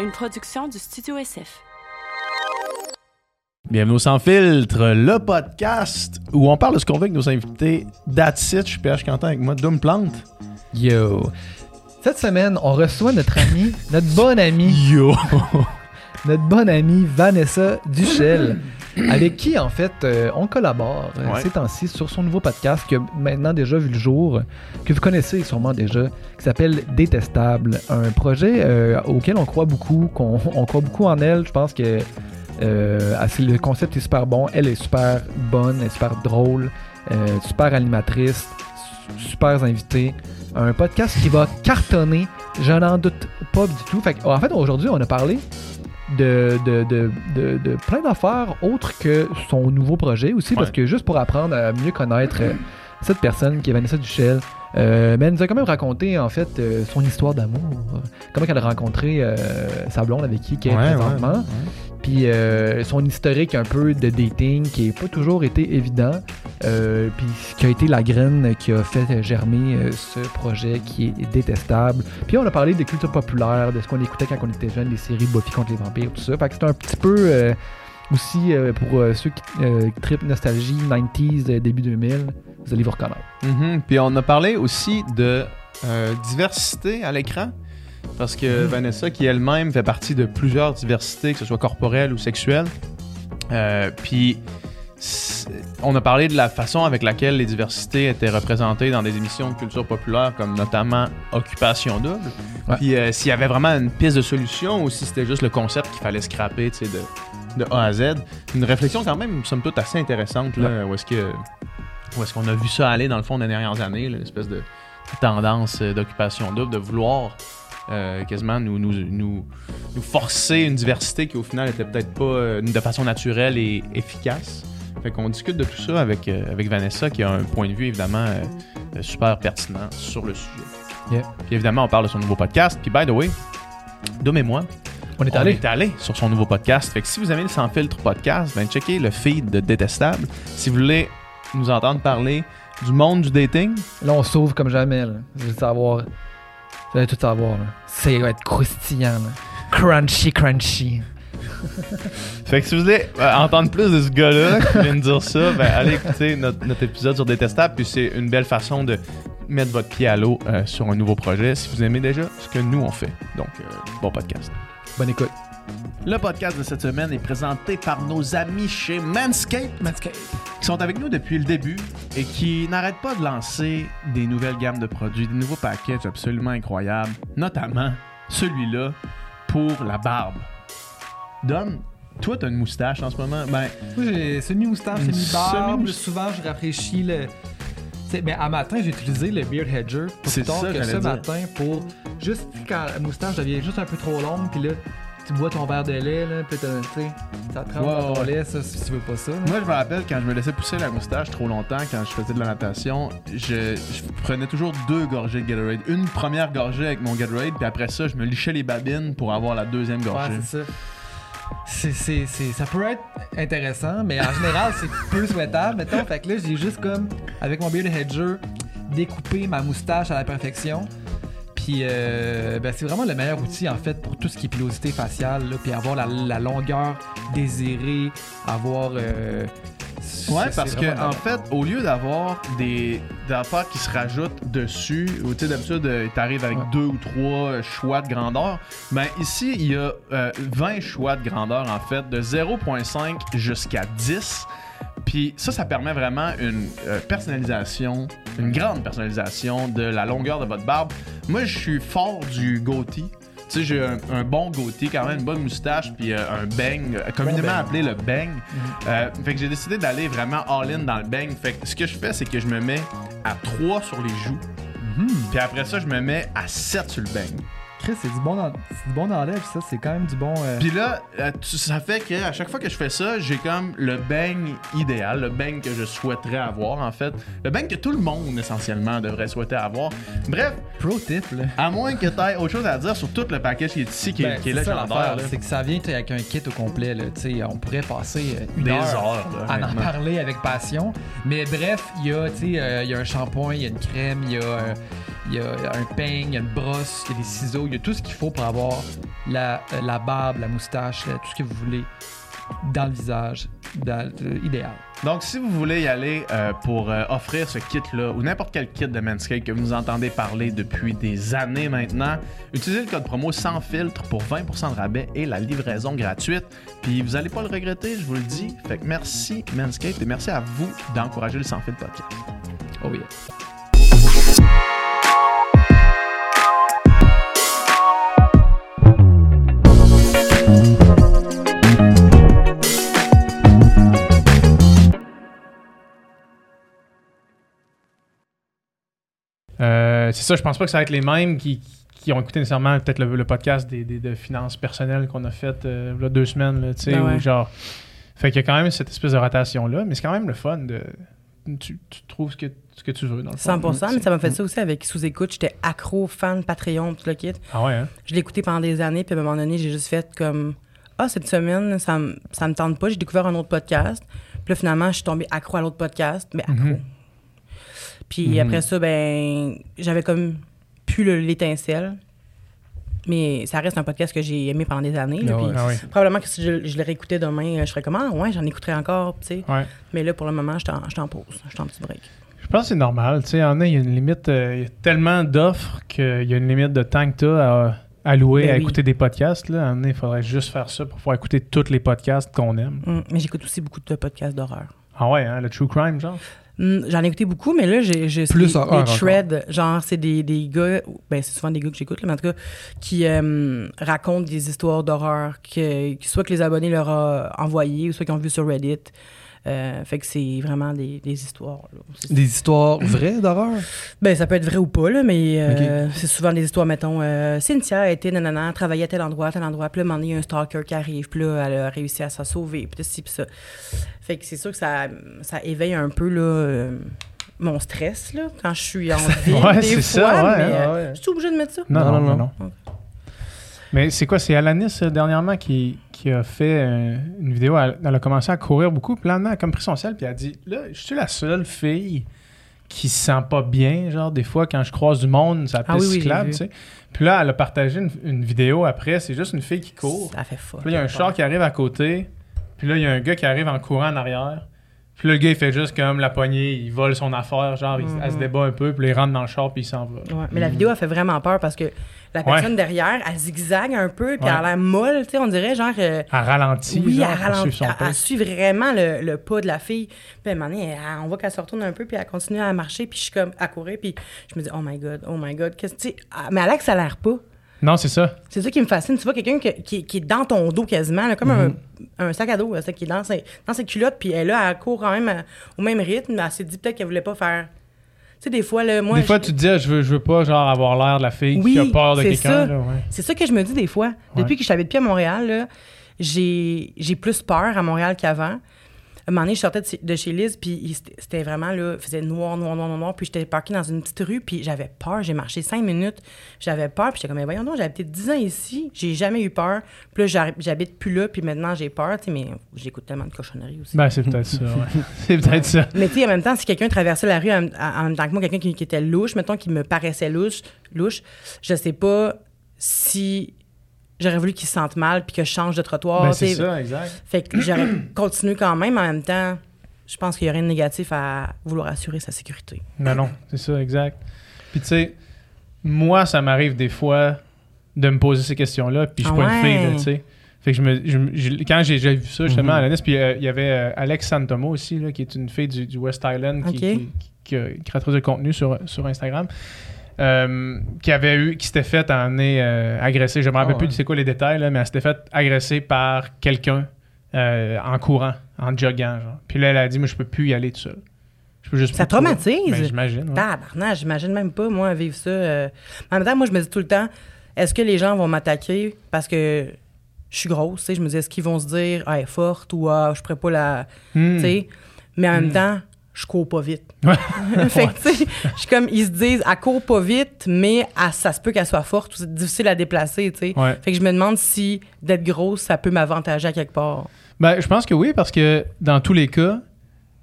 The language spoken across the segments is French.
une production du Studio SF. Bienvenue au Sans Filtre, le podcast où on parle de ce qu'on veut avec nos invités. That's it, je suis PH Quentin avec moi, Doom Plante. Yo. Cette semaine, on reçoit notre ami, notre bonne amie, Yo! notre bonne amie Vanessa Duchel, avec qui en fait euh, on collabore euh, Ouais. ces temps-ci sur son nouveau podcast qui a maintenant déjà vu le jour, que vous connaissez sûrement déjà, qui s'appelle Détestable, un projet euh, auquel on croit beaucoup, qu'on on croit beaucoup en elle. Je pense que le concept est super bon, elle est super bonne, elle est super drôle, super animatrice, su- super invitée. Un podcast qui va cartonner, je n'en doute pas du tout. Fait en fait, aujourd'hui, on a parlé de, de, de, de, de plein d'affaires autres que son nouveau projet aussi, parce que juste pour apprendre à mieux connaître euh, cette personne qui est Vanessa Duchel, euh, mais elle nous a quand même raconté en fait euh, son histoire d'amour, comment elle a rencontré euh, sa blonde avec qui elle est Ouais, présentement. ouais. Puis euh, son historique un peu de dating qui n'a pas toujours été évident. euh, puis qui a été la graine qui a fait germer euh, ce projet qui est détestable. Puis on a parlé de culture populaire, de ce qu'on écoutait quand on était jeune, les séries Buffy contre les vampires, tout ça. Fait que c'est un petit peu aussi pour ceux qui tripent nostalgie, 90s, euh, début 2000, vous allez vous reconnaître. Mhm. Puis on a parlé aussi de diversité à l'écran. Parce que Vanessa, qui elle-même fait partie de plusieurs diversités, que ce soit corporelle ou sexuelle, euh, puis on a parlé de la façon avec laquelle les diversités étaient représentées dans des émissions de culture populaire, comme notamment Occupation Double. Ouais. Puis euh, s'il y avait vraiment une piste de solution ou si c'était juste le concept qu'il fallait scraper tu sais, de, de A à Z. Une réflexion quand même, somme toute, assez intéressante. Là, où est-ce que où est-ce qu'on a vu ça aller dans le fond des dernières années, l'espèce de tendance euh, d'occupation double, de vouloir euh, quasiment nous, nous, nous, nous forcer une diversité qui au final était peut-être pas euh, de façon naturelle et efficace. Fait qu'on discute de tout ça avec, euh, avec Vanessa qui a un point de vue évidemment super pertinent sur le sujet. Yeah. Puis évidemment on parle de son nouveau podcast. Puis by the way, Dom et moi, On est on allé. est allé sur son nouveau podcast. Fait que si vous aimez le Sans Filtre podcast, ben checkez le feed de Détestable. Si vous voulez nous entendre parler du monde du dating, Là, on sauve comme jamais. Là. Vous savoir. Vous allez tout savoir. C'est va être croustillant. là. Crunchy, crunchy. Fait que si vous voulez euh, entendre plus de ce gars-là qui vient de dire ça, ben allez écouter notre, notre épisode sur Détestable. Puis c'est une belle façon de mettre votre pied à l'eau euh, sur un nouveau projet si vous aimez déjà ce que nous on fait. Donc, euh, bon podcast. Bonne écoute. Le podcast de cette semaine est présenté par nos amis chez Manscaped. qui sont avec nous depuis le début et qui n'arrêtent pas de lancer des nouvelles gammes de produits, des nouveaux packages absolument incroyables, notamment celui-là pour la barbe. Dom, toi, t'as une moustache en ce moment? Ben, Moi, j'ai semi-moustache, Une semi-barbe. Souvent, je rafraîchis le. T'sais, ben, à matin, j'ai utilisé le Beard Hedger. Plus tard ça, que ce dire. matin pour. Juste quand la moustache devient juste un peu trop longue, puis là, tu bois ton verre de lait, là, puis t'as- ça dans ton lait, ça, si tu veux pas ça. là. moi, je me rappelle quand je me laissais pousser la moustache trop longtemps, quand je faisais de la natation, je, je prenais toujours deux gorgées de Gatorade. Une première gorgée avec mon Gatorade, puis après ça, je me lichais les babines pour avoir la deuxième gorgée. Ouais, c'est ça. C'est, c'est, c'est- ça peut être intéressant, mais en général, c'est peu souhaitable. Mettons, fait que là, j'ai juste comme, avec mon Beard Hedger, découpé ma moustache à la perfection. Puis, euh, ben, c'est vraiment le meilleur outil, en fait, pour tout ce qui est pilosité faciale, là, puis avoir la, la longueur désirée, avoir... euh, Ouais, parce que en fait, au lieu d'avoir des, des affaires qui se rajoutent dessus, ou tu sais, d'habitude, euh, t'arrives avec Ouais. deux ou trois choix de grandeur, ben ici, il y a euh, 20 choix de grandeur, en fait, de 0.5 jusqu'à 10. Puis ça, ça permet vraiment une euh, personnalisation, une grande personnalisation de la longueur de votre barbe. Moi, je suis fort du goatee. Tu sais, j'ai un, un bon goatee, quand même, une bonne moustache, puis euh, un bang, euh, communément bang. appelé le bang. Euh, fait que j'ai décidé d'aller vraiment all-in dans le bang. Fait que ce que je fais, c'est que je me mets à 3 sur les joues. Puis après ça, je me mets à 7 sur le bang. Chris, c'est du bon dans, c'est du bon dans ça. C'est quand même du bon... euh, Puis là, euh, ça fait que à chaque fois que je fais ça, j'ai comme le bang idéal, le bang que je souhaiterais avoir en fait, le bang que tout le monde essentiellement devrait souhaiter avoir. Bref, pro tip, là. à moins que tu aies autre chose à dire sur tout le package qui est ici, qui, est- Ben, qui est l'affaire, là. C'est que ça vient avec un kit au complet. Là, Tu sais, on pourrait passer euh, une Des heure, heures, là, à en parler avec passion. Mais bref, il y, a, tu sais, euh, il y a un shampoing, il y a une crème, il y a, euh, il y a un peigne, il y a une brosse, il y a des ciseaux, il y a tout ce qu'il faut pour avoir la, la barbe, la moustache, tout ce que vous voulez dans le visage dans- euh, idéal. Donc, si vous voulez y aller euh, pour euh, offrir ce kit-là, ou n'importe quel kit de Manscaped que vous entendez parler depuis des années maintenant, utilisez le code promo sans filtre pour 20% de rabais et la livraison gratuite. Puis vous allez pas le regretter, je vous le dis. Fait que merci Manscaped et merci à vous d'encourager le Sans Filtre Podcast. Oh yeah. Euh, c'est ça, je pense pas que ça va être les mêmes qui, qui ont écouté nécessairement peut-être le, le podcast des, des- de finances personnelles qu'on a fait euh, a deux semaines, là, tu sais, Ben ouais. genre. Fait qu'il y a quand même cette espèce de rotation-là, mais c'est quand même le fun de. Tu, tu trouves ce que, ce que tu veux dans le fond. 100%, mais ça m'a fait ça aussi avec Sous-Écoute. J'étais accro, fan, Patreon, tout le kit. Ah ouais, hein? Je l'ai écouté pendant des années, puis à un moment donné, j'ai juste fait comme Ah, cette semaine, ça me, ça me tente pas. J'ai découvert un autre podcast. Puis là, finalement, je suis tombée accro à l'autre podcast, mais accro. Mhm. Puis Mhm. après ça, ben, j'avais comme plus le- l'étincelle. Mais ça reste un podcast que j'ai aimé pendant des années. là, Ah ouais. Ah. Probablement que si je, je le réécoutais demain, je serais comme Ah, ouais, j'en écouterais encore, tu sais. Ouais. Mais là, pour le moment, je suis en, je suis en pause. Je suis en petit break. Je pense que c'est normal. Tu sais, en il y a une limite. euh, il y a tellement d'offres qu'il y a une limite de temps que tu as à, à louer Ben à oui. écouter des podcasts. Là. Donné, il faudrait juste faire ça pour pouvoir écouter tous les podcasts qu'on aime. Hum, mais j'écoute aussi beaucoup de podcasts d'horreur. Ah ouais, hein? Le true crime, genre? Hum, J'en ai écouté beaucoup, mais là, j'ai Plus des, horreur des encore. threads. Genre, c'est des, des gars, ben, c'est souvent des gars que j'écoute, là, mais en tout cas, qui euh, racontent des histoires d'horreur, que, que soit que les abonnés leur ont envoyées, ou soit qu'ils ont vu sur Reddit. Euh, fait que c'est vraiment des, des histoires. là. Des histoires vraies d'horreur? Ben, ça peut être vrai ou pas, là, mais euh, c'est souvent des histoires, mettons, euh, Cynthia a été nanana, travaillait à tel endroit, à tel endroit, puis là, il y a un stalker qui arrive, puis là, elle a réussi à s'en sauver, puis ci, puis ça. Fait que c'est sûr que ça, ça éveille un peu, là, euh, mon stress, là, quand je suis en ville, Ouais, des c'est fois, ça, ouais, mais ouais, euh, ouais. je suis obligée de mettre ça? Non, Non, non, non, non. Mais c'est quoi? C'est Alanis, euh, dernièrement, qui, qui a fait euh, une vidéo. Elle, elle a commencé à courir beaucoup. Puis là, elle a comme pris son sel. Puis elle a dit Là, je suis la seule fille qui se sent pas bien. Genre, des fois, quand je croise du monde, ça Ah piste oui, oui, j'ai cyclable, tu sais. Puis là, elle a partagé une, une vidéo après. C'est juste une fille qui court. Ça fait fort. Puis là, il y a un char qui arrive à côté. Puis là, il y a un gars qui arrive en courant en arrière. Puis là, le gars, il fait juste comme la poignée, il vole son affaire. Genre, il- elle se Mhm. débat un peu. Puis là, il rentre dans le char, puis il s'en va. Ouais, mais la vidéo, elle fait vraiment peur parce que la personne derrière, elle zigzague un peu, puis Ouais. elle a l'air molle, tu sais, on dirait genre. euh, Elle ralentit. Oui, genre, elle, ralentit, elle- elle suit vraiment le, le pas de la fille. Puis à un moment donné, elle- on voit qu'elle se retourne un peu, puis elle continue à marcher, puis je suis comme à courir, puis je me dis, oh my god, oh my god, qu'est-ce que tu sais. ah, Mais elle a a l'air pas. Non, c'est ça. C'est ça qui me fascine. Tu vois quelqu'un que- qui, qui est dans ton dos quasiment, là, comme Mhm. un, un sac à dos, là, qui est dans ses, dans ses culottes, puis elle, là, elle court quand même à- au même rythme. mais Elle s'est dit peut-être qu'elle voulait pas faire. Tu sais, des fois, là, moi. des fois, je- tu te dis, ah, je veux, je veux pas genre avoir l'air de la fille Oui, qui a peur de c'est quelqu'un. ouais. C'est ça que je me dis des fois. Depuis que je t'habite plus à Montréal, j'ai plus peur à Montréal qu'avant. Un moment donné, je sortais de, chez- Liz, puis il- c'était vraiment, là, il faisait noir, noir, noir, noir, noir, puis j'étais parquée dans une petite rue, puis j'avais peur. J'ai marché cinq minutes, j'avais peur, puis j'étais comme, mais voyons donc, j'avais peut-être 10 ans ici, j'ai jamais eu peur. Puis là, j'habite plus là, puis maintenant, j'ai peur, tu sais, mais j'écoute tellement de cochonneries aussi. Ben, c'est peut-être ça. ouais. c'est peut-être ça. Mais tu sais, en même temps, si quelqu'un traversait la rue en, même temps que moi, quelqu'un qui, qui était louche, mettons, qui me paraissait louche, louche, je sais pas si j'aurais voulu qu'il se sente mal puis que je change de trottoir. Ben, c'est ça, exact. Fait que j'aurais continué quand même. En même temps, je pense qu'il y a rien de négatif à vouloir assurer sa sécurité. Non, non, c'est ça, exact. Puis, tu sais, moi, ça m'arrive des fois de me poser ces questions-là, puis je suis Ah pas une fille, tu sais. Fait que je me, je quand j'ai j'ai vu ça, justement, Mhm. à l'ANIS, puis euh, il y avait euh, Alex Santomo aussi, là, qui est une fille du, du West Island, qui, qui, qui, qui a- créatrice de contenu sur, sur Instagram, euh, qui avait eu, qui s'était fait en année euh, agressée. Je me rappelle Ah plus ouais. de c'est quoi les détails, là, mais elle s'était fait agresser par quelqu'un euh, en courant, en joguant, genre. Puis là, elle a dit, moi, je peux plus y aller tout seul. Je peux juste Ça traumatise. Ben, J'imagine. ouais. Tabarnak, j'imagine même pas, moi, vivre ça. euh. En même temps, moi, je me dis tout le temps, est-ce que les gens vont m'attaquer parce que je suis grosse? tu sais? Je me dis, est-ce qu'ils vont se dire, ah, elle est forte ou ah, je pourrais pas la. Hmm. tu sais? Mais en même Hmm. temps, je cours pas vite. Fait que, tu sais, je suis comme, ils se disent, elle court pas vite, mais elle- ça se peut qu'elle soit forte ou c'est difficile à déplacer, tu sais. Ouais. Fait que je me demande si d'être grosse, ça peut m'avantager à quelque part. Ben, je pense que oui, parce que dans tous les cas,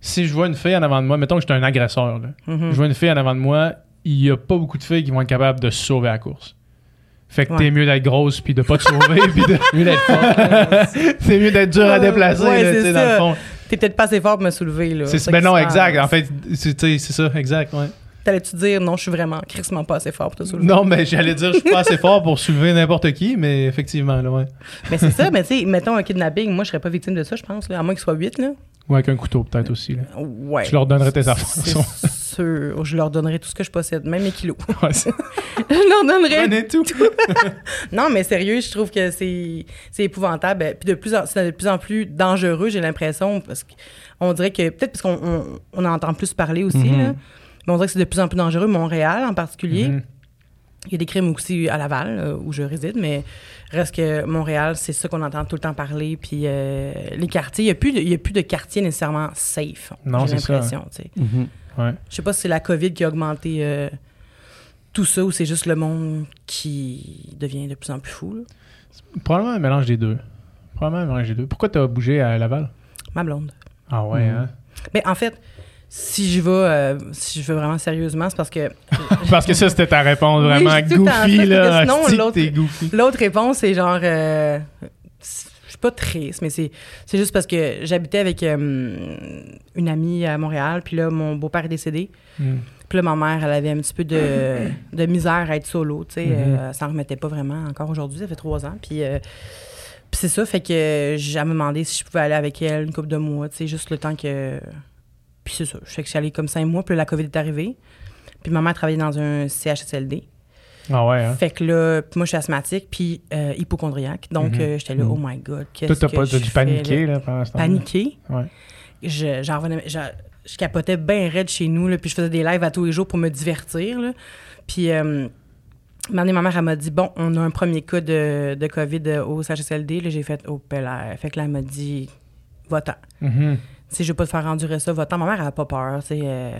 si je vois une fille en avant de moi, mettons que j'étais un agresseur, là. Mhm. je vois une fille en avant de moi, il y a pas beaucoup de filles qui vont être capables de se sauver à la course. Fait que Ouais. t'es mieux d'être grosse puis de pas te sauver puis de... Mieux d'être fort. c'est mieux d'être dur à déplacer Ouais, là, c'est sais, dans ça. le fond. T'es peut-être pas assez fort pour me soulever, là. C'est ben non exact. En fait, c'est ça, exact, ouais. T'allais-tu dire, non, je suis vraiment crissement pas assez fort pour te soulever? Non, mais j'allais dire je suis pas assez fort pour soulever n'importe qui, mais effectivement là, ouais. Mais c'est ça, mais tu sais, mettons un kidnapping, moi, je serais pas victime de ça, je pense, là, à moins qu'il soit 8, là. Ou avec un couteau peut-être aussi là. Ouais. Tu leur donnerais tes affaires. C'est sûr. Je leur donnerais tout ce que je possède, même mes kilos. Ouais, je leur donnerais. Prenez tout. Non, mais sérieux, je trouve que c'est c'est épouvantable. Euh, Puis de plus en, c'est de plus en plus dangereux, j'ai l'impression, parce qu'on dirait que peut-être parce qu'on on, on en entend plus parler aussi, Mhm. là, mais on dirait que c'est de plus en plus dangereux. Montréal, en particulier. Mhm. Il y a des crimes aussi à Laval, euh, où je réside, mais reste que Montréal, c'est ça qu'on entend tout le temps parler. Puis euh, les quartiers, il n'y a, plus de- il y a plus de quartiers nécessairement safe. Non, j'ai l'impression, tu sais. Mhm. Ouais. Je sais pas si c'est la COVID qui a augmenté euh, tout ça ou c'est juste le monde qui devient de plus en plus fou. là. Probablement un mélange des deux. Probablement un mélange des deux. Pourquoi t'as bougé à Laval? Ma blonde. Ah ouais, Mhm. hein? Mais en fait, si je vais, euh, si je veux vraiment sérieusement, c'est parce que Parce que ça, c'était ta réponse vraiment goofy, là. sinon, l'autre- t'es goofy. l'autre réponse, c'est genre. euh, je suis pas triste, mais c'est c'est juste parce que j'habitais avec euh, une amie à Montréal, puis là, mon beau-père est décédé. Mm. Puis là, ma mère, elle avait un petit peu de, de misère à être solo, tu sais. Euh, elle s'en remettait pas vraiment encore aujourd'hui, ça fait trois ans. Puis, euh, c'est ça, fait que j'ai à me demandé si je pouvais aller avec elle une couple de mois, tu sais, juste le temps que... Puis c'est ça, je sais que allée comme cinq mois, puis là, la COVID est arrivée. Puis ma mère travaillait dans un CHSLD. Ah ouais, hein? Fait que là, puis moi, je suis asthmatique, puis euh, hypochondriaque. Donc, Mhm. euh, j'étais là, Mhm. oh my God, qu'est-ce que pas je dû paniquer, là? là, pendant ce temps Paniquer? Ouais. Je, j'en je, je capotais bien raide chez nous, là, puis je faisais des lives à tous les jours pour me divertir. Là. Puis, euh, ma mère, elle m'a dit Bon, on a un premier cas de, de COVID au CHSLD. Là, j'ai fait Oh, pelle. Fait que là, elle m'a dit Va-t'en. Mhm. Sais, je vais pas te faire endurer ça. Va-t'en. Ma mère, elle a pas peur, tu sais. euh,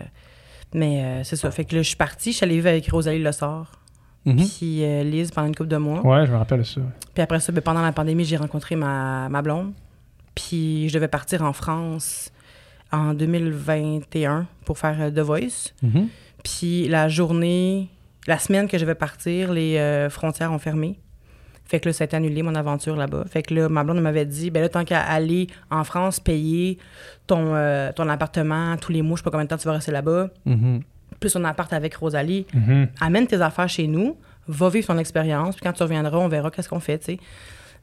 mais euh, c'est ça. Fait que là, je suis partie. Je suis allée vivre avec Rosalie Le Sort, Mhm. puis euh, Lise pendant une couple de mois. Ouais, je me rappelle ça. Puis après ça, ben, pendant la pandémie, j'ai rencontré ma, ma blonde. Puis je devais partir en France en 2021 pour faire The Voice. Mhm. Puis la journée, la semaine que je vais partir, les frontières ont fermé. Fait que là, ça a été annulé, mon aventure là-bas. Fait que là, ma blonde m'avait dit, ben là, tant qu'à aller en France, payer ton, euh, ton appartement tous les mois, je sais pas combien de temps tu vas rester là-bas, Mhm. plus ton appart avec Rosalie, Mhm. amène tes affaires chez nous, va vivre ton expérience, puis quand tu reviendras, on verra qu'est-ce qu'on fait, tu sais.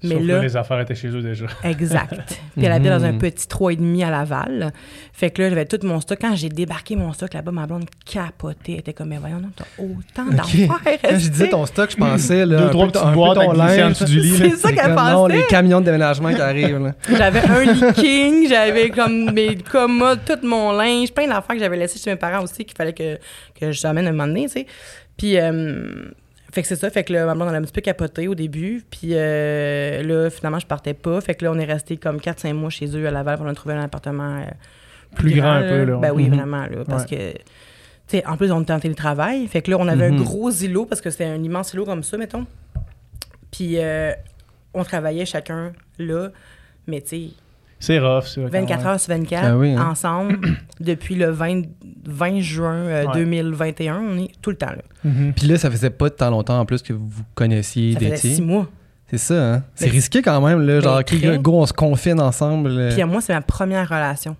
Mais Sauf que là, les affaires étaient chez eux déjà. Exact. Puis elle habitait dans un petit 3,5 à Laval. Fait que là, j'avais tout mon stock. Quand j'ai débarqué mon stock là-bas, ma blonde capotait. Elle était comme, mais voyons, non, t'as autant d'affaires. Quand je disais ton stock, je pensais là, Deux, un trois peu, un peu ton linge. dessous du lit. là. C'est ça qu'elle comme, Non, pensait. les camions de déménagement qui arrivent. Là. J'avais un leaking, j'avais comme mes commodes, tout mon linge, plein d'affaires que j'avais laissées chez mes parents aussi qu'il fallait que, que j'amène un moment donné, tu sais. Puis, euh, fait que c'est ça, fait que là, ma blonde, elle a un petit peu capoté au début. Puis euh, là, finalement, je partais pas. Fait que là, on est resté comme 4-5 mois chez eux à Laval pour on a trouvé un appartement euh, Plus grand un peu, là. Ben oui, Mhm. vraiment, là. Parce Ouais. que, tu sais, en plus, on était en télétravail. Fait que là, on avait Mhm. un gros îlot parce que c'était un immense îlot comme ça, mettons. Puis euh, on travaillait chacun là. Mais tu sais, C'est rough, ça. quand 24 même. heures sur 24, Ah oui, hein. ensemble, depuis le 20, 20 juin euh, Ouais. 2021, on est tout le temps là. Mhm. Puis là, ça faisait pas tant longtemps en plus que vous connaissiez Ça faisait six mois. C'est ça, hein? C'est Ben, risqué quand même, là. Genre, ben, qui- très. go, on se confine ensemble. là. Puis à moi, c'est ma première relation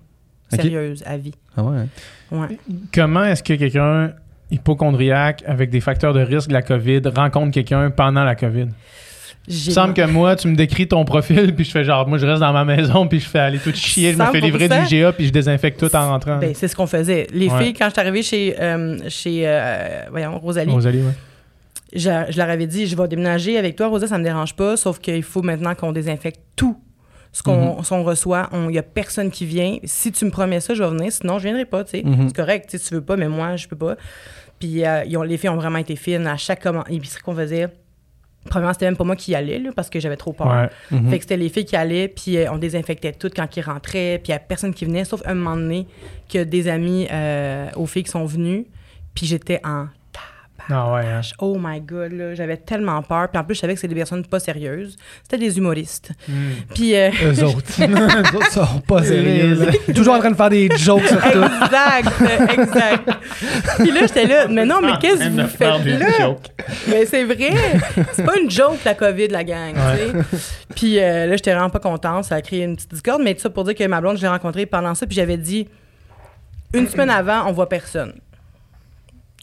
sérieuse à vie. Ah ouais. Ouais. Comment est-ce que quelqu'un hypochondriaque avec des facteurs de risque de la COVID rencontre quelqu'un pendant la COVID? Il semble que moi, tu me décris ton profil, puis je fais genre, moi, je reste dans ma maison, puis je fais aller tout chier, je me fais livrer du 100%. IGA, puis je désinfecte tout en rentrant. Ben, c'est ce qu'on faisait. Les Ouais. filles, quand je suis arrivée chez, euh, chez euh, voyons, Rosalie, Rosalie, ouais. je, je leur avais dit, je vais déménager avec toi, Rosa, ça me dérange pas, sauf qu'il faut maintenant qu'on désinfecte tout ce qu'on qu'on reçoit. Il n'y a personne qui vient. Si tu me promets ça, je vais venir, sinon je viendrai pas, tu sais. Mhm. C'est correct, tu veux pas, mais moi, je peux pas. Puis euh, ils ont, les filles ont vraiment été fines à chaque épicerie qu'on faisait. Premièrement, c'était même pas moi qui y allais, là, parce que j'avais trop peur. Ouais. Mhm. Fait que c'était les filles qui allaient, puis euh, on désinfectait tout quand ils rentraient, puis il n'y a personne qui venait, sauf un moment donné que des amis euh, aux filles qui sont venues, puis j'étais en Ah ouais, hein. Oh my god, là, j'avais tellement peur. Puis en plus, je savais que c'était des personnes pas sérieuses. C'était des humoristes. Hmm. Puis. euh, Eux autres. Eux autres sont pas sérieux. Toujours en train de faire des jokes sur tout. exact, exact. Puis là, j'étais là, mais non, mais qu'est-ce que vous faites là? Mais c'est vrai, c'est pas une joke la COVID, la gang, tu sais. Puis euh, là, j'étais vraiment pas contente, ça a créé une petite discorde, mais tout ça pour dire que ma blonde, je l'ai rencontrée pendant ça, puis j'avais dit, une semaine avant, on voit personne.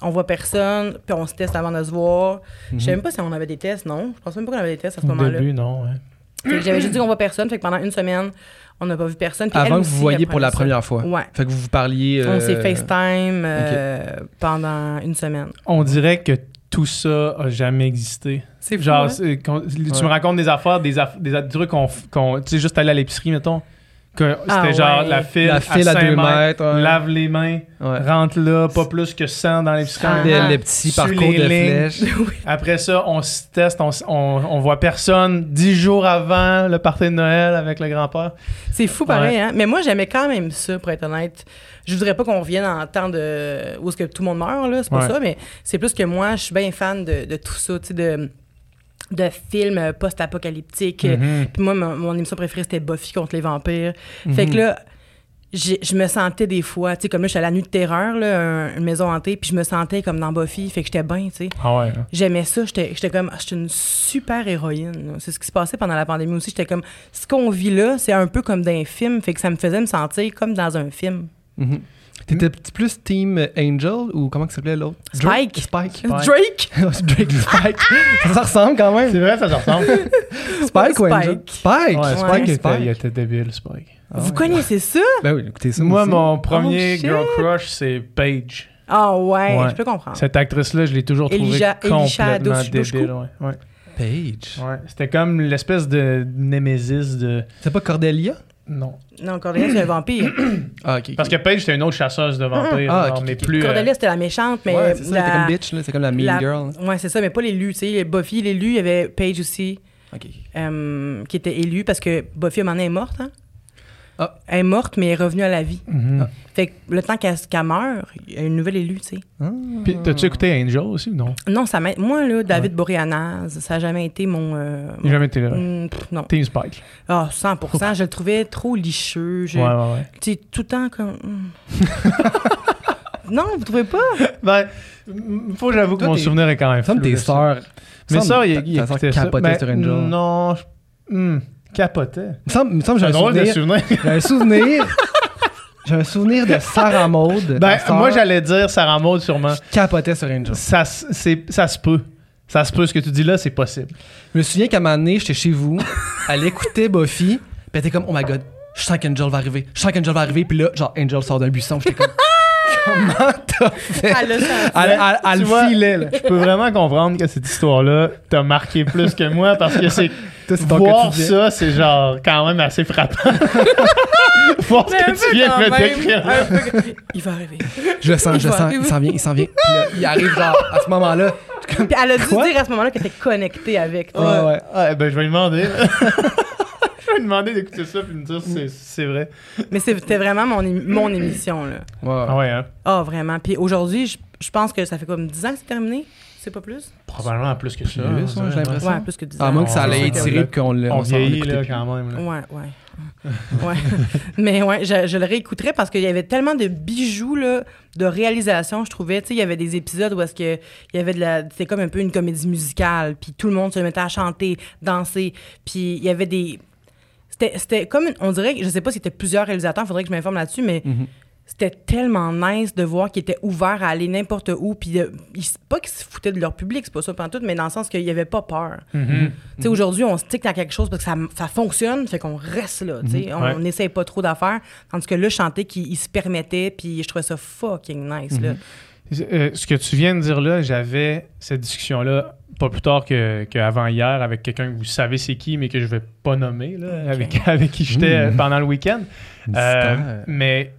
On voit personne, puis on se teste avant de se voir. Je sais même pas si on avait des tests, non? Je pense même pas qu'on avait des tests à ce Au moment-là. début, non. ouais. J'avais juste dit qu'on voit personne, fait que pendant une semaine, on n'a pas vu personne. Puis elle Avant que aussi, vous voyiez pour la première fois. Ouais. Fait que vous vous parliez. On euh, s'est FaceTime euh, pendant une semaine. On dirait que tout ça a jamais existé. C'est fou, Genre, hein? c'est- quand- tu Ouais. me racontes des affaires, des, aff- des, des trucs qu'on. f- qu'on- tu sais, juste aller à l'épicerie, mettons. Que C'était Ah genre ouais. la file, La file à cinq 2 mètres. ouais. lave les mains, Ouais. rentre là, pas plus que 100 dans. Ah. Les, les petits Sur parcours les de lignes. flèches. Après ça, on se teste, on, on, on voit personne dix jours avant le party de Noël avec le grand-père. C'est fou pareil, hein? Mais moi, j'aimais quand même ça, pour être honnête. Je voudrais pas qu'on revienne en temps de... où est-ce que tout le monde meurt, là, c'est pas Ouais. ça, mais c'est plus que moi, je suis bien fan de, de tout ça, tu sais, de, de films euh, post-apocalyptiques. Mhm. Puis moi, mon, mon émission préférée, c'était Buffy contre les vampires. Fait Mhm. que là, je me sentais des fois, tu sais, comme là, je suis à la nuit de terreur, là, un- une maison hantée, puis je me sentais comme dans Buffy, fait que j'étais bien, tu sais. Ah ouais. hein. J'aimais ça, j'étais j'étais comme, ah, j'étais une super héroïne. C'est ce qui se passait pendant la pandémie aussi. J'étais comme, ce qu'on vit là, c'est un peu comme dans un film, fait que ça me faisait me sentir comme dans un film. Mhm. T'étais petit plus Team Angel ou comment que s'appelait l'autre? Spike. Drake. Spike. Drake? Drake Spike. ça, ça ressemble quand même. C'est vrai, ça se ressemble. Spike ou Spike. Angel? Spike. Ouais, Spike, Ouais. il, était, Spike. il était débile, Spike. Vous ouais. connaissez ça? Ben oui, écoutez ça. Moi, aussi. mon premier shit. girl crush, c'est Paige. Ah ouais, Ouais. je peux comprendre. Cette actrice-là, je l'ai toujours trouvée complètement débile. Ouais. Ouais. Page. Ouais. C'était comme l'espèce de némésis de... C'est pas Cordelia? Non. Non, Cordelia, c'est un vampire. Ah, ok. Parce que Paige, c'était une autre chasseuse de vampires, Ah, genre, mais plus... euh, Cordelia, c'était la méchante, mais. ouais, c'est ça, la- c'était comme bitch, là. C'est comme la mean la- girl. Ouais, c'est ça, mais pas l'élu. Tu sais, les Buffy, l'élu, il y avait Paige aussi, Ok. euh, qui était élue parce que Buffy, à un moment donné, est morte, hein? Ah. Elle est morte, mais elle est revenue à la vie. mhm. Fait que le temps qu'elle qu'elle meurt, il y a une nouvelle élue, tu sais. Ah. Puis, t'as-tu écouté Angel aussi ou non? Non, ça m'a... Moi, là, David Boreanaz, ça n'a jamais été mon... euh, Il n'a jamais été là. mon- Mm, pff, non. Team Spike. Ah, 100% Je le trouvais trop licheux. Je... Ouais, ouais, ouais. Tu sais, tout le temps comme... mm. non, vous trouvez pas? Ben, faut que j'avoue que mon souvenir est quand même Comme tes de ça. sœurs. Mais Semble- ça, capotait Ben, sur Angel. Non, je- hmm, capotait. Il me semble, il me semble que j'ai un drôle de souvenir. J'ai un souvenir. J'ai un souvenir de Sarah Maud. Ben, moi, j'allais dire Sarah Maud sûrement. qui capotait sur Angel. Ça, s- c'est- ça se peut. Ça se peut. Ce que tu dis là, c'est possible. Je me souviens qu'à un moment donné, j'étais chez vous, elle écoutait Buffy, puis elle était comme, oh my god, je sens qu'Angel va arriver, je sens qu'Angel va arriver, puis là, genre, Angel sort d'un buisson, j'étais comme, comment t'as fait? Elle. Elle, vois, filait, là. Je peux vraiment comprendre que cette histoire-là t'a marqué plus que moi parce que c'est Toi, c'est ton voir quotidien. ça, c'est genre quand même assez frappant. voir ce Mais un que peu tu viens de quand me même, décrire. un peu- Il va arriver. Je le sens, je Il le sens, arriver. il s'en vient, il s'en vient. Puis là, il arrive, genre, à ce moment-là, Puis elle a dû Quoi? dire à ce moment-là qu'elle était connectée avec. tu sais. ouais, ouais. Ah, ben, je vais lui demander. je vais lui demander d'écouter ça et me dire si c'est- si c'est vrai. Mais c'était vraiment mon, émi- mon émission, là. ouais. Ah ouais, hein? Ah, vraiment. Puis aujourd'hui, je, je pense que ça fait comme 10 ans que c'est terminé. C'est pas plus? Probablement plus que ça. Plus, ouais, dirait, j'ai l'impression. Ouais, plus que 10 ans. À moins que ça allait étirer puis qu'on l'a On on s'en vieillit là, quand même. là. Ouais, ouais. ouais. Mais ouais, je, je le réécouterais parce qu'il y avait tellement de bijoux là, de réalisation, je trouvais. Tu sais, il y avait des épisodes où est-ce que il y avait de la. C'était comme un peu une comédie musicale, puis tout le monde se mettait à chanter, danser, puis il y avait des. C'était, c'était comme. une- On dirait, je sais pas si c'était plusieurs réalisateurs, il faudrait que je m'informe là-dessus, mais Mhm. C'était tellement nice de voir qu'ils étaient ouverts à aller n'importe où, puis de- ils- pas qu'ils se foutaient de leur public, c'est pas ça tout, mais dans le sens qu'il y avait pas peur. Mhm. Tu sais, aujourd'hui, on stick dans quelque chose parce que ça, ça fonctionne, fait qu'on reste là, tu sais. On Ouais. n'essaye pas trop d'affaires. Tandis que là, je chantais qu'il il se permettait, puis je trouvais ça fucking nice, là. Euh, ce que tu viens de dire là, j'avais cette discussion-là pas plus tard que- qu'avant hier avec quelqu'un que vous savez c'est qui, mais que je vais pas nommer, là, avec, avec qui j'étais euh, Mhm. pendant le week-end. Euh, mais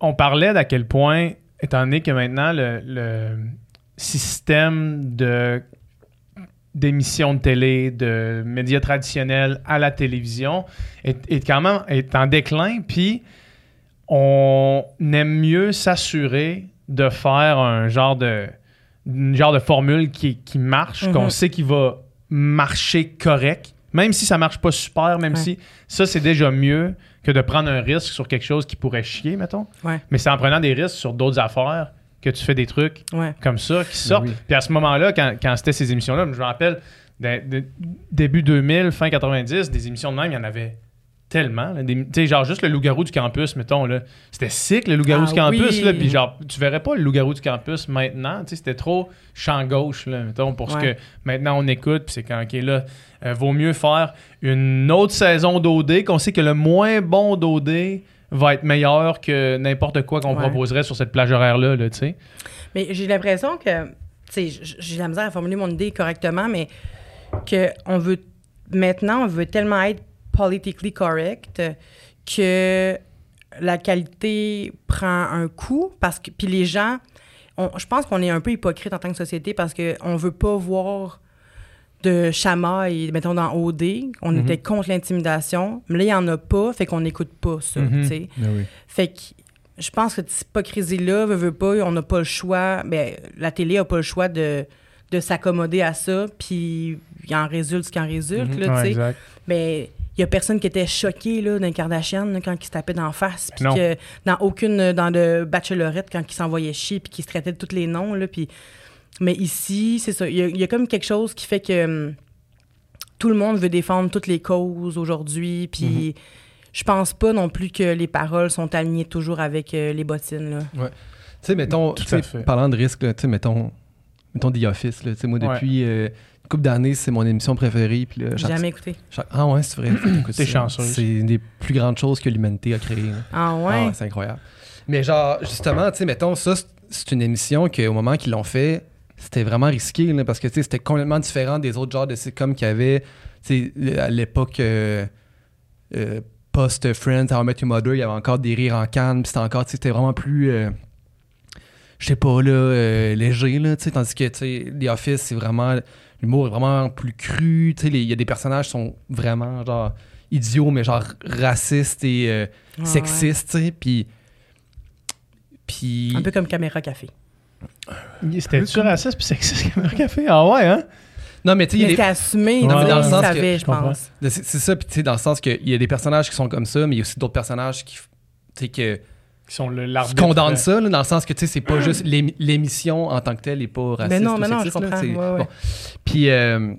on parlait d'à quel point, étant donné que maintenant le, le système de d'émissions de télé, de médias traditionnels à la télévision est, est quand même est en déclin, puis on aime mieux s'assurer de faire un genre de une genre de formule qui, qui marche, Mhm. qu'on sait qu'il va marcher correct. Même si ça marche pas super, même Ouais. si ça, c'est déjà mieux que de prendre un risque sur quelque chose qui pourrait chier, mettons. Ouais. Mais c'est en prenant des risques sur d'autres affaires que tu fais des trucs Ouais. comme ça qui sortent. oui. Puis à ce moment-là, quand, quand c'était ces émissions-là, je me rappelle, de- de- début 2000, fin 90, des émissions de même, il y en avait tellement. là, des- genre juste le loup-garou du campus, mettons, là. C'était sick, le loup-garou Ah du campus, oui. là. Puis genre, tu verrais pas le loup-garou du campus maintenant. C'était trop champ gauche, là, mettons, pour ce que maintenant on écoute. Puis c'est quand, OK, là, euh, vaut mieux faire une autre saison d'OD, qu'on sait que le moins bon d'OD va être meilleur que n'importe quoi qu'on Ouais. proposerait sur cette plage horaire-là, là, tu sais. Mais j'ai l'impression que, tu sais, j'ai la misère à formuler mon idée correctement, mais que on veut, maintenant, on veut tellement être politically correct que la qualité prend un coup parce que, puis les gens, on- je pense qu'on est un peu hypocrite en tant que société parce qu'on veut pas voir de chamaille, mettons, dans OD. On Mhm. était contre l'intimidation, mais là, il n'y en a pas, fait qu'on n'écoute pas ça, Mhm. tu sais. Oui. Fait que je pense que cette hypocrisie-là, veut, veut pas, on n'a pas le choix. Ben, la télé n'a pas le choix de, de s'accommoder à ça, puis il en résulte ce qui en résulte, Mhm. là, tu sais. Mais il y a personne qui était choqué, là, d'un Kardashian, là, quand il se tapait d'en face, puis que dans aucune, dans de Bachelorette, quand il s'envoyait chier, puis qu'il se traitait de tous les noms, là, puis... Mais ici, c'est ça, il y, a, il y a comme quelque chose qui fait que hum, tout le monde veut défendre toutes les causes aujourd'hui, puis... Je pense pas non plus que les paroles sont alignées toujours avec euh, les bottines. Là. Tu sais, mettons, Tout tu sais, fait. parlant de risque, tu sais, mettons, mettons The Office, là, tu sais, moi, Ouais. depuis euh, couple d'années, c'est mon émission préférée. Puis là, J'ai chaque- jamais écouté. chaque- Ah ouais, c'est vrai. T'es c'est- chanceuse. C'est une des plus grandes choses que l'humanité a créées. là. Ah ouais? Ah, c'est incroyable. Mais genre, justement, tu sais, mettons, ça, c'est- c'est une émission qu'au moment qu'ils l'ont fait, c'était vraiment risqué, là, parce que, tu sais, c'était complètement différent des autres genres de sitcoms qu'il y avait, tu sais, à l'époque... euh, euh, post-Friends, How I Met Your Mother, il y avait encore des rires en canne, puis c'était encore, tu sais, c'était vraiment plus, euh, je sais pas, là, euh, léger, là, tu sais, tandis que, tu sais, The Office, c'est vraiment, l'humour est vraiment plus cru, tu sais, les- il y a des personnages qui sont vraiment, genre, idiots, mais genre racistes et euh, Ah, sexistes, tu sais, puis... Puis... ouais. Un peu comme Caméra Café. C'était-tu raciste puis sexiste un café? Ah ouais, hein? Non, mais tu sais, il c'était assumé, Non, mais dans le sens que- savaient, je pense. C'est c'est ça, puis tu sais, dans le sens qu'il y a des personnages qui sont comme ça, mais il y a aussi d'autres personnages qui, tu sais, que... Qui sont condamne ça, là, dans le sens que tu sais, c'est pas juste l'ém- l'émission en tant que telle n'est pas raciste. Mais non, ou mais non, je sexiste, comprends. c'est- Ouais, ouais. bon. Puis, euh,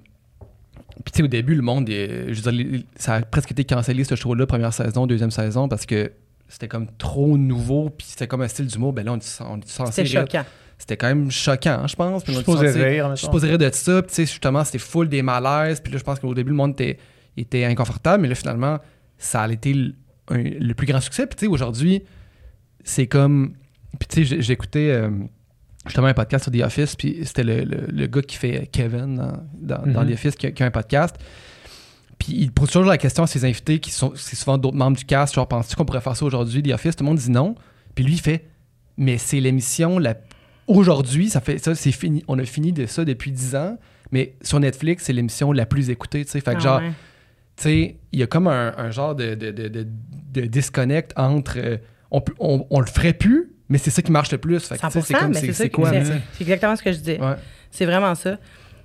puis tu sais, au début, le monde, euh, je veux dire, ça a presque été cancellé ce show-là, première saison, deuxième saison, parce que c'était comme trop nouveau, puis c'était comme un style d'humour. Ben là, on est, on est censé C'était choquant. C'était quand même choquant, je pense. Puis Je est supposais rire, je de ça. Puis, tu sais, justement, c'était full des malaises. Puis là, je pense qu'au début, le monde était, était inconfortable. Mais là, finalement, ça a été le, un- le plus grand succès. Puis, tu sais, aujourd'hui, c'est comme. Puis, tu sais, j'écoutais euh, justement un podcast sur The Office. Puis, c'était le, le- le gars qui fait Kevin dans, dans, dans Mhm. The Office qui a, qui a un podcast. Puis, il pose toujours la question à ses invités, qui sont c'est souvent d'autres membres du cast. Genre, penses-tu qu'on pourrait faire ça aujourd'hui, The Office? Tout le monde dit non. Puis, lui, il fait Mais c'est l'émission la aujourd'hui, ça fait ça, c'est fini. On a fini de ça depuis 10 ans, mais sur Netflix, c'est l'émission la plus écoutée, tu sais. Fait que Ah genre, ouais. tu sais, il y a comme un, un genre de, de, de, de- de disconnect entre euh, on, on, on le ferait plus, mais c'est ça qui marche le plus. Fait que, tu sais, 100%, c'est comme mais c'est ça c'est quoi, c'est-. C'est exactement ce que je disais. Ouais. C'est vraiment ça.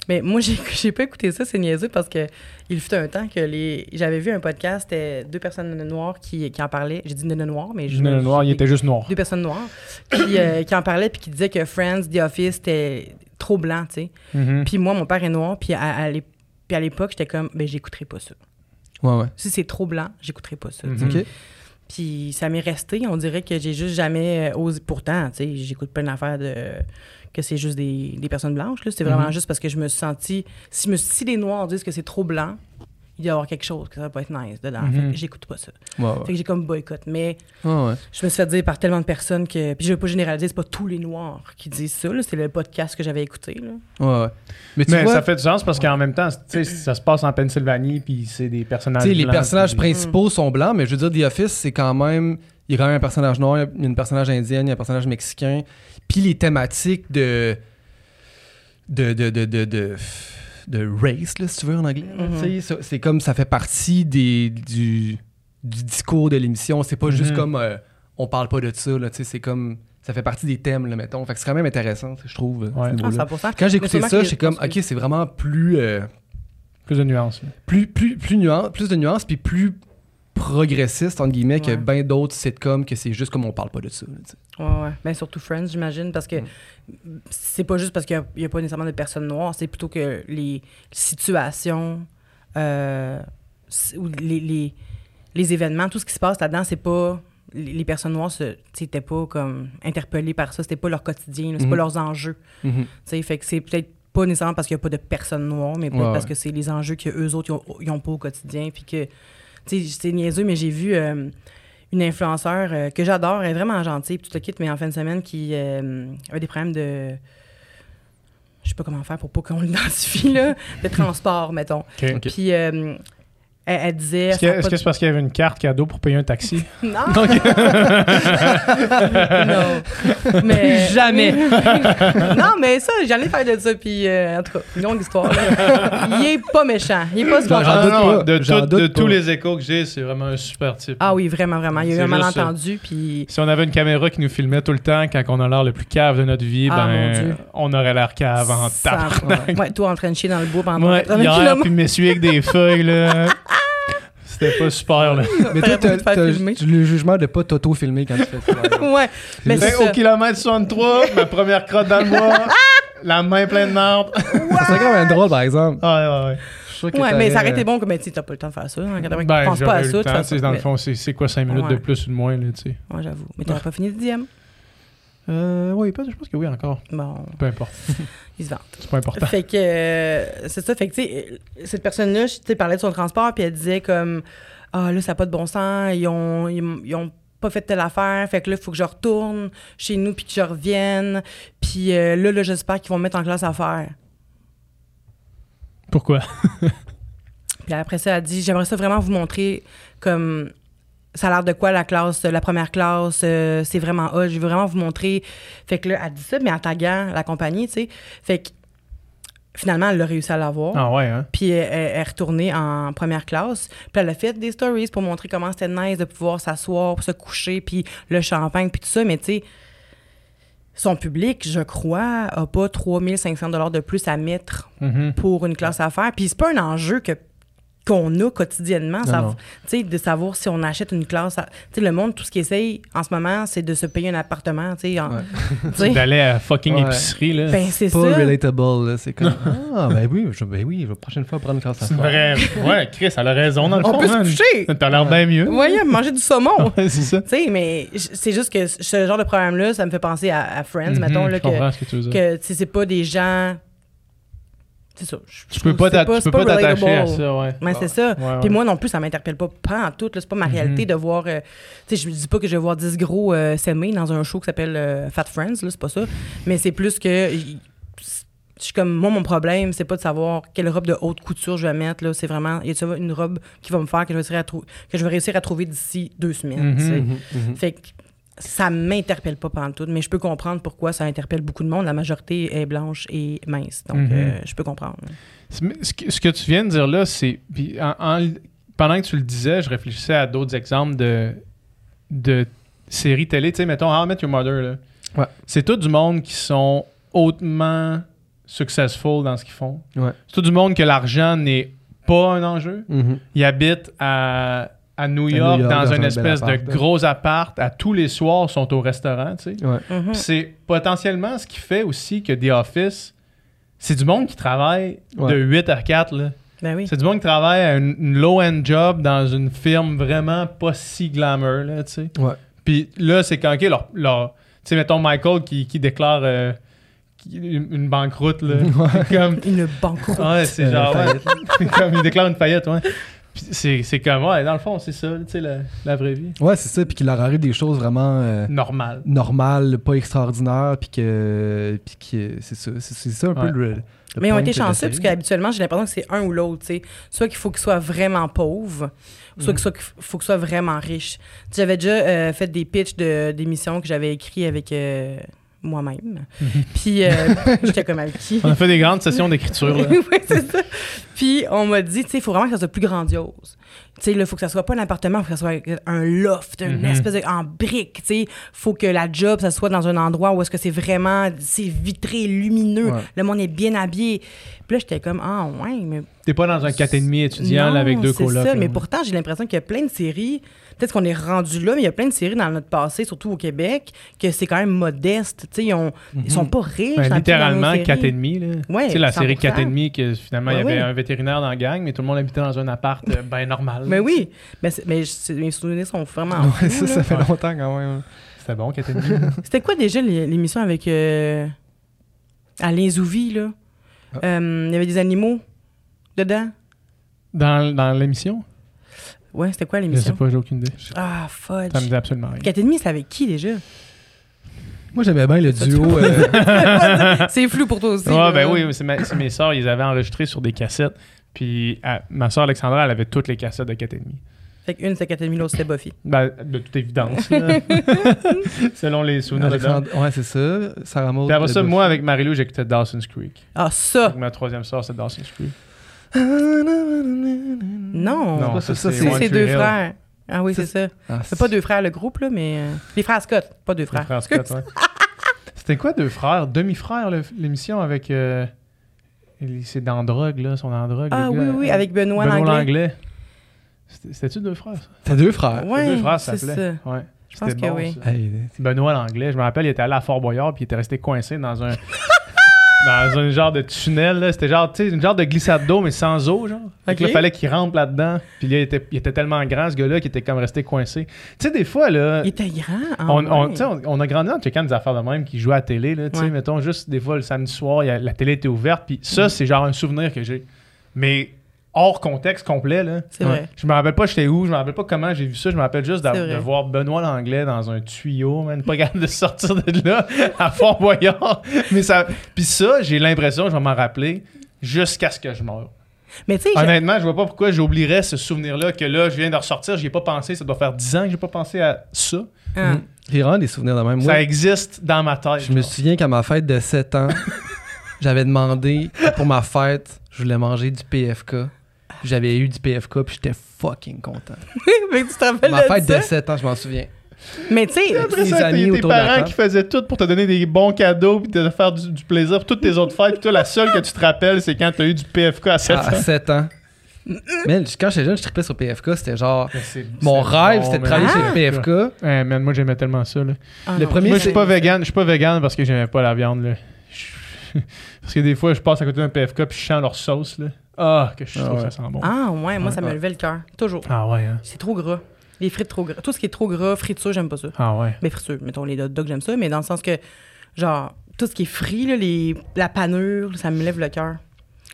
Mais moi, j'ai j'ai pas écouté ça, c'est niaiseux, parce que il fut un temps que les. J'avais vu un podcast, c'était deux personnes noires qui, qui en parlaient. J'ai dit nez noir, mais je. Le noir, il était juste noir. Deux personnes noires qui, euh, qui en parlaient puis qui disaient que Friends, The Office, c'était trop blanc, tu sais. Mhm. Puis moi, mon père est noir, puis à, à à l'époque, j'étais comme, ben, j'écouterai pas ça. Ouais, ouais. Si c'est trop blanc, j'écouterai pas ça. sais. Puis ça m'est resté. On dirait que j'ai juste jamais euh, osé. Pourtant, tu sais, j'écoute plein d'affaires de que c'est juste des, des personnes blanches. C'est vraiment Mhm. juste parce que je me suis senti. Si, me, si les Noirs disent que c'est trop blanc, il doit y avoir quelque chose que ça va pas être nice dedans. Mhm. Fait j'écoute pas ça. Ouais, Fait que j'ai comme boycott. Mais Ouais, ouais. je me suis fait dire par tellement de personnes que. Puis je veux pas généraliser, c'est pas tous les Noirs qui disent ça. là. C'est le podcast que j'avais écouté. Là. Ouais, ouais. Mais tu Mais vois, ça fait du sens parce qu'en même temps, tu sais, ça se passe en Pennsylvanie, puis c'est des personnages. les personnages puis- principaux sont blancs, mais je veux dire, The Office, c'est quand même. Il y a quand même un personnage noir, il y a un personnage indien, il y a un personnage mexicain. Puis les thématiques de. de. de. de. de, de, race, là, si tu veux, en anglais. Mhm. C'est comme ça fait partie des, du, du discours de l'émission. C'est pas juste Mhm. comme. euh, on parle pas de ça, là, tu sais, c'est comme. ça fait partie des thèmes, là, mettons. Fait que c'est quand même intéressant, je trouve. Ouais. Ah, niveau-là. 100%. Quand j'ai écouté ça, j'étais comme, ok, c'est vraiment plus, euh, Plus de nuances. plus, plus, plus, nuance, plus de nuances, puis plus progressiste, entre guillemets, que Ouais. bien d'autres sitcoms que c'est juste comme on parle pas de ça. là. Ouais, ouais. Ben, surtout Friends, j'imagine, parce que Mm. c'est pas juste parce qu'il n'y a, pas nécessairement de personnes noires, c'est plutôt que les situations euh, ou les, les, les événements, tout ce qui se passe là-dedans, c'est pas. Les personnes noires n'étaient pas comme interpellées par ça, c'était pas leur quotidien, c'est pas leurs enjeux. Tu sais, fait que c'est peut-être pas nécessairement parce qu'il n'y a pas de personnes noires, mais peut-être Ouais, parce que c'est les enjeux qu'eux autres, ils ont, pas au quotidien. Puis que, tu sais, c'est niaiseux, mais j'ai vu euh, une influenceur euh, que j'adore, elle est vraiment gentille, puis tout le kit, mais en fin de semaine, qui euh, avait des problèmes de. Je sais pas comment faire pour pas qu'on l'identifie, là, de transport, mettons. Puis euh, elle, elle disait. Est-ce que de- c'est parce qu'il y avait une carte cadeau pour payer un taxi? non! non! Mais... Jamais! non, mais ça, j'en ai fait de ça, puis euh, en tout cas, longue histoire. là. Il est pas méchant. Il est pas gentil. pas. de, J'en tout- doute de pas. tous les échos que j'ai, c'est vraiment un super type. Ah oui, vraiment, vraiment. Il y a eu un malentendu, puis... Si on avait une caméra qui nous filmait tout le temps quand on a l'air le plus cave de notre vie, Ah, mon ben, Dieu. on aurait l'air cave en tabarnak. Ouais, toi en train de chier dans le bois pendant Ouais, 80 hier, puis m'essuyer avec des feuilles, là. C'était pas super, là. Mais toi, t'as filmer. t'as le jugement de pas t'auto-filmer quand tu fais ça. Ouais, mais c'est Fait au ça. kilomètre 63, ma première crotte dans le bois, la main pleine de marde. Ça serait quand même drôle, par exemple. Ouais, ouais, ouais. Ouais, mais ça aurait été bon que, mais tu t'as pas le temps de faire ça. En 80, Ben, pense pas à ça. temps, ça. dans le fond, c'est c'est quoi 5 minutes de plus ou de moins, là, tu sais. Ouais, j'avoue. Mais t'aurais pas fini le dixième? Euh, oui, pas, je pense que oui, encore. Bon, Peu importe. il se vante. C'est pas important. Fait que euh, c'est ça. Fait que tu sais, cette personne-là, sais, parlait de son transport, puis elle disait comme Ah là, ça n'a pas de bon sens, ils ont, ils, ont- ils ont pas fait telle affaire, fait que là, il faut que je retourne chez nous puis que je revienne. Puis euh, là, là j'espère qu'ils vont me mettre en classe à faire. Pourquoi? Puis après ça, elle a dit J'aimerais ça vraiment vous montrer comme ça a l'air de quoi la classe, la première classe, euh, c'est vraiment hot, je veux vraiment vous montrer. Fait que là, elle dit ça, mais en taguant la compagnie, tu sais. Fait que finalement, elle a réussi à l'avoir. Ah ouais, hein? Puis elle, est retournée en première classe. Puis elle a fait des stories pour montrer comment c'était nice de pouvoir s'asseoir, se coucher, puis le champagne, puis tout ça. Mais tu sais, son public, je crois, a pas 3500 dollars de plus à mettre Mhm. pour une classe à faire. Puis c'est pas un enjeu que qu'on a quotidiennement, ça- non. de savoir si on achète une classe. à- Tu sais, le monde, tout ce qu'il essaye en ce moment, c'est de se payer un appartement, en- Ouais. D'aller à fucking Ouais. épicerie, là. Ben, c'est ça. Pas relatable, là. C'est comme. Ah, ben oui, je, ben oui, je vais la prochaine fois prendre une classe à C'est faire. vrai. Ouais, Chris, elle a raison dans le On fond. peut se coucher! T'as l'air bien mieux. Voyez, manger du saumon! C'est ça. Tu sais, mais c'est juste que ce genre de problème-là, ça me fait penser à, à Friends, Mhm, mettons, là, que, ce que tu veux dire. que c'est pas des gens. C'est ça. je- Tu peux pas t'attacher à ça, ouais. Mais c'est ça. Ouais, Puis moi non plus, ça m'interpelle pas, pas en tout. C'est pas ma réalité Mhm. de voir. euh, tu sais, je me dis pas que je vais voir 10 gros euh, s'aimer dans un show qui s'appelle euh, Fat Friends, là, c'est pas ça. Mais c'est plus que. Je suis comme, moi, mon problème, c'est pas de savoir quelle robe de haute couture je vais mettre. C'est vraiment, y a une robe qui va me faire que je vais réussir à, trou- que je vais réussir à trouver d'ici deux semaines. Mhm, mhm. Fait que ça m'interpelle pas pendant tout, mais je peux comprendre pourquoi ça interpelle beaucoup de monde. La majorité est blanche et mince. Donc, Mhm. euh, je peux comprendre. Ce que, ce que tu viens de dire là, c'est. pendant que tu le disais, je réfléchissais à d'autres exemples de, de séries télé. Tu sais, mettons, How I Met Your Mother. Ouais. C'est tout du monde qui sont hautement successful dans ce qu'ils font. Ouais. C'est tout du monde que l'argent n'est pas un enjeu. Mhm. Ils habitent à, à New New York, dans, dans un une bel espèce de gros appart. À tous les soirs, sont au restaurant, tu sais. Ouais. Mhm. C'est potentiellement ce qui fait aussi que The Office, c'est du monde qui travaille Ouais. de 8 à 4. Là. Ben oui. C'est du monde qui travaille à une, une low-end job dans une firme vraiment pas si glamour, là, tu sais. Ouais. Puis là, c'est quand, OK, leur, leur- tu sais, mettons Michael qui, qui déclare euh, qui- une, banqueroute, là. C'est comme, Une banqueroute. ouais, c'est Euh, genre, ouais. comme il déclare une faillite, ouais. C'est, c'est comme, ouais, dans le fond, c'est ça, tu sais, la, la vraie vie. Ouais, c'est ça. Puis qu'il leur arrive des choses vraiment euh, Normal. normales, pas extraordinaires. Puis que. Puis que c'est ça. C'est, ça un Ouais. peu le. le Mais ils ont été chanceux parce qu'habituellement, j'ai l'impression que c'est un ou l'autre. tu sais. Soit qu'il faut qu'il soit vraiment pauvre, soit qu'il soit- qu'il faut qu'il soit vraiment riche. J'avais déjà euh, fait des pitchs de, d'émissions que j'avais écrits avec euh, moi-même. Puis, euh, j'étais comme avec qui? On a fait des grandes sessions d'écriture. là. oui, c'est ça. Puis on m'a dit, tu sais, il faut vraiment que ça soit plus grandiose. Tu sais, il faut que ça soit pas un appartement, il faut que ça soit un loft, une Mhm. espèce de en briques. Tu sais, faut que la job, ça soit dans un endroit où est-ce que c'est vraiment, c'est vitré, lumineux, Ouais. le monde est bien habillé. Puis là, j'étais comme, ah ouais, mais T'es pas dans un 4,5 étudiant là, non, avec deux c'est colocs. ça, là. mais pourtant, j'ai l'impression qu'il y a plein de séries. Peut-être qu'on est rendu là, mais il y a plein de séries dans notre passé, surtout au Québec, que c'est quand même modeste. Tu sais, ils, ont- ils sont pas riches. Ben, littéralement nos séries. 4,5. Là. Ouais, tu sais, la série 100%. 4,5, que finalement, il y avait un vétérinaire dans la gang, mais tout le monde habitait dans un appart euh, ben normal. Mais oui, mais, mais c'est- mes souvenirs sont vraiment. Ouais, fous, ça, là. ça fait longtemps quand même. C'était bon, 4,5. C'était quoi déjà l'é- l'émission avec euh, Alain Zouvi, là? Ah. Euh, Il y avait des animaux dedans? dans dans l'émission? Ouais, c'était quoi Je sais l'émission? pas, j'ai aucune idée. Ah, fudge. Ça me dit absolument rien. 4,5, c'est avec qui déjà? Moi, j'aimais bien le duo. euh, c'est flou pour toi aussi. Ouais, là. ben oui, c'est ma- c'est mes sœurs, ils avaient enregistré sur des cassettes. Puis à- ma sœur Alexandra, elle avait toutes les cassettes de 4,5. Fait qu'une, c'était 4,5, l'autre, c'était Buffy. Ben, de toute évidence. Selon les souvenirs de Alexandre- Ouais, c'est ça. Sarah Maud. Puis après ça, moi, avec Marie-Lou, j'écoutais Dawson's Creek. Ah, ça! Avec ma troisième sœur, c'est Dawson's Creek. Non! Non, ça, ça, ça, c'est deux Hill. frères. Ah oui, c'est ça. Ah, C'est pas deux frères, le groupe, là, mais. euh, Les frères Scott, pas deux Les frères. Scott, ouais. C'était quoi deux frères? Demi-frères, l'émission avec... euh, C'est dans drogue, là, sont dans drogue. Ah les oui, gars. oui, avec Benoît, Benoît Langlais. Langlais. C'était- C'était-tu deux frères, ça? T'as deux frères. Ouais, deux frères, ça c'est s'appelait. ça. Ouais. Je pense que oui. Hey, Benoît Langlais, je me rappelle, il était allé à Fort Boyard puis il était resté coincé dans un dans un genre de tunnel là. c'était genre tu sais une genre de glissade d'eau mais sans eau genre. Fait fallait qu'il rentre là-dedans. Puis là il était, il était tellement grand ce gars-là qu'il était comme resté coincé. Tu sais des fois là Il était grand. on, on, a grandi en checkant des affaires de même qui jouaient à la télé là, tu sais Ouais. mettons juste des fois le samedi soir, a- la télé était ouverte puis Mm. ça c'est genre un souvenir que j'ai. Mais hors contexte complet là. C'est vrai. Je me rappelle pas j'étais où, je me rappelle pas comment j'ai vu ça, je me rappelle juste de, voir Benoît Langlais dans un tuyau, man, pas capable de sortir de là à Fort Boyard. Mais ça puis ça, j'ai l'impression, je vais m'en rappeler jusqu'à ce que je meure. Mais tu sais, je- Honnêtement, je vois pas pourquoi j'oublierais ce souvenir-là que là, je viens de ressortir, j'y ai pas pensé, ça doit faire 10 ans que j'ai pas pensé à ça. Ah. J'ai vraiment des souvenirs de même. Moi, Ça existe dans ma tête. je me souviens qu'à ma fête de 7 ans, j'avais demandé que pour ma fête, je voulais manger du PFK. J'avais eu du PFK puis j'étais fucking content. Que tu te rappelles Ma de fête ça? de 7 ans, je m'en souviens. Mais tu sais, Après ça, amis tes, parents table. qui faisaient tout pour te donner des bons cadeaux puis te faire du, du plaisir pour toutes tes autres fêtes. Puis toi, la seule que tu te rappelles, c'est quand tu as eu du PFK à 7 À ans. 7 ans. Mais quand j'étais jeune, je tripais sur PFK. C'était genre. Mais Mon rêve, bon, c'était de travailler Ah! chez PFK. Ouais, man, moi j'aimais tellement ça. Là. Ah Le non. premier, Moi je suis pas vegan, je suis pas vegan parce que j'aimais pas la viande. Là. Parce que des fois je passe à côté d'un PFK puis je sens leur sauce. Là. Ah, que je Ah trouve ouais. que ça sent bon. Ah ouais, moi ça me levait le cœur. Toujours. Ah ouais, hein. C'est trop gras. Les frites trop gras. Tout ce qui est trop gras, friture, j'aime pas ça. Ah ouais. Mais friture, mettons les hot dogs, j'aime ça, mais dans le sens que, genre, tout ce qui est frit, là, les, la panure, ça me lève le cœur.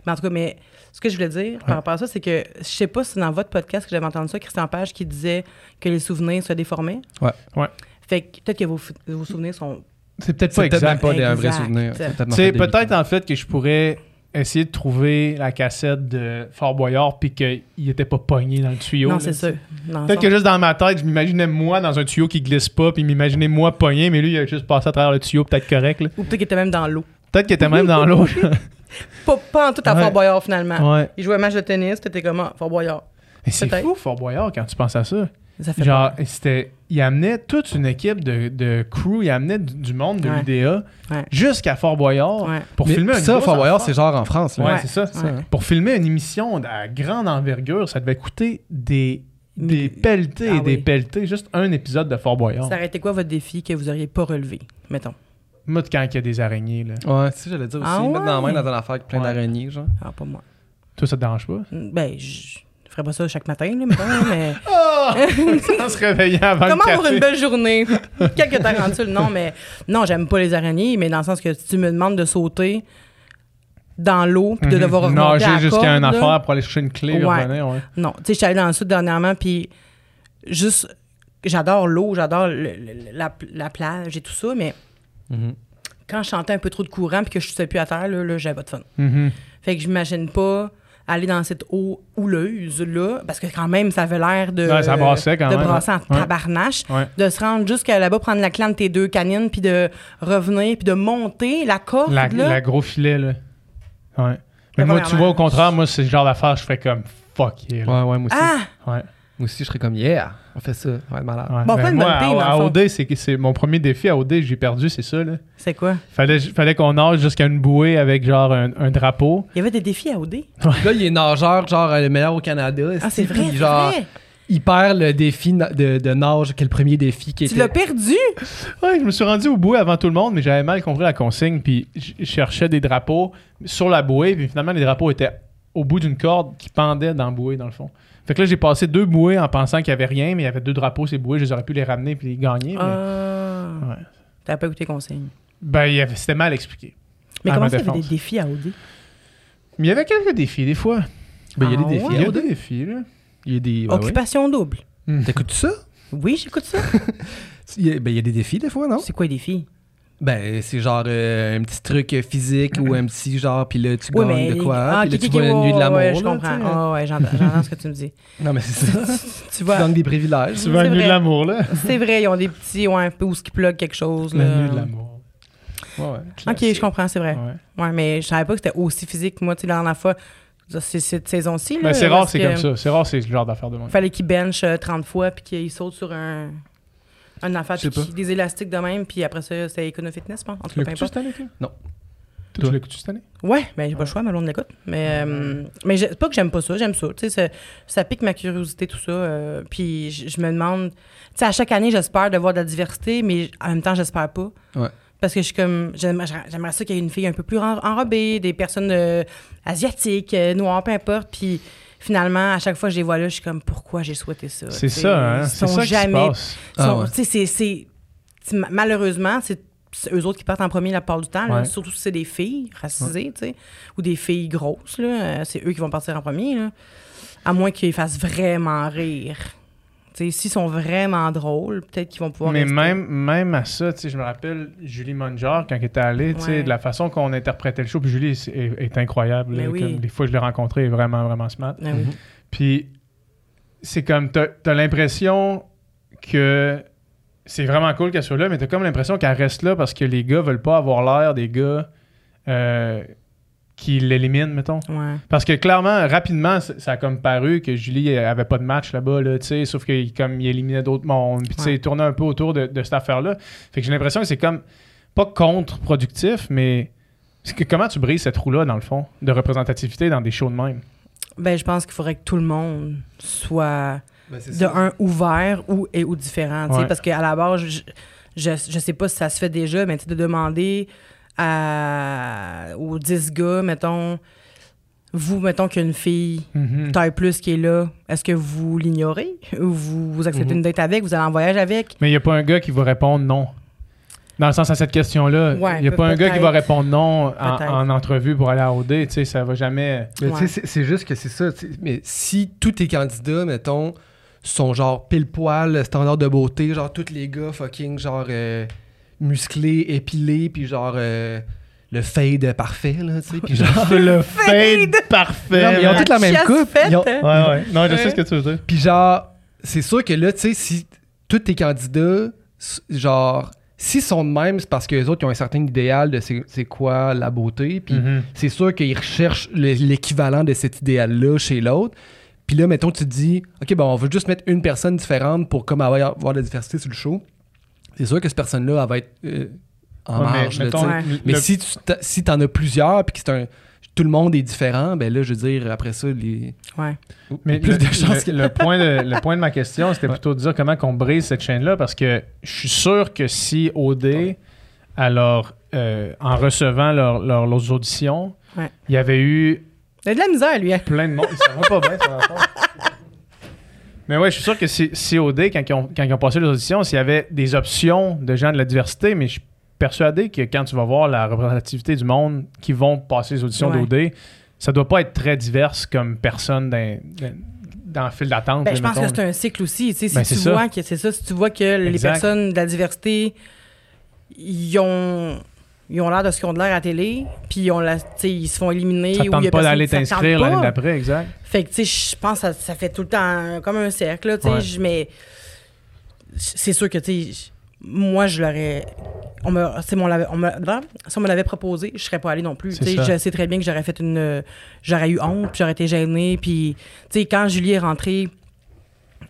Mais en tout cas, mais ce que je voulais dire par rapport à ça, c'est que je sais pas si c'est dans votre podcast que j'avais entendu ça, Christian Page qui disait que les souvenirs se déformaient. Ouais. Ouais. Fait que peut-être que vos, souvenirs sont. C'est peut-être pas C'est peut-être même exact. pas des- un vrai Exact. souvenir. C'est peut-être en fait que je pourrais essayer de trouver la cassette de Fort Boyard puis qu'il était pas pogné dans le tuyau. non, c'est le Peut-être que juste dans ma tête, je m'imaginais moi dans un tuyau qui glisse pas, puis m'imaginais moi pogné, mais lui, il a juste passé à travers le tuyau, peut-être correct. là. Ou peut-être qu'il était même dans l'eau. Peut-être qu'il était même dans l'eau. Pas, pas en tout à Ouais. Fort Boyard, finalement. ouais. Il jouait un match de tennis, t'étais comment? Fort Boyard. Mais c'est fou, Fort Boyard, quand tu penses à ça. Ça fait Genre, c'était. Il amenait toute une équipe de, de crew, il amenait du, du monde de Ouais. l'UDA Ouais. jusqu'à Fort Boyard Ouais. pour Mais filmer un ça, Fort Boyard, c'est genre en France. là. Ouais, Ouais. c'est ça. Ça. Pour filmer une émission à grande envergure, ça devait coûter des, des pelletés et Ah des oui. pelletés. Juste un épisode de Fort Boyard. Ça aurait été quoi votre défi que vous auriez pas relevé, mettons? Moi, quand il y a des araignées, là. Ouais, c'est ça, j'allais dire aussi. Ah Mettre dans la main ouais? dans une affaire avec plein Ouais. d'araignées, genre. Ah, pas moi. Toi, ça te dérange pas? Ben, je je ferais pas ça chaque matin, là, mettons, là, mais... Oh! se réveillant avant Comment le avoir une belle journée? Quelques tarentules, non, mais... Non, j'aime pas les araignées, mais dans le sens que si tu me demandes de sauter dans l'eau puis de Mhm. devoir remonter Nager jusqu'à là, affaire pour aller chercher une clé Ouais. revenir, ouais. Non, tu sais, je suis allée dans le sud dernièrement, puis juste... J'adore l'eau, j'adore le- le- la, la plage et tout ça, mais Mhm. quand je sentais un peu trop de courant puis que je ne plus à terre, là, là j'avais pas de fun. Mhm. Fait que j'imagine pas aller dans cette eau houleuse-là, parce que quand même, ça avait l'air de, Ouais, ça brassait quand de même, brasser en ouais. tabarnache, Ouais. de se rendre jusqu'à là-bas, prendre la clan de tes deux canines, puis de revenir, puis de monter la corde, La, là. la gros filet, là. Ouais. Mais moi, tu vois, au contraire, moi, c'est le genre d'affaire, je fais comme fuck yeah. là. Ouais, ouais, moi aussi. Ah! Ouais. Moi aussi, je serais comme, yeah, on fait ça. Ouais, malade. ouais. Bon, Ben, une moi, bonne à, team. OD, c'est mon premier défi à OD, j'ai perdu, c'est ça, là. C'est quoi? Fallait, fallait qu'on nage jusqu'à une bouée avec genre un, un drapeau. Il y avait des défis à OD? Là, il est nageur, genre le meilleur au Canada. Ah, c'est vrai, genre, vrai. il perd le défi de, de nage, qui est le premier défi qui Tu était. l'as perdu? Ouais, je me suis rendu au bouée avant tout le monde, mais j'avais mal compris la consigne, puis je je cherchais des drapeaux sur la bouée, puis finalement, les drapeaux étaient au bout d'une corde qui pendait dans la bouée, dans le fond. Fait que là, j'ai passé deux bouées en pensant qu'il y avait rien, mais il y avait deux drapeaux, ces bouées, j'aurais pu les ramener puis les gagner. mais- Ah. Ouais. T'as pas écouté consigne? Ben, c'était mal expliqué. Mais comment ça, il y avait des défis à OD? Mais il y avait quelques défis, des fois. Ben, il y a Ah des défis. ouais? Il y a des défis, là. Il y a des. ouais, ouais. Occupation double. T'écoutes ça? Oui, j'écoute ça. Il y, a, ben, il y a des défis, des fois, non? C'est quoi les défis? Ben, c'est genre euh, un petit truc euh, physique ou un petit genre, puis là, tu Oui, gagnes mais. de quoi? Ah, puis là, tu vois nuit de l'amour. Ouais, je là, comprends. tu. Ah, ouais, j'entends j'entends ce que tu me dis. Non, mais c'est ça. Tu tu vois, gagnes des privilèges. Tu veux la C'est nuit de l'amour, là? c'est vrai, ils ont des petits, ouais, un peu où ce qui plug quelque chose. La là. nuit de l'amour. Ouais, ouais. Ok, je comprends, c'est vrai. Ouais. Ouais, mais je savais pas que c'était aussi physique que moi, tu sais, la dernière fois. C'est cette saison-ci. là, Ben, c'est rare, c'est comme ça. C'est rare, c'est ce genre d'affaire de moi. Fallait qu'il bench euh, 30 fois, puis qu'il saute sur un. Un pas. qu'il- des élastiques de même, puis après ça, c'est Econo Fitness, je pense. En tout Tu cas, peu importe. année, toi? Non. Toi, tu l'écoutes cette année? Ouais, ben j'ai pas le choix, mais on l'écoute. Mais, euh, mais pas que j'aime pas ça, j'aime ça. Tu sais, ça, pique ma curiosité, tout ça. euh, puis je, je me demande. Tu sais, à chaque année, j'espère de voir de la diversité, mais en même temps, j'espère pas. Ouais. Parce que je suis comme. J'aimerais j'aimerais ça qu'il y ait une fille un peu plus en- enrobée, des personnes euh, asiatiques, euh, noires, peu importe. Puis finalement, à chaque fois que je les vois là, je suis comme, pourquoi j'ai souhaité ça? C'est ça, hein? Ils C'est sont ça qui se jamais passe. ils sont- Ah ouais. tu sais, c'est- c'est- c'est- ma- malheureusement, c'est eux autres qui partent en premier la plupart du temps, là, Ouais. surtout si c'est des filles racisées, tu sais, ou des filles grosses, là, euh, c'est eux qui vont partir en premier, là. à moins qu'ils fassent vraiment rire. S'ils sont vraiment drôles, peut-être qu'ils vont pouvoir Mais rester. même, même à ça, tu sais, je me rappelle Julie Mongeard, quand elle était allée, tu sais, Ouais. de la façon qu'on interprétait le show, puis Julie est, est- est incroyable. Mais là, oui. comme les fois que je l'ai rencontrée, elle est vraiment, vraiment smart. Oui. Puis c'est comme, t'as as, l'impression que c'est vraiment cool qu'elle soit là, mais t'as comme l'impression qu'elle reste là parce que les gars veulent pas avoir l'air des gars euh, qui l'éliminent, mettons. Ouais. Parce que clairement, rapidement, ça ça a comme paru que Julie avait pas de match là-bas, là, tu sais, sauf qu'il comme il éliminait d'autres mondes, puis tu sais, Ouais. il tournait un peu autour de, de cette affaire-là. Fait que j'ai l'impression que c'est comme pas contre-productif, mais que comment tu brises cette roue-là, dans le fond, de représentativité dans des shows de même? Ben, je pense qu'il faudrait que tout le monde soit Ben, de ça. un ouvert ou, et, ou différent. tu sais, Ouais. Parce qu'à la base, je, je, je sais pas si ça se fait déjà, mais de demander à, aux 10 gars, mettons, vous, mettons qu'une fille Mhm. taille plus qui est là, est-ce que vous l'ignorez? Ou vous, vous acceptez Mhm. une date avec, vous allez en voyage avec? Mais il n'y a pas un gars qui va répondre non. Dans le sens à cette question-là, il Ouais, n'y a pas un gars qui va répondre non en, entrevue pour aller à OD, tu sais, ça va jamais... Mais tu Ouais. sais, c'est- c'est juste que c'est ça. Mais si tous tes candidats, mettons, sont genre pile poil, standard de beauté, genre tous les gars fucking genre euh, musclés, épilés, puis genre euh, le fade parfait, là, tu sais, puis genre. le fade parfait! Non, mais ils ont toutes la même coupe. faite, ils ont- hein? Ouais, ouais. Non, je sais ce que tu veux dire. Puis genre, c'est sûr que là, tu sais, si tous tes candidats, genre, s'ils sont de même, c'est parce que les autres ils ont un certain idéal de c'est quoi la beauté. Puis Mhm. c'est sûr qu'ils recherchent le- l'équivalent de cet idéal-là chez l'autre. Puis là, mettons, tu te dis, OK, ben, on veut juste mettre une personne différente pour comme avoir, avoir de la diversité sur le show. C'est sûr que cette personne-là, elle va être euh, en Ouais, mais marge. mettons, Mais le- si tu si t'en as plusieurs, puis que c'est un. Tout le monde est différent, ben là, je veux dire, après ça, les. Ouais. Mais plus le, de chances le- le point de, le point de ma question, c'était Ouais. plutôt de dire comment qu'on brise cette chaîne-là, parce que je suis sûr que si OD, alors, euh, en recevant leur- leur- leurs auditions, Ouais. il y avait eu Il a de la misère, lui. hein. plein de monde. Ça va pas bien, son rapport. Mais ouais, je suis sûr que si, si OD, quand ils, ont, quand ils ont passé les auditions, s'il y avait des options de gens de la diversité, mais je suis persuadé que quand tu vas voir la représentativité du monde qui vont passer les auditions Ouais. d'OD, ça doit pas être très diverse comme personne dans, dans, dans le fil d'attente. Ben, je pense mettons, que c'est un cycle aussi. Ben, si c'est tu ça. vois que c'est ça, si tu vois que les personnes de la diversité, ils ont, ils ont l'air de ce qu'ils ont de l'air à la télé, puis ils, ont la, ils se font éliminer. Ça te tente pas d'aller t'inscrire l'année d'après, exact. Fait que, tu sais, je pense que ça, ça fait tout le temps comme un cercle, tu sais. Ouais. Mais c'est sûr que, tu sais, moi, je l'aurais. On me, on si on me l'avait proposé, je serais pas allée non plus. Je sais très bien que j'aurais fait une. J'aurais eu honte, puis j'aurais été gênée. Puis, tu sais, quand Julie est rentrée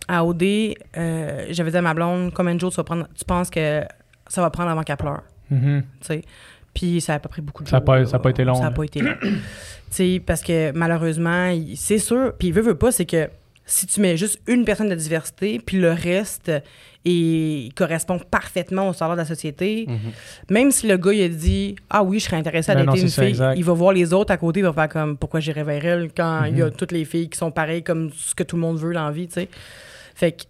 à OD, euh, j'avais dit à ma blonde, combien de jours tu, vas prendre, tu penses que ça va prendre avant qu'elle pleure? Tu sais. Puis ça n'a pas pris beaucoup de Ça là. ça a pas été long, Ça n'a pas été long. parce que malheureusement, il- c'est sûr, puis veut, veut pas, c'est que si tu mets juste une personne de diversité, puis le reste et correspond parfaitement au standard de la société, même si le gars il a dit Ah oui, je serais intéressé à Ben dater une ça, fille, il va voir les autres à côté, il va faire comme Pourquoi j'irais vers elle quand il y a Mhm. toutes les filles qui sont pareilles comme ce que tout le monde veut dans la vie, tu sais. Fait que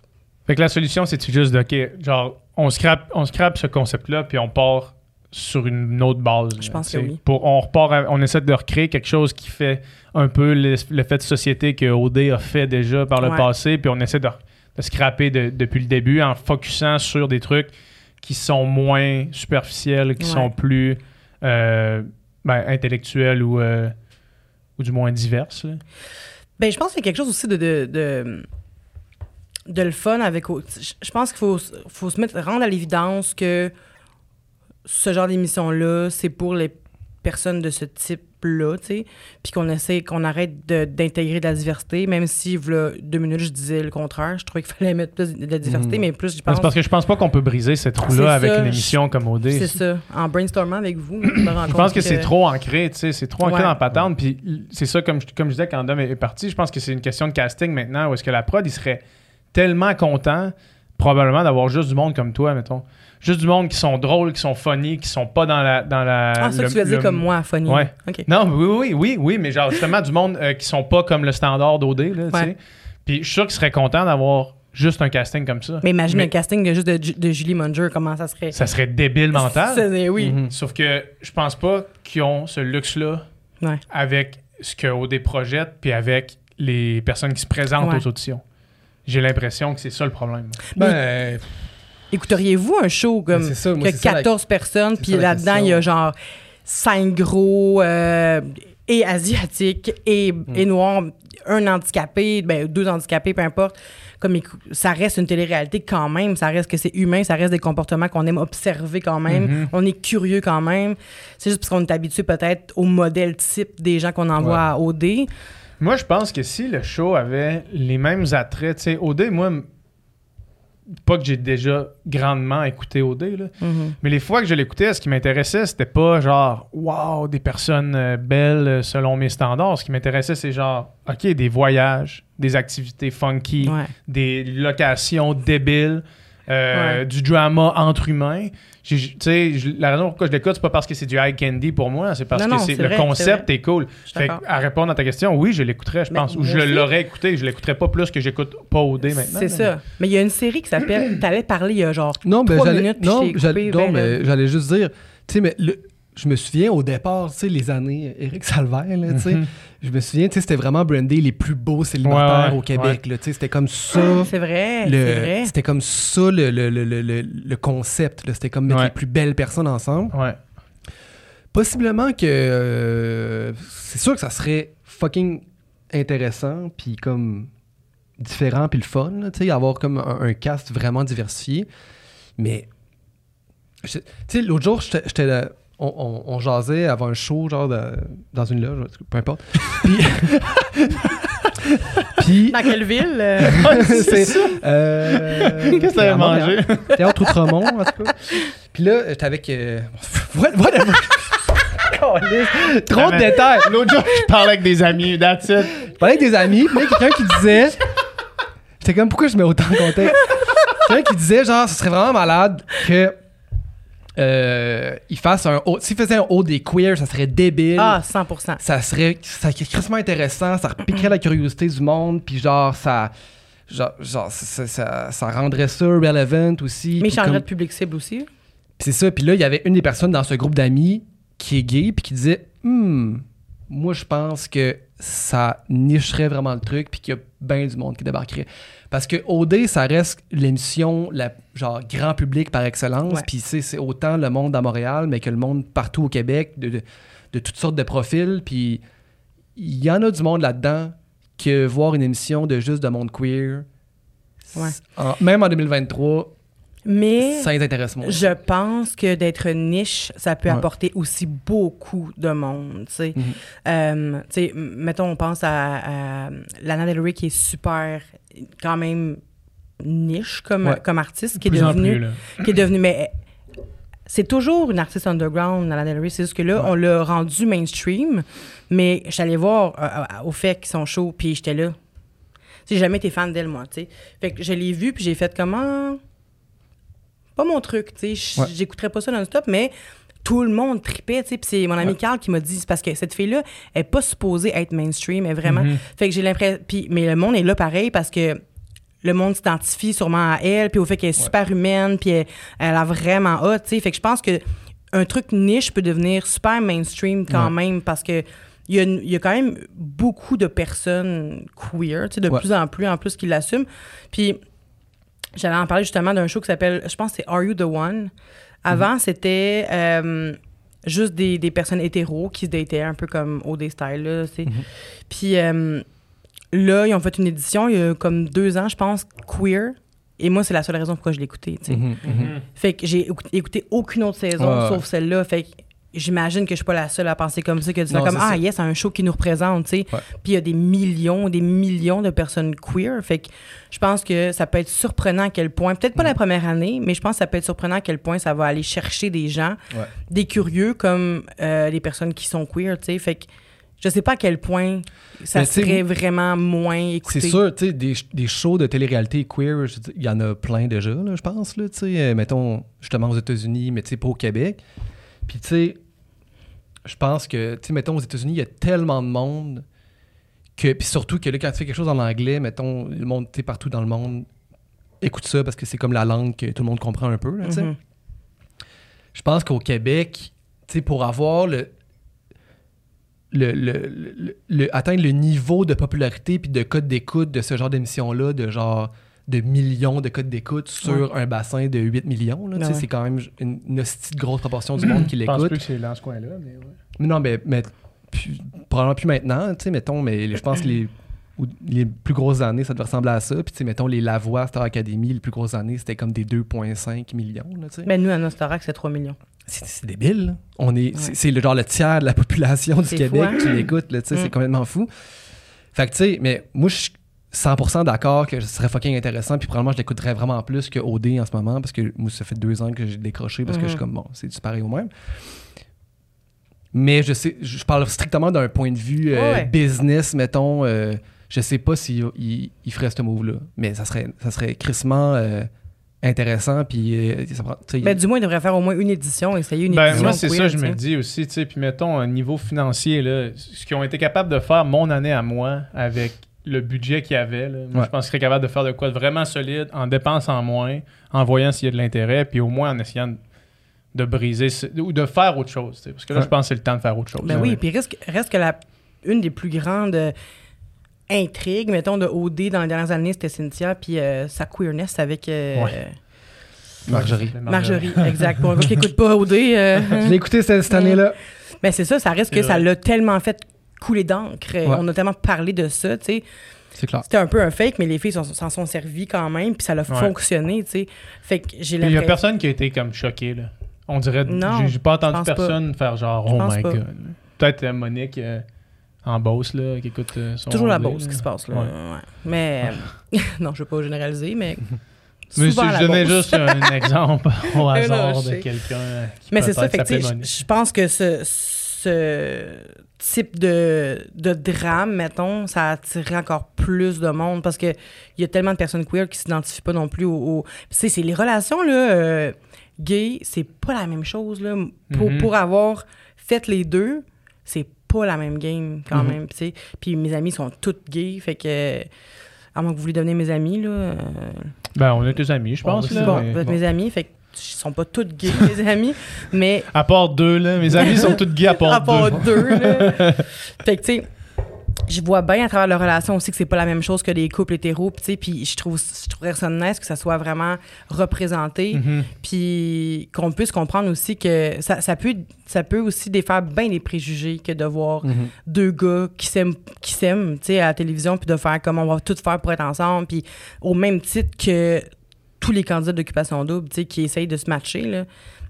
Fait que la solution, c'est juste de, OK, genre, on scrape, on scrape ce concept-là, puis on part sur une autre base. Je là, pense que oui. Pour, on repart, à- on essaie de recréer quelque chose qui fait un peu le, le fait de société que OD a fait déjà par le Ouais. passé, puis on essaie de, de scraper de- depuis le début en focusant sur des trucs qui sont moins superficiels, qui Ouais. sont plus euh, ben, intellectuels ou, euh, ou du moins divers. là. Ben, je pense qu'il y a quelque chose aussi de, de, de, de le fun avec. Je pense qu'il faut, faut se mettre, rendre à l'évidence que ce genre d'émission-là, c'est pour les personnes de ce type-là, tu sais, puis qu'on essaie, qu'on arrête de- d'intégrer de la diversité, même si, voilà, deux minutes, je disais le contraire. Je trouvais qu'il fallait mettre plus de diversité, Mhm. mais plus, je pense. C'est parce que je pense pas qu'on peut briser cette roue-là avec ça, une je- émission comme OD. C'est ça. En brainstormant avec vous, je me rends Je compte pense que, c'est trop ancré, tu sais, c'est trop ancré Ouais. dans la patente. Puis c'est ça, comme je, comme je disais quand Dom est est parti, je pense que c'est une question de casting maintenant, où est-ce que la prod, il serait tellement content, probablement, d'avoir juste du monde comme toi, mettons. Juste du monde qui sont drôles, qui sont funny, qui sont pas dans la... Dans la Ah, ça, le- tu veux dire comme moi, funny. Ouais. OK. Non, oui, oui, oui, oui, mais genre justement du monde euh, qui sont pas comme le standard d'OD, là, tu sais. Puis je suis sûr qu'ils seraient contents d'avoir juste un casting comme ça. Mais imagine Mais- un casting de juste de, Ju- de Julie Munger, comment ça serait? Ça serait débile mental. C'est- Oui. Mhm. Sauf que je pense pas qu'ils ont ce luxe-là Ouais. avec ce que OD projette puis avec les personnes qui se présentent Ouais. aux auditions. J'ai l'impression que c'est ça le problème. Ben, Écouteriez-vous un show comme c'est ça, moi, que c'est ça la- 14 personnes, puis là-dedans, il y a genre 5 gros euh, et asiatiques et, Mm. et noirs, un handicapé, ben, deux handicapés, peu importe. Comme ça reste une télé-réalité quand même, ça reste que c'est humain, ça reste des comportements qu'on aime observer quand même, Mhm. on est curieux quand même. C'est juste parce qu'on est habitué peut-être au modèle type des gens qu'on envoie à OD. Moi, je pense que si le show avait les mêmes attraits, tu sais, OD, moi, pas que j'ai déjà grandement écouté OD, là, Mhm. mais les fois que je l'écoutais, ce qui m'intéressait, c'était pas genre, wow, des personnes euh, belles euh, selon mes standards. Ce qui m'intéressait, c'est genre, OK, des voyages, des activités funky, Ouais. des locations débiles, euh, Ouais. du drama entre humains. Tu sais, la raison pourquoi je l'écoute, c'est pas parce que c'est du high candy pour moi, c'est parce Non, que non, c'est c'est le vrai, concept est cool. Fait à répondre à ta question, oui, je l'écouterais, je pense. Ou je aussi. l'aurais écouté, je l'écouterais pas plus que j'écoute pas OD maintenant. C'est ça. Mais il y a une série qui s'appelle. T'avais parlé il y a genre. Non, ben, Trois j'allais, minutes, puis non, t'ai j'allais, coupé non, vers mais j'allais juste dire, tu sais, mais le- je me souviens au départ, tu sais, les années Éric Salvaire, là, tu sais, Mhm. je me souviens, tu sais, c'était vraiment brandé les plus beaux célibataires Ouais, ouais, au Québec, là, tu sais, c'était comme ça. C'est vrai, le- c'est vrai. C'était comme ça le, le, le, le, le- le concept. là. C'était comme mettre Ouais. les plus belles personnes ensemble. Ouais. Possiblement que euh, c'est sûr que ça serait fucking intéressant, puis comme différent, puis le fun, tu sais, avoir comme un, un cast vraiment diversifié. Mais, tu sais, l'autre jour, j'étais- j'étais là, on, on, on jasait avant un show, genre de- dans une loge, peu importe. Puis, puis Dans quelle ville? euh? c'est euh, Qu'est-ce que t'avais mangé? Théâtre Outremont, en tout cas. Puis là, j'étais avec. euh, whatever. Trop de détails. L'autre jour, je parlais avec des amis, that's it. Je parlais avec des amis, puis là, quelqu'un qui disait. J'étais comme, pourquoi je mets autant de contexte? quelqu'un qui disait, genre, ce serait vraiment malade que. Euh, il fasse un haut. S'il faisait un haut des queers, ça serait débile. Ah, 100 Ça serait, ça serait crissement intéressant, ça repiquerait la curiosité du monde, puis genre, ça. Genre, genre ça, ça- ça rendrait ça relevant aussi. Mais il changerait comme- de public cible aussi. C'est ça. Puis là, il y avait une des personnes dans ce groupe d'amis qui est gay, puis qui disait Hmm, moi, je pense que ça nicherait vraiment le truc, puis qu'il y a bien du monde qui débarquerait. Parce que OD, ça reste l'émission, la, genre, grand public par excellence, puis c'est c'est autant le monde à Montréal, mais que le monde partout au Québec, de, de, de toutes sortes de profils, puis il y en a du monde là-dedans que voir une émission de juste de monde queer, Ouais. en- même en 2023, Mais ça les intéresse moins. je pense que d'être niche, ça peut Ouais. apporter aussi beaucoup de monde, tu sais. Mhm. Euh, tu sais, m- mettons, on pense à, à Lana Del Rey qui est super, quand même niche comme, Ouais. comme artiste, qui est devenue... qui est devenue. Mais c'est toujours une artiste underground, Lana Del Rey. C'est juste que là, on l'a rendu mainstream. Mais j'allais voir euh, euh, au fait qu'ils sont chauds, puis j'étais là. J'ai jamais été fan d'elle, moi, tu sais. Fait que je l'ai vue, puis j'ai fait comment. Pas mon truc, tu sais. Ouais. J'écouterais pas ça non-stop, mais tout le monde tripait, tu sais. Puis c'est mon ami Ouais. Carl qui m'a dit, c'est parce que cette fille-là est pas supposée être mainstream, elle est vraiment. Mhm. Fait que j'ai l'impression. Puis, mais le monde est là pareil parce que le monde s'identifie sûrement à elle, puis au fait qu'elle est super humaine, puis elle, elle a vraiment hot, tu sais. Fait que je pense que un truc niche peut devenir super mainstream quand Ouais. même parce que il y, a, une- il y a quand même beaucoup de personnes queer, tu sais, de Ouais. plus en plus, en plus qui l'assument. Puis j'allais en parler justement d'un show qui s'appelle, je pense c'est Are You the One? Avant, c'était euh, juste des, des personnes hétéros qui se dataient un peu comme OD Style, là, sais. Puis euh, là, ils ont fait une édition il y a comme deux ans, je pense, queer. Et moi, c'est la seule raison pourquoi je l'ai écouté, tu sais. Mhm, mhm. Fait que j'ai écouté, aucune autre saison ouais. sauf celle-là. Fait que j'imagine que je suis pas la seule à penser comme ça, que Non, comme Ah, ça. yes, c'est un show qui nous représente, tu sais. Ouais. Puis il y a des millions, des millions de personnes queer. Fait que je pense que ça peut être surprenant à quel point, peut-être pas la première année, mais je pense que ça peut être surprenant à quel point ça va aller chercher des gens, Ouais. des curieux comme euh, des personnes qui sont queer, tu sais. Fait que je sais pas à quel point ça tu serait vraiment moins écouté. C'est sûr, tu sais, des, des shows de télé-réalité queer, il y en a plein déjà, là, je pense, là, tu sais, euh, mettons, justement aux États-Unis, mais tu sais, pas au Québec. Puis, tu sais, je pense que, tu sais, mettons, aux États-Unis, il y a tellement de monde que, puis surtout que là, quand tu fais quelque chose en anglais, mettons, le monde, tu sais, partout dans le monde écoute ça parce que c'est comme la langue que tout le monde comprend un peu, là, tu sais. Mhm. Je pense qu'au Québec, tu sais, pour avoir le, le, le, le- le- atteindre le niveau de popularité puis de code d'écoute de ce genre d'émission-là, de genre de millions de codes d'écoute sur un bassin de 8 millions, là, Ben ouais. c'est quand même une, une grosse proportion du monde qui Je pense l'écoute. plus que c'est dans ce coin-là, mais ouais. Non, mais, mais plus- probablement plus maintenant, tu sais, mettons, mais je pense que les, les plus grosses années, ça devait ressembler à ça. Puis, tu sais, mettons, les Lavoie Star Academy, les plus grosses années, c'était comme des 2,5 millions, là, tu sais. Mais nous, à Nostarac, c'est 3 millions. C'est débile. là. On est, c'est- C'est le genre le tiers de la population du Québec fou, hein? qui l'écoute. là, tu sais, C'est Mm. complètement fou. Fait que, tu sais, mais moi, je suis 100% d'accord que ce serait fucking intéressant. Puis probablement, je l'écouterais vraiment plus que OD en ce moment parce que moi, ça fait deux ans que j'ai décroché parce que je suis Mhm. comme, bon, c'est du pareil au même. Mais je sais, je parle strictement d'un point de vue euh, Ouais. business, mettons. euh, je sais pas s'il il, il ferait ce move-là. Mais ça serait, ça serait crissement euh, intéressant. Puis, euh, ça prend- tu sais, Ben, du moins, il devrait faire au moins une édition, essayer une Ben, édition. moi, c'est ça, je me dis aussi, tu sais. Puis mettons, un niveau financier, là, ce qu'ils ont été capables de faire mon année à moi avec le budget qu'il y avait, là, moi, Ouais. je pense qu'ils seraient capables de faire de quoi de vraiment solide, en dépensant moins, en voyant s'il y a de l'intérêt, puis au moins en essayant de, de briser ce- ou de faire autre chose. Parce que là, Ouais. je pense que c'est le temps de faire autre chose. Ben oui, puis reste, reste que la, une des plus grandes euh, intrigues, mettons, de OD dans les dernières années, c'était Cynthia, puis euh, sa queerness avec euh, Ouais. Marjorie. Marjorie. exact. Pour un gars qui écoute pas OD. euh, Je l'ai écouté cette, cette année-là. ben c'est ça, ça reste que ça l'a tellement fait couler d'encre. Ouais. On a tellement parlé de ça, tu sais. C'était un peu un fake, mais les filles s'en s'en sont servies quand même, puis ça a fonctionné, tu sais. Fait que j'ai il y a personne qui a été comme choqué, là. On dirait. Non, j'ai- pas entendu pas. personne faire genre, oh my pas. god. Peut-être euh, Monique euh, en Beauce, là, qui écoute euh, son. toujours la Beauce qui se passe, là. Ouais. Ouais. Mais... non, je veux pas généraliser, mais... Mais souvent si je donnais juste un exemple au hasard de quelqu'un qui Mais c'est ça, fait je pense que ce, ce type de, de drame, mettons, ça attirerait encore plus de monde parce que il y a tellement de personnes queer qui s'identifient pas non plus au... au- Tu sais, c'est les relations, là, euh, gays, c'est pas la même chose, là. Pour, Mhm. pour avoir fait les deux, c'est pas la même game, quand Mhm. même, tu sais. Puis mes amis sont toutes gays, fait que... À moins que vous voulez devenir mes amis, là... euh, Ben, on est tes amis, je pense. c'est là, bon, mais- vous êtes bon. mes amis, fait que sont pas toutes gays, mes amis, mais À part deux, là. Mes amis sont tous gays à part, à part deux. deux. là. fait que, tu sais, je vois bien à travers leur relation aussi que c'est pas la même chose que les couples hétéros, puis tu sais, puis je trouve, je trouverais ça nice que ça soit vraiment représenté, Mhm. puis qu'on puisse comprendre aussi que ça, ça peut, ça peut aussi défaire bien des préjugés que de voir Mhm. deux gars qui s'aiment, qui s'aiment, tu sais, à la télévision, puis de faire comme on va tout faire pour être ensemble, puis au même titre que tous les candidats d'occupation double, tu sais, qui essayent de se matcher, là.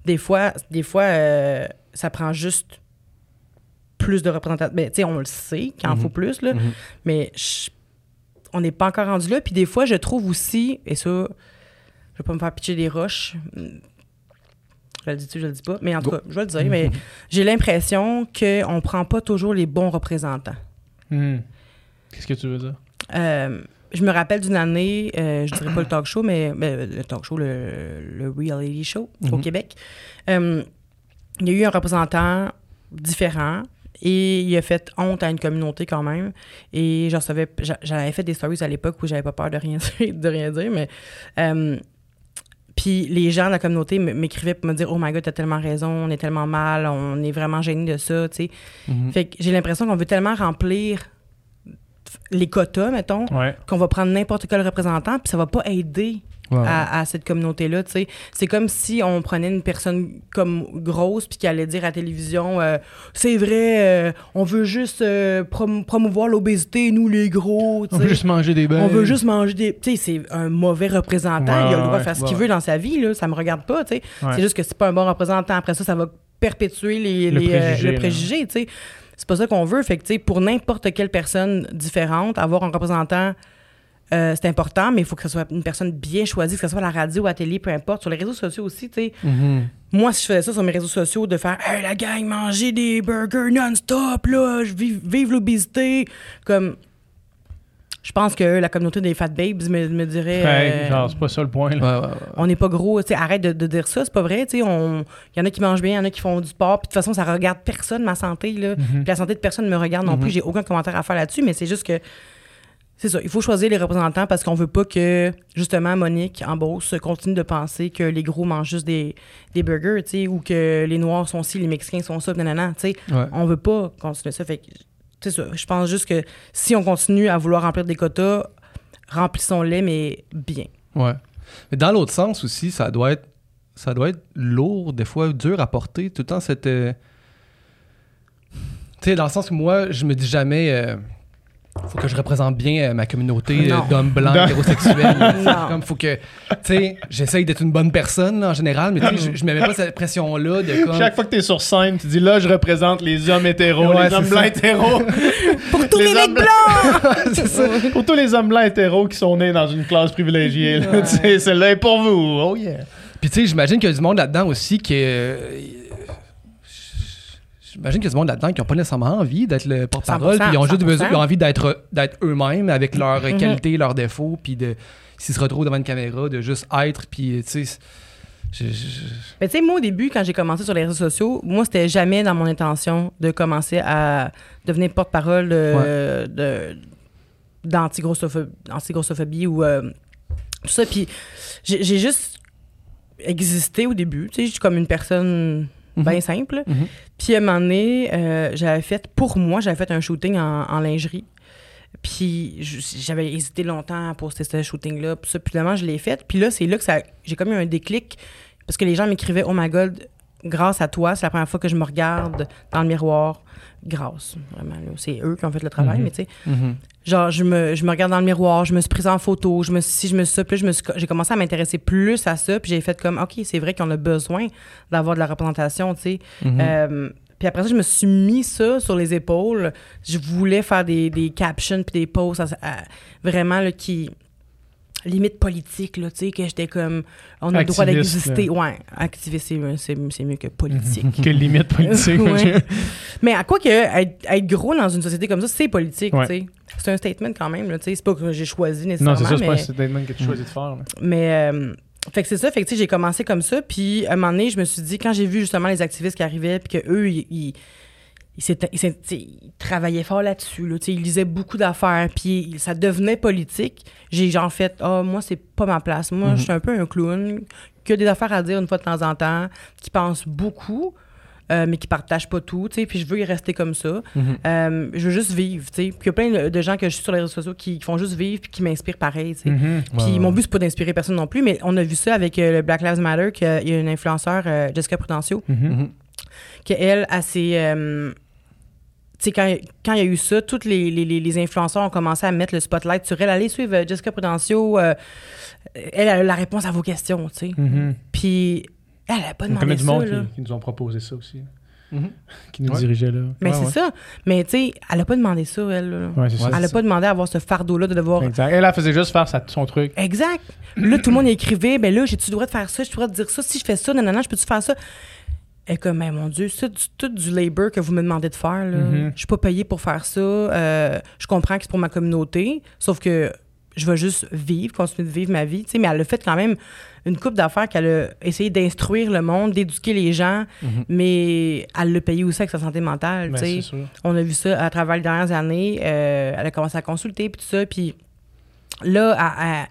Des fois, des fois euh, ça prend juste plus de représentants. Ben, tu sais, on le sait qu'il en Mhm. faut plus, là, Mhm. mais je- on n'est pas encore rendu là. Puis des fois, je trouve aussi, et ça, je vais pas me faire pitcher des roches. Je le dis-tu, je le dis pas? Mais en tout cas, je vais le dire, mais j'ai l'impression qu'on prend pas toujours les bons représentants. Mhm. Qu'est-ce que tu veux dire? Euh, je me rappelle d'une année, euh, je dirais pas le talk show, mais le talk show, le, le reality show au Mhm. Québec. Euh, il y a eu un représentant différent et il a fait honte à une communauté quand même. Et je recevais, j'a- j'avais fait des stories à l'époque où j'avais pas peur de rien dire, de rien dire mais euh, puis les gens de la communauté m'écrivaient pour me dire Oh my god, t'as tellement raison, on est tellement mal, on est vraiment gênés de ça, tu sais. Mhm. Fait que j'ai l'impression qu'on veut tellement remplir les quotas, mettons, Ouais. qu'on va prendre n'importe quel représentant, puis ça va pas aider à, à cette communauté-là. C'est comme si on prenait une personne comme grosse, puis qui allait dire à la télévision, euh, c'est vrai, euh, on veut juste euh, prom- promouvoir l'obésité, nous les gros, On veut juste manger des On beurres. veut juste manger des. Tu sais, c'est un mauvais représentant. Il a le droit ouais, de faire ce qu'il veut dans sa vie, là. Ça me regarde pas. Ouais. C'est juste que c'est pas un bon représentant. Après ça, ça va perpétuer les, Le les, préjugé, le préjugé. C'est pas ça qu'on veut. Fait que, tu sais, pour n'importe quelle personne différente, avoir un représentant, euh, c'est important, mais il faut que ce soit une personne bien choisie, que ce soit à la radio, à la télé, peu importe. Sur les réseaux sociaux aussi, tu sais. Mhm. Moi, si je faisais ça sur mes réseaux sociaux, de faire Hey, la gang, manger des burgers non-stop, là, je vive, vive l'obésité. Comme. Je pense que la communauté des fat babes me, me dirait. Ouais, euh, genre, c'est pas ça le point, là. Ouais, ouais, ouais. on n'est pas gros, tu sais, arrête de, de dire ça, c'est pas vrai, tu sais, on- il y en a qui mangent bien, il y en a qui font du sport, puis de toute façon, ça regarde personne, ma santé, là, Mhm. puis la santé de personne ne me regarde non Mhm. plus, j'ai aucun commentaire à faire là-dessus, mais c'est juste que, c'est ça, il faut choisir les représentants parce qu'on veut pas que, justement, Monique en Beauce continue de penser que les gros mangent juste des, des burgers, tu sais, ou que les Noirs sont ci, les Mexicains sont ça, nanana, tu sais, Ouais. on veut pas continuer ça, fait que, je pense juste que si on continue à vouloir remplir des quotas, remplissons-les, mais bien. Ouais. Mais dans l'autre sens aussi, ça doit être ça doit être lourd, des fois dur à porter, tout le temps euh, tu sais dans le sens que moi, je me dis jamais euh, faut que je représente bien euh, ma communauté euh, d'hommes blancs hétérosexuels. Comme faut que tu sais, j'essaye d'être une bonne personne là, en général, mais tu sais, je, je me mets pas cette pression là de comme Chaque fois que t'es sur scène, tu dis là, je représente les hommes hétéros, Ouais, les hommes blancs hétéros. Pour tous Les mecs hommes blancs! c'est ça. pour tous les hommes blancs hétéros qui sont nés dans une classe privilégiée. là, tu sais, Celle-là est pour vous. Oh yeah. Puis tu sais, j'imagine qu'il y a du monde là-dedans aussi qui euh, J'imagine qu'il y a du monde là-dedans qui n'ont pas nécessairement envie d'être le porte-parole, 100%, puis ils ont juste 100%. besoin, ils ont envie d'être d'être eux-mêmes avec leurs Mhm. qualités, leurs défauts, puis de s'ils se retrouvent devant une caméra, de juste être, puis tu sais. je- je- je- Mais tu sais, moi, au début, quand j'ai commencé sur les réseaux sociaux, moi, c'était jamais dans mon intention de commencer à devenir porte-parole de, de- d'anti-grossophobie anti-grossophobie ou euh, tout ça. Puis j'ai j'ai juste existé au début. Tu sais, je suis comme une personne bien simple. Mhm. Puis à un moment donné, euh, j'avais fait, pour moi, j'avais fait un shooting en, en lingerie. Puis j'avais hésité longtemps à poster ce shooting-là. Puis ça, puis finalement, je l'ai fait. Puis là, c'est là que ça, j'ai comme eu un déclic. Parce que les gens m'écrivaient, oh my god, grâce à toi, c'est la première fois que je me regarde dans le miroir. Grâce, vraiment. C'est eux qui ont fait le travail, Mhm. mais tu sais. Mhm. Genre, je me, je me regarde dans le miroir, je me suis prise en photo, je me si je me suis ça, puis j'ai commencé à m'intéresser plus à ça, puis j'ai fait comme, OK, c'est vrai qu'on a besoin d'avoir de la représentation, tu sais. Mhm. Euh, puis après ça, je me suis mis ça sur les épaules. Je voulais faire des, des captions puis des posts à- à- vraiment là, qui limite politique là, tu sais que j'étais comme on a le droit d'exister. Ouais, activiste c'est mieux que politique. Quelle limite politique. Ouais. Mais à quoi que être, être gros dans une société comme ça, c'est politique, Ouais. tu sais. C'est un statement quand même, tu sais, c'est pas que j'ai choisi non, nécessairement c'est ça, c'est pas un mais- statement que tu choisis de faire. là. mais euh, fait que c'est ça, fait que tu sais, j'ai commencé comme ça, puis à un moment donné, je me suis dit quand j'ai vu justement les activistes qui arrivaient puis que eux ils, ils, il, s'est- travaillait fort là-dessus. Là, il lisait beaucoup d'affaires, puis ça devenait politique. J'ai genre fait, ah, moi, c'est pas ma place. Moi, je suis un peu un clown qui a des affaires à dire une fois de temps en temps, qui pense beaucoup. euh, mais qui partage pas tout, puis je veux y rester comme ça. Euh, je veux juste vivre. Puis il y a plein de- gens que je suis sur les réseaux sociaux qui font juste vivre puis qui m'inspirent pareil. Mhm. Puis mon but, c'est pas d'inspirer personne non plus, mais on a vu ça avec euh, le Black Lives Matter, qu'il y a une influenceur, Jessica Prudencio, Mhm. qu'elle, a ses. euh, sais, quand, quand il y a eu ça, tous les, les, les- les influenceurs ont commencé à mettre le spotlight sur elle. Allez suivre euh, Jessica Prudencio. euh, elle a la réponse à vos questions, tu sais. Mhm. Puis elle n'a pas demandé du ça, monde là. qui, qui nous ont proposé ça aussi? Mhm. Qui nous Ouais. dirigeait là? Mais Ouais, c'est ouais. ça. Mais tu sais, elle a pas demandé ça, elle. là. Ouais, c'est ça. Elle a pas demandé à avoir ce fardeau-là de devoir Exact. Elle, elle faisait juste faire sa- son truc. Exact. Là, tout le monde écrivait, ben là, j'ai-tu le droit de faire ça, j'ai-tu le droit de dire ça, si je fais ça, non, non, non, je peux-tu faire ça? Et comme, mais mon Dieu, c'est tout du labor que vous me demandez de faire, là. Mhm. Je suis pas payée pour faire ça. Euh, je comprends que c'est pour ma communauté, sauf que je vais juste vivre, continuer de vivre ma vie, mais elle a fait quand même une coupe d'affaires qu'elle a essayé d'instruire le monde, d'éduquer les gens, mais elle l'a payé aussi avec sa santé mentale, Ben. On a vu ça à travers les dernières années. Euh, elle a commencé à consulter, puis tout ça. Puis là, elle- elle-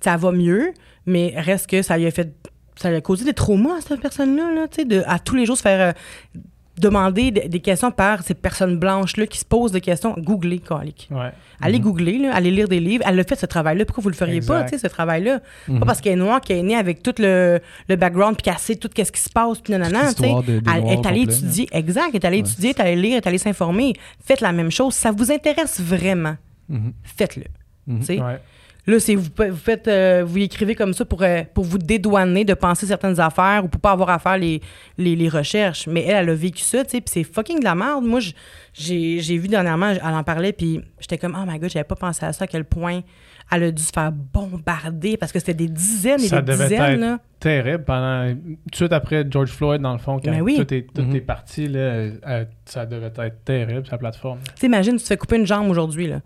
ça va mieux, mais reste que ça lui a fait. Ça a causé des traumas à cette personne-là, là, tu sais, de, à tous les jours se faire euh, demander des, des questions par ces personnes blanches-là qui se posent des questions. Googlez, calique. Ouais. Allez googler, là, allez lire des livres. Elle a fait ce travail-là. Pourquoi vous le feriez pas, Exact. tu sais, ce travail-là? Pas parce qu'elle est noire, qu'elle est née avec tout le, le background, puis qu'elle sait tout ce qui se passe, puis nanana, tu sais. l'histoire de- des Elle est allée étudier, exact, elle est allée étudier, elle est allée lire, elle est allée s'informer. Faites la même chose. Ça vous intéresse vraiment, Mhm. faites-le. Ouais. Là, c'est vous, vous faites, euh, vous écrivez comme ça pour, euh, pour vous dédouaner de penser certaines affaires ou pour pas avoir à faire les, les, les recherches. Mais elle, elle a vécu ça, tu sais, puis c'est fucking de la merde. Moi, je- j'ai j'ai vu dernièrement, elle en parlait, puis j'étais comme, oh my god, j'avais pas pensé à ça, à quel point elle a dû se faire bombarder parce que c'était des dizaines et Ça des devait dizaines, être là. Terrible pendant. Tout de suite après George Floyd, dans le fond, quand Ben oui. tout, est, tout Mhm. est parti, là, ça devait être terrible, sa plateforme. T'imagines, tu te fais couper une jambe aujourd'hui, là.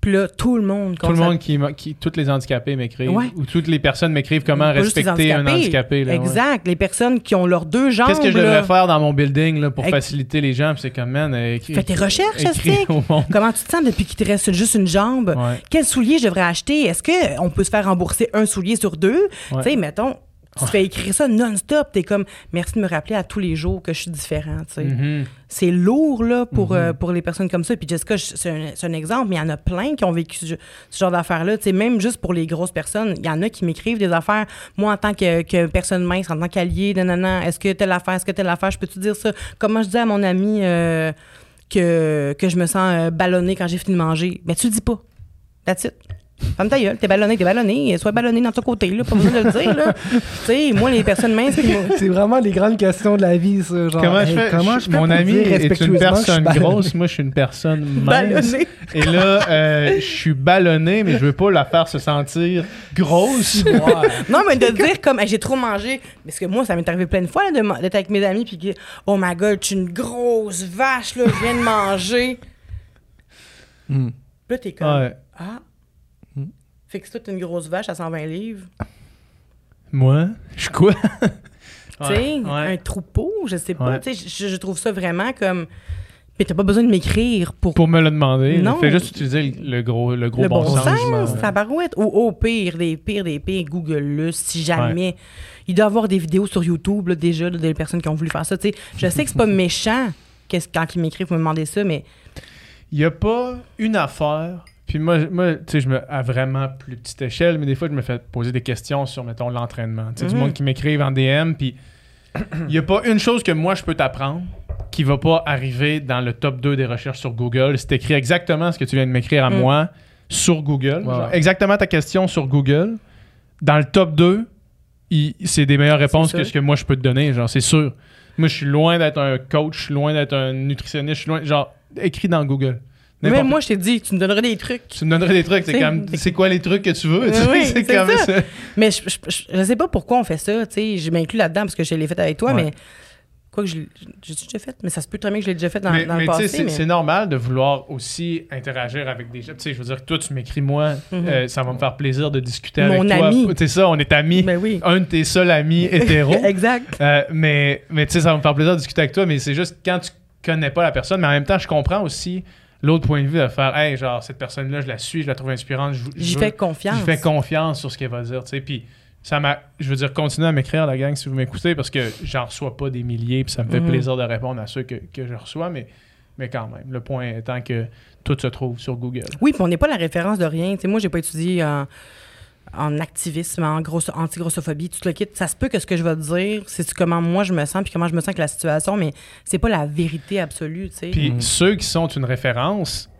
Puis là, tout le monde... Tout le monde qui, qui. Toutes les handicapés m'écrivent. Ouais. Ou toutes les personnes m'écrivent comment Pas respecter un handicapé. là, ouais. Exact. Les personnes qui ont leurs deux jambes, Qu'est-ce que je devrais faire dans mon building là, pour faciliter les gens? C'est comme, man, euh, écris- Fais tes recherches, écris. Comment tu te sens depuis qu'il te reste juste une jambe? Ouais. Quel soulier je devrais acheter? Est-ce qu'on peut se faire rembourser un soulier sur deux? Tu sais, mettons, tu te fais écrire ça non-stop. T'es comme, merci de me rappeler à tous les jours que je suis différent. tu sais. Mhm. C'est lourd, là, pour, euh, pour les personnes comme ça. Puis Jessica, je- c'est un, c'est un exemple, mais il y en a plein qui ont vécu ce, ce genre d'affaires-là. Tu sais, même juste pour les grosses personnes, il y en a qui m'écrivent des affaires. Moi, en tant que, que personne mince, en tant qu'allié, non, non, non, est-ce que telle affaire, est-ce que telle affaire, je peux-tu dire ça? Comment je dis à mon ami euh, que, que je me sens euh, ballonnée quand j'ai fini de manger? Mais tu le dis pas. That's it. Ferme ta gueule, t'es ballonné, t'es ballonné. Sois ballonné dans ton côté, là. Pas besoin de le dire, là. tu sais, moi, les personnes minces qui m'ont- C'est vraiment les grandes questions de la vie, ça. Genre, Comment hey, je fais? comment je- je fais mon ami est une personne grosse, moi je suis une personne mince. ballonné. Et là, euh, je suis ballonné, mais je veux pas la faire se sentir grosse. Non, mais de dire comme Hey, j'ai trop mangé. Parce que moi, ça m'est arrivé plein de fois là, de ma- d'être avec mes amis puis Oh my god, tu es une grosse vache, là, je viens de manger. Puis là, t'es comme Ouais. Ah. Fait que toi, t'es une grosse vache à 120 livres. Moi, je suis quoi? Tu sais, Ouais, un troupeau, je sais pas. Ouais. Tu sais, je, je trouve ça vraiment comme. Mais t'as pas besoin de m'écrire pour. Pour me le demander, Non. fais juste utiliser le, le gros, le gros le bon, bon, sens, Ouais. tabarouette. Ou au pire des pires des pires, Google-le, si jamais. Il doit y avoir des vidéos sur YouTube, là, déjà, là, des personnes qui ont voulu faire ça. Tu sais, je sais que c'est pas méchant qu'est-ce- quand ils m'écrivent pour me demander ça, mais Il y a pas une affaire. Puis moi, moi tu sais, je me à vraiment plus petite échelle, mais des fois, je me fais poser des questions sur, mettons, l'entraînement. Tu sais, du monde qui m'écrivent en DM, puis il y a pas une chose que moi, je peux t'apprendre qui va pas arriver dans le top 2 des recherches sur Google. C'est écrit exactement ce que tu viens de m'écrire à Mm. moi sur Google. Genre, exactement ta question sur Google. Dans le top 2, il- c'est des meilleures réponses que ce que moi, je peux te donner. Genre, c'est sûr. Moi, je suis loin d'être un coach, je suis loin d'être un nutritionniste, je suis loin... Genre, écrit dans Google. Même moi, je t'ai dit, tu me donnerais des trucs. tu me donnerais des trucs, c'est comme, c'est quoi les trucs que tu veux? Oui, c'est comme ça. ça. Mais je, je, je- je sais pas pourquoi on fait ça, tu sais. Je m'inclus là-dedans parce que je l'ai fait avec toi, Ouais. mais. Quoi que je l'ai déjà fait, mais ça se peut très bien que je l'ai déjà fait dans, mais dans mais le tu sais, passé. c'est mais- c'est normal de vouloir aussi interagir avec des gens. Tu sais, je veux dire, toi, tu m'écris moi, Mhm. euh, ça va me faire plaisir de discuter Mon avec toi. ami. C'est ça, on est amis. Ben oui. Un de tes seuls amis hétéros. exact. Euh, mais mais tu sais, ça va me faire plaisir de discuter avec toi, mais c'est juste quand tu connais pas la personne, mais en même temps, je comprends aussi l'autre point de vue de faire, hey, genre, cette personne-là, je la suis, je la trouve inspirante. J'y fais confiance. J'y fais confiance sur ce qu'elle va dire, tu sais. Puis, ça m'a. Je veux dire, continuez à m'écrire, la gang, si vous m'écoutez, parce que j'en reçois pas des milliers, puis ça me fait Mhm. plaisir de répondre à ceux que, que je reçois, mais, mais quand même. Le point étant que tout se trouve sur Google. Oui, puis on n'est pas la référence de rien. Tu sais, moi, j'ai pas étudié en, en activisme, en grosse, anti-grossophobie, tout le kit. Ça se peut que ce que je vais te dire, c'est comment moi je me sens, puis comment je me sens avec la situation, mais c'est pas la vérité absolue, tu sais. Puis Mhm. ceux qui sont une référence,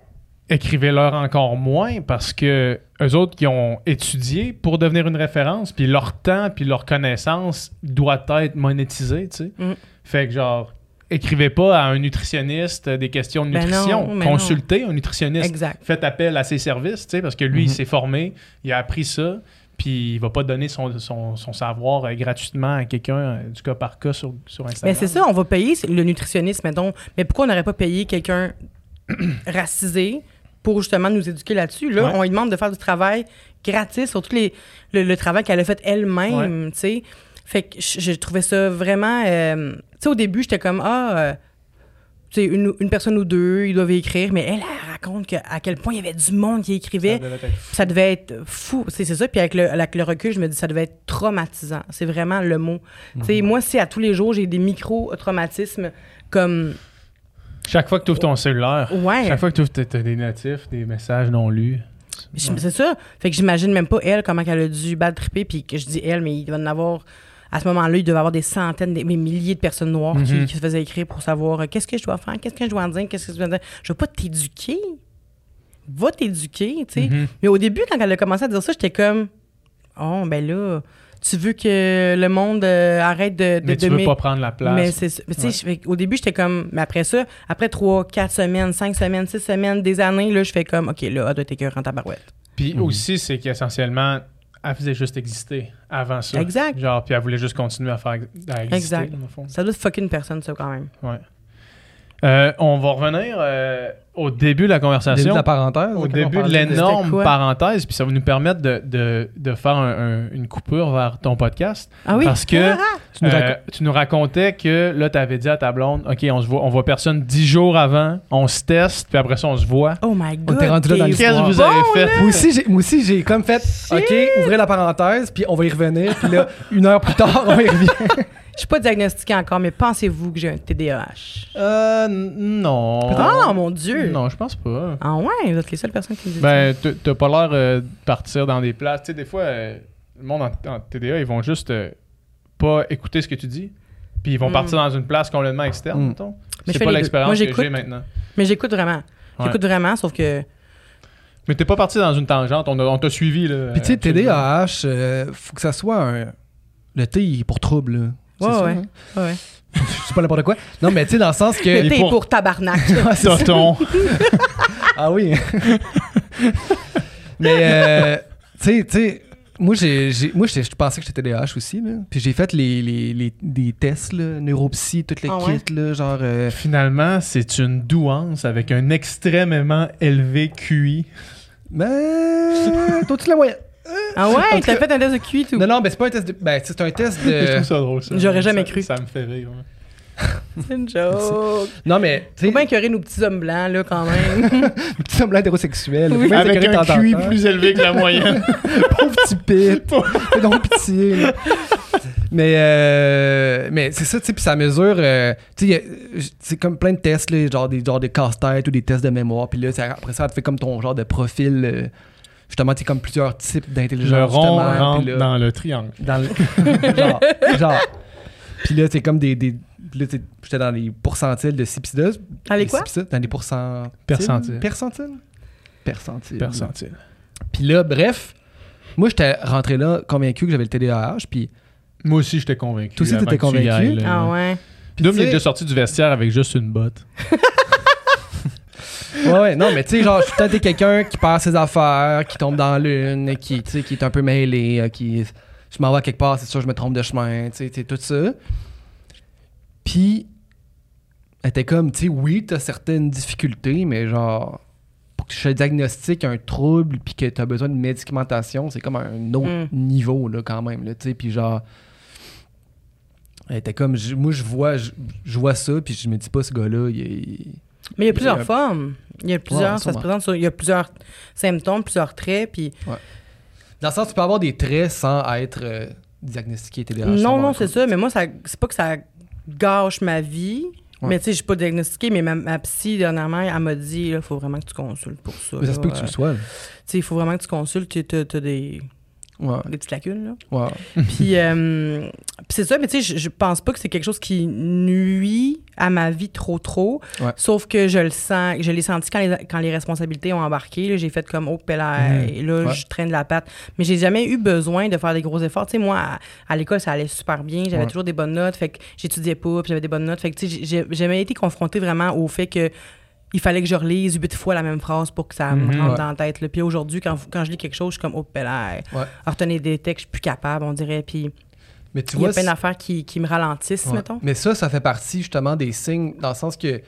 écrivez-leur encore moins parce que eux autres qui ont étudié pour devenir une référence, puis leur temps, puis leur connaissance doit être monétisé, tu sais. Mhm. Fait que genre, écrivez pas à un nutritionniste des questions de Ben nutrition. non, mais Consultez un nutritionniste. Exact. Faites appel à ses services, tu sais, parce que lui, il Mhm. s'est formé, il a appris ça, puis il va pas donner son, son, son savoir euh, gratuitement à quelqu'un euh, du cas par cas sur, sur Mais Instagram. c'est ça, on va payer le nutritionniste, mettons. Mais pourquoi on n'aurait pas payé quelqu'un racisé pour justement nous éduquer là-dessus? Là, Ouais. on lui demande de faire du travail gratis sur tout les, le, le travail qu'elle a fait elle-même, tu sais. Fait que je- j'ai trouvé ça vraiment... euh, tu sais, au début, j'étais comme, ah... euh, tu sais, une, une personne ou deux, ils doivent écrire, mais elle, elle raconte que, à quel point il y avait du monde qui écrivait. Ça devait être fou. C'est ça. Puis avec le, avec le recul, je me dis, ça devait être traumatisant. C'est vraiment le mot. Tu sais, moi, si à tous les jours, j'ai des micro-traumatismes comme. Chaque fois que tu ouvres ton cellulaire, Ouais. chaque fois que tu ouvres, t'as des notifs, des messages non lus. C'est ça. Fait que j'imagine même pas elle, comment elle a dû bad tripper. Puis que je dis elle, mais il doit en avoir. À ce moment-là, il devait y avoir des centaines, des, milliers de personnes noires qui- Mhm. qui, se faisaient écrire pour savoir euh, qu'est-ce que je dois faire, qu'est-ce que je dois en dire, qu'est-ce que je dois dire. Je veux pas t'éduquer. Va t'éduquer, tu sais. Mhm. Mais au début, quand elle a commencé à dire ça, j'étais comme, oh, ben là, tu veux que le monde euh, arrête de. de Mais tu de veux pas prendre la place. Mais c'est ça. Mais tu sais, Ouais. au début, j'étais comme. Mais après ça, après trois, quatre semaines, cinq semaines, six semaines, des années, là, je fais comme, OK, là, elle doit être écœurante en tabarouette. Puis Mhm. aussi, c'est qu'essentiellement, elle faisait juste exister avant ça. Exact. Genre, puis elle voulait juste continuer à faire à exister, Exact. dans le fond. Ça doit fucker une personne, ça, quand même. Ouais. Euh, on va revenir euh, au début de la conversation. Début de la parenthèse. au on début de l'énorme parenthèse, puis ça va nous permettre de, de, de faire un- un- une coupure vers ton podcast. Ah oui? Parce que Ah, Tu nous euh, tu nous racontais que là, tu avais dit à ta blonde, OK, on se voit, on voit personne dix jours avant, on se teste, puis après ça, on se voit. Oh my God. t'est rendu là dans. Qu'est-ce que vous avez bon, fait? là! Moi aussi, j'ai, moi aussi, j'ai comme fait, OK, ouvrez la parenthèse, puis on va y revenir. Puis là, une heure plus tard, on y revient. Je suis pas diagnostiquée encore, mais pensez-vous que j'ai un TDAH? Euh, non. Ah, mon Dieu! Non, je pense pas. Ah ouais, vous êtes les seules personnes qui me disent Ben, t'as pas l'air euh, de partir dans des places. Tu sais, des fois, euh, le monde en, en TDA, ils vont juste euh, pas écouter ce que tu dis. Puis ils vont Mm. partir dans une place complètement externe, Mm. mettons. Mais je C'est pas. Moi, l'expérience que j'écoute. j'ai maintenant. Mais j'écoute vraiment. Ouais. J'écoute vraiment, sauf que. Mais t'es pas parti dans une tangente. On, a- on t'a suivi, là. Puis tu sais. TDAH, euh, faut que ça soit un. Le T il est pour trouble, là. Ouais, ça, ouais. hein? Ouais. C'est pas n'importe quoi. Non, mais tu sais, dans le sens que. Le est T pour- pour tabarnak. Ça. Toton. Ah oui. mais, euh, tu sais, tu sais, moi, j'ai, j'ai- moi je pensais que j'étais TDAH aussi, là. Puis j'ai fait les, les, tests, là, neuropsy, toutes les Ah ouais? kits, là, genre. euh, Finalement, c'est une douance avec un extrêmement élevé QI. Mais. Toi-tu la moyenne? Ah ouais, t'as fait un test de QI, tout. Non, non, mais c'est pas un test de. Ben, c'est un test Je de. trouve ça drôle, ça. J'aurais jamais Ça- cru. Ça me fait rire. ouais. C'est une joke. Non, mais. Tu Faut bien écœurer nos petits hommes blancs, là, quand même. petit semblant hétérosexuel. Oui. Faut bien Avec un QI temps. plus élevé que la moyenne. Pauvre petit pit. Fais donc pitié. là. mais euh, mais c'est ça, tu sais, puis ça mesure. euh, tu sais, il y a- c'est comme plein de tests, là, genre des, genre des casse-têtes ou des tests de mémoire. Puis là, après ça, ça te fait comme ton genre de profil. euh, justement, tu sais, comme plusieurs types d'intelligence. Le rond justement, rentre là- dans le triangle. dans le. genre. genre. Puis là, c'est comme des. des puis là, tu j'étais dans les pourcentiles de ci pis ça. Allez, quoi? Dans les pourcentiles. Percentiles. Percentiles? Percentiles. Percentile. Puis là, bref, moi, j'étais rentré là convaincu que j'avais le TDAH. Puis Moi aussi, j'étais convaincu. Toi aussi, t'étais tu convaincu? ailles, là. Ah ouais. Puis Doom, il tu est déjà sorti du vestiaire avec juste une botte. Ouais, ouais, non, mais tu sais, genre, je suis peut-être quelqu'un qui perd ses affaires, qui tombe dans l'une, qui, qui est un peu mêlé, euh, qui. Je m'en vais à quelque part, c'est sûr, je me trompe de chemin, tu sais, tout ça. Puis, elle était comme, tu sais, oui, t'as certaines difficultés, mais genre, pour que je te diagnostique un trouble, puis que t'as besoin de médicamentation, c'est comme un autre Mm. niveau, là, quand même, là, tu sais, puis genre. Elle était comme, moi, je vois, je, vois ça, puis je me dis pas, ce gars-là, il, il- Mais il y a plusieurs a- formes. Il y a plusieurs, Ouais, ça se présente sur, il y a plusieurs symptômes, plusieurs traits, puis Dans le sens, tu peux avoir des traits sans être euh, diagnostiqué TDAH. non, non, c'est ça, mais moi, ça, c'est pas que ça gâche ma vie, Ouais. mais tu sais, je suis pas diagnostiquée, mais ma, ma psy, dernièrement, elle m'a dit, il faut vraiment que tu consultes pour ça. Mais ça se peut que tu le sois. là. Tu sais, il faut vraiment que tu consultes, tu as, des, Ouais, des petites lacunes, là. Puis, euh, puis c'est ça, mais tu sais, je, je pense pas que c'est quelque chose qui nuit à ma vie trop, trop. Ouais. Sauf que je le sens, je l'ai senti quand les, quand les responsabilités ont embarqué. J'ai fait comme, oh, là, Mhm. et là, Ouais. je traîne de la patte. Mais j'ai jamais eu besoin de faire des gros efforts. Tu sais, moi, à, à l'école, ça allait super bien. J'avais toujours des bonnes notes. Fait que j'étudiais pas, puis j'avais des bonnes notes. Fait que, tu sais, j'ai- j'ai jamais été confrontée vraiment au fait que il fallait que je relise huit fois la même phrase pour que ça me Mhm. rentre Ouais. dans la tête. là. Puis aujourd'hui, quand, quand je lis quelque chose, je suis comme, oh, là, Ouais. à retenir des textes, je suis plus capable, on dirait. Puis Mais tu il y a vois, plein d'affaires qui, qui me ralentissent, Ouais. mettons. Mais ça, ça fait partie justement des signes, dans le sens que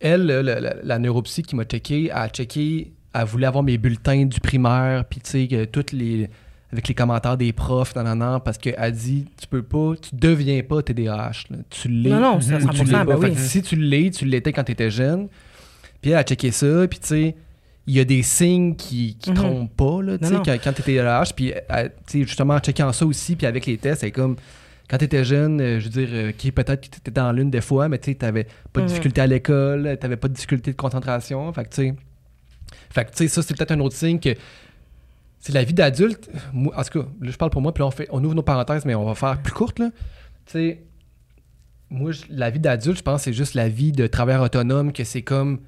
elle, là, la, la, qui m'a checké, a checké, elle voulait avoir mes bulletins du primaire, puis tu sais, que toutes les. avec les commentaires des profs, nan, nan, nan, parce qu'elle dit, tu peux pas, tu deviens pas TDAH, là. tu l'es. Non, non, tu 100%, l'es pas. ben oui. si tu l'es, tu l'étais quand tu étais jeune. Puis elle a checké ça, puis tu sais, il y a des signes qui, qui Mhm. trompent pas, là, tu sais, quand, quand tu étais TDAH. Puis tu sais, justement, en checkant ça aussi, puis avec les tests, c'est comme quand tu étais jeune, euh, je veux dire, euh, qui peut-être que tu étais dans l'une des fois, mais tu sais, t'avais pas de Mhm. difficulté à l'école, t'avais pas de difficulté de concentration. Fait que tu sais, fait que, tu sais, ça, c'est peut-être un autre signe que c'est la vie d'adulte. En tout cas, là, je parle pour moi, puis là, on, fait, on ouvre nos parenthèses, mais on va faire plus courte, là. Tu sais, moi, je- la vie d'adulte, je pense c'est juste la vie de travailleur autonome, que c'est comme.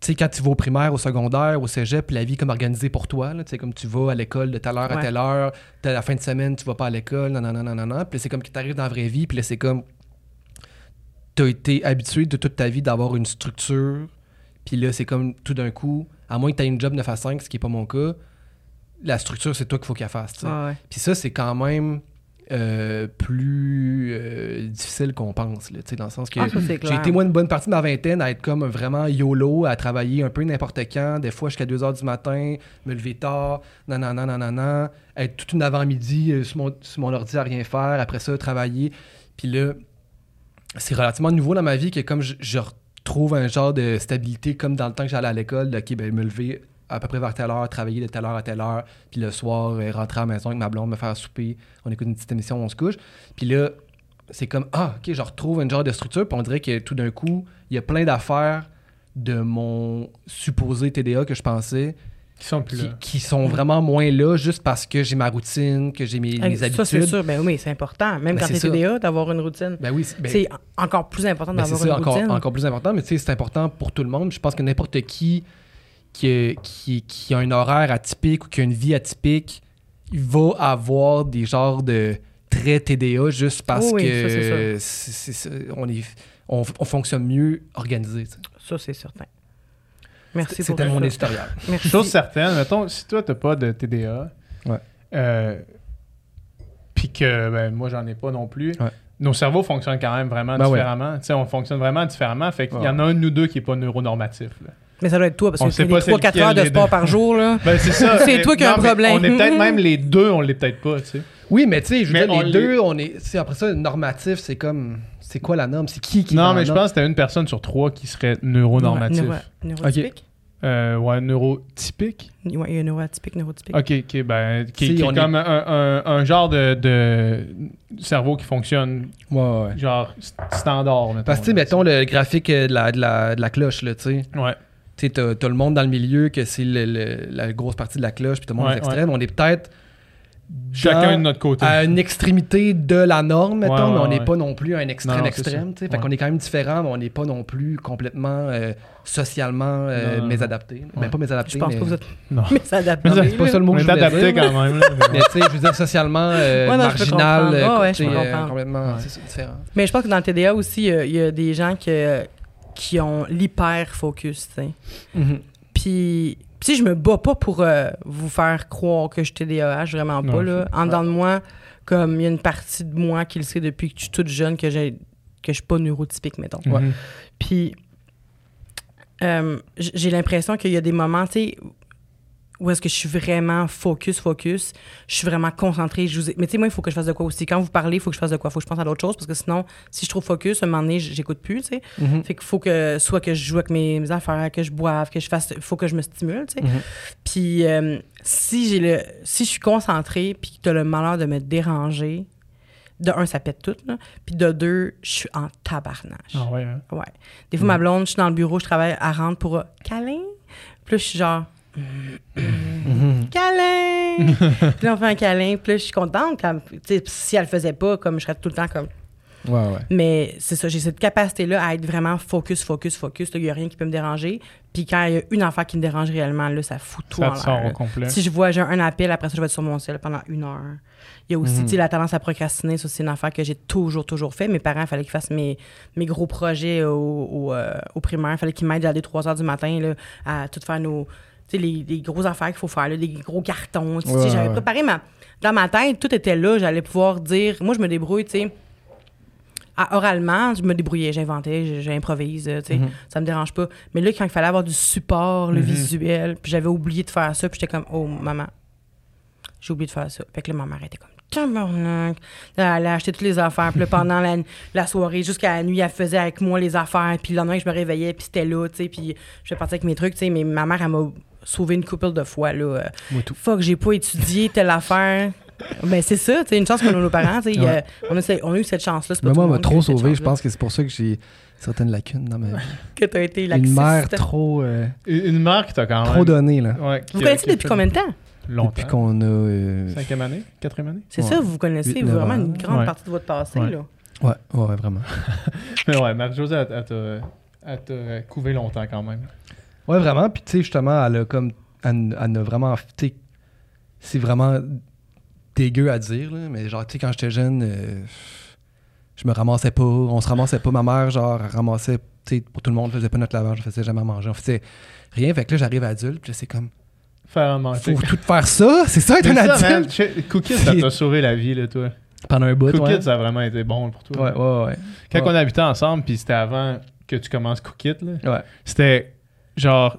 Tu sais, quand tu vas au primaire, au secondaire, au cégep, la vie comme organisée pour toi. Tu sais, comme tu vas à l'école de telle heure à telle heure, t'as la fin de semaine, tu vas pas à l'école, non, non, non, non, non, non. Puis c'est comme que tu arrives dans la vraie vie, puis là, c'est comme. Tu as été habitué de toute ta vie d'avoir une structure, puis là, c'est comme tout d'un coup, à moins que tu aies une job 9 à 5, ce qui n'est pas mon cas, la structure, c'est toi qu'il faut qu'elle fasse. Ouais. Puis ça, c'est quand même euh, plus euh, difficile qu'on pense, là, dans le sens que Ah, j'ai été, moi, une bonne partie de ma vingtaine à être comme vraiment YOLO, à travailler un peu n'importe quand, des fois jusqu'à 2 h du matin, me lever tard, nanana, nanana, être toute une avant-midi euh, sur, mon, sur mon ordi à rien faire, après ça, travailler. Puis là, c'est relativement nouveau dans ma vie que comme je, je retrouve un genre de stabilité comme dans le temps que j'allais à l'école, de, OK, ben, me lever à peu près vers telle heure, travailler de telle heure à telle heure, puis le soir, euh, rentrer à la maison avec ma blonde, me faire souper, on écoute une petite émission, on se couche. Puis là, c'est comme, ah, OK, je retrouve une genre de structure, puis on dirait que tout d'un coup, il y a plein d'affaires de mon supposé TDA que je pensais Qui sont plus qui, là. qui sont vraiment moins là juste parce que j'ai ma routine, que j'ai mes, mes ça, habitudes. c'est sûr. Ben oui, c'est important. Même Ben, quand c'est t'es ça. TDA, d'avoir une routine. Ben oui, c'est- ben- c'est encore plus important Ben, d'avoir une ça, encore, routine. encore plus important, mais tu sais, c'est important pour tout le monde. Je pense que n'importe qui qui, a- qui, qui a un horaire atypique ou qui a une vie atypique, il va avoir des genres de traits TDA juste parce Oh oui, ça, que on, est, on, on fonctionne mieux organisé. Ça, c'est certain. Merci pour C'était mon éditorial. Merci. Chose certaine, mettons, si toi, t'as pas de TDA, Ouais. euh, puis que ben, moi, j'en ai pas non plus, Ouais. nos cerveaux fonctionnent quand même vraiment Ben différemment. Tu sais, on fonctionne vraiment différemment. Fait qu'il y en a un de nous deux qui est pas neuronormatif. là. Mais ça doit être toi, parce On que c'est pas les c'est 3-4 lequel heures de sport deux. par jour, là. Ben, c'est ça. C'est Mais- toi qui as un problème. On est peut-être même les deux, on l'est peut-être pas, tu sais. Oui, mais tu sais, je veux dire, les deux, on est. tu sais, après ça, normatif, c'est comme. C'est quoi la norme? C'est qui qui Non, mais je pense que c'était une personne sur trois qui serait neuronormatif. Neuro- Neurotypique? Euh, ouais, neurotypique? Ouais, il y a neuroatypique, neurotypique. Ok, ok, ben, qui, est comme un, un- un genre de, de cerveau qui fonctionne Ouais, ouais, genre st- standard. Mettons, Parce que, mettons le graphique euh, de la, de la, de la cloche, là, tu sais. Ouais. Tu sais, t'as, t'as le monde dans le milieu que c'est la grosse partie de la cloche, puis tout le monde Ouais, est extrême. On est peut-être Chacun de notre côté. à une extrémité de la norme, mettons, Ouais, mais on n'est ouais. pas non plus à un extrême Non, non, c'est extrême. ça. tu sais. Fait Ouais. qu'on est quand même différent, mais on n'est pas non plus complètement euh, socialement euh, mésadapté. Ouais. Ben, pas mésadapté, Je pense mais... pas que vous êtes Non. ça, c'est pas ça le mot on que je voulais adapté dire. quand même. là. Mais tu sais, je veux dire, socialement, euh, Ouais, non, je peux marginal, comprendre. euh, je peux euh, comprendre. complètement, Ouais. c'est ça, différent. Mais je pense que dans le TDA aussi, il y a- il y, a des gens que- qui ont l'hyper-focus, tu sais. Mhm. Puis, tu sais, je me bats pas pour euh, vous faire croire que je suis TDAH, vraiment pas, Non, là. En dedans de moi, comme il y a une partie de moi qui le sait depuis que je suis toute jeune que j'ai que je suis pas neurotypique, mettons. Ouais. Mhm. Puis, euh, j'ai l'impression qu'il y a des moments, tu sais, où est-ce que je suis vraiment focus, focus, je suis vraiment concentrée. Je vous ai- Mais tu sais, moi, il faut que je fasse de quoi aussi. Quand vous parlez, il faut que je fasse de quoi? Il faut que je pense à d'autres choses parce que sinon, si je suis trop focus, à un moment donné, j'écoute plus, tu sais. Mhm. Fait qu'il faut que soit que je joue avec mes, mes affaires, que je boive, que je fasse. Il faut que je me stimule, tu sais. Mhm. Puis euh, si j'ai le. Si je suis concentrée puis que tu as le malheur de me déranger, de un, ça pète tout, là. Puis de deux, je suis en tabarnage. Ah ouais, hein? Ouais. Des fois, ma blonde, je suis dans le bureau, je travaille, elle rentre pour euh, câlin. Puis là, je suis genre. Mhm. câlin! puis là, on fait un câlin. Puis là, je suis contente. Quand, si elle le faisait pas, comme je serais tout le temps comme. Ouais, ouais. Mais c'est ça, j'ai cette capacité-là à être vraiment focus, focus, focus. Il n'y a rien qui peut me déranger. Puis quand il y a une affaire qui me dérange réellement, là, ça fout tout Ça en te l'air. complet. Si je vois, j'ai un appel, après ça, je vais être sur mon ciel pendant une heure. Il y a aussi, Mhm. sais, la tendance à procrastiner. Ça, c'est une affaire que j'ai toujours, toujours fait. Mes parents, il fallait qu'ils fassent mes, mes gros projets au, au, euh, au primaire. Il fallait qu'ils m'aident à aller 3 heures du matin là, à tout faire nos. Les, les grosses affaires qu'il faut faire, là, des gros cartons. Ouais, j'avais préparé ma. Dans ma tête, tout était là. J'allais pouvoir dire. Moi, je me débrouille, tu sais. à- oralement, je me débrouillais, j'inventais, j'improvise, tu sais, Mhm. ça me dérange pas. Mais là, quand il fallait avoir du support, le Mhm. visuel, puis j'avais oublié de faire ça, puis j'étais comme, oh, maman, j'ai oublié de faire ça. Fait que là, ma mère était comme, tabarnak. Elle a acheté toutes les affaires. Puis là, pendant la, la soirée, jusqu'à la nuit, elle faisait avec moi les affaires. Puis le lendemain, je me réveillais, puis c'était là, tu sais. Puis je vais partir avec mes trucs, tu sais. Mais ma mère, elle m'a sauvé une couple de fois, là. Euh, Moi, tout. Fuck, j'ai pas étudié telle affaire. Ben, c'est ça, tu sais. Une chance qu'on a nos parents, tu sais. Ouais. euh, on, a, ce- on a eu cette chance-là. c'est pas Mais tout moi, m'a trop sauvé. Je pense que c'est pour ça que j'ai certaines lacunes dans ma vie. que t'as été Une laxiste. mère trop, euh, Une une mère qui t'a quand même. trop donnée, là. Ouais, Vous connaissez depuis combien de temps? Longtemps. Depuis qu'on a. euh, Cinquième année? Quatrième année? C'est Ouais. ça, vous vous connaissez vraiment ans. une grande Ouais. partie de votre passé, Ouais. là. Ouais, ouais, vraiment. Mais ouais, Marie-Josée, elle, elle t'a- elle t'a couvé longtemps quand même. Ouais, vraiment. Puis, tu sais, justement, elle a comme. Elle, elle a vraiment. Tu sais, c'est vraiment dégueu à dire, là, mais genre, tu sais, quand j'étais jeune, euh, je me ramassais pas. On se ramassait pas. Ma mère, genre, elle ramassait, tu sais, pour tout le monde, faisait pas notre lavage, on faisait jamais à manger. On faisait rien. Fait que là, j'arrive adulte, puis c'est comme. Faire à manger. Faut tout faire ça? C'est ça, être un ça, adulte? check- Cookies, ça t'a sauvé la vie, là, toi. Pendant un bout, Cookies, ouais. ça a vraiment été bon pour toi. Ouais, ouais, ouais. Quand Ouais. on habitait ensemble, puis c'était avant que tu commences Cookit, là, Ouais. c'était genre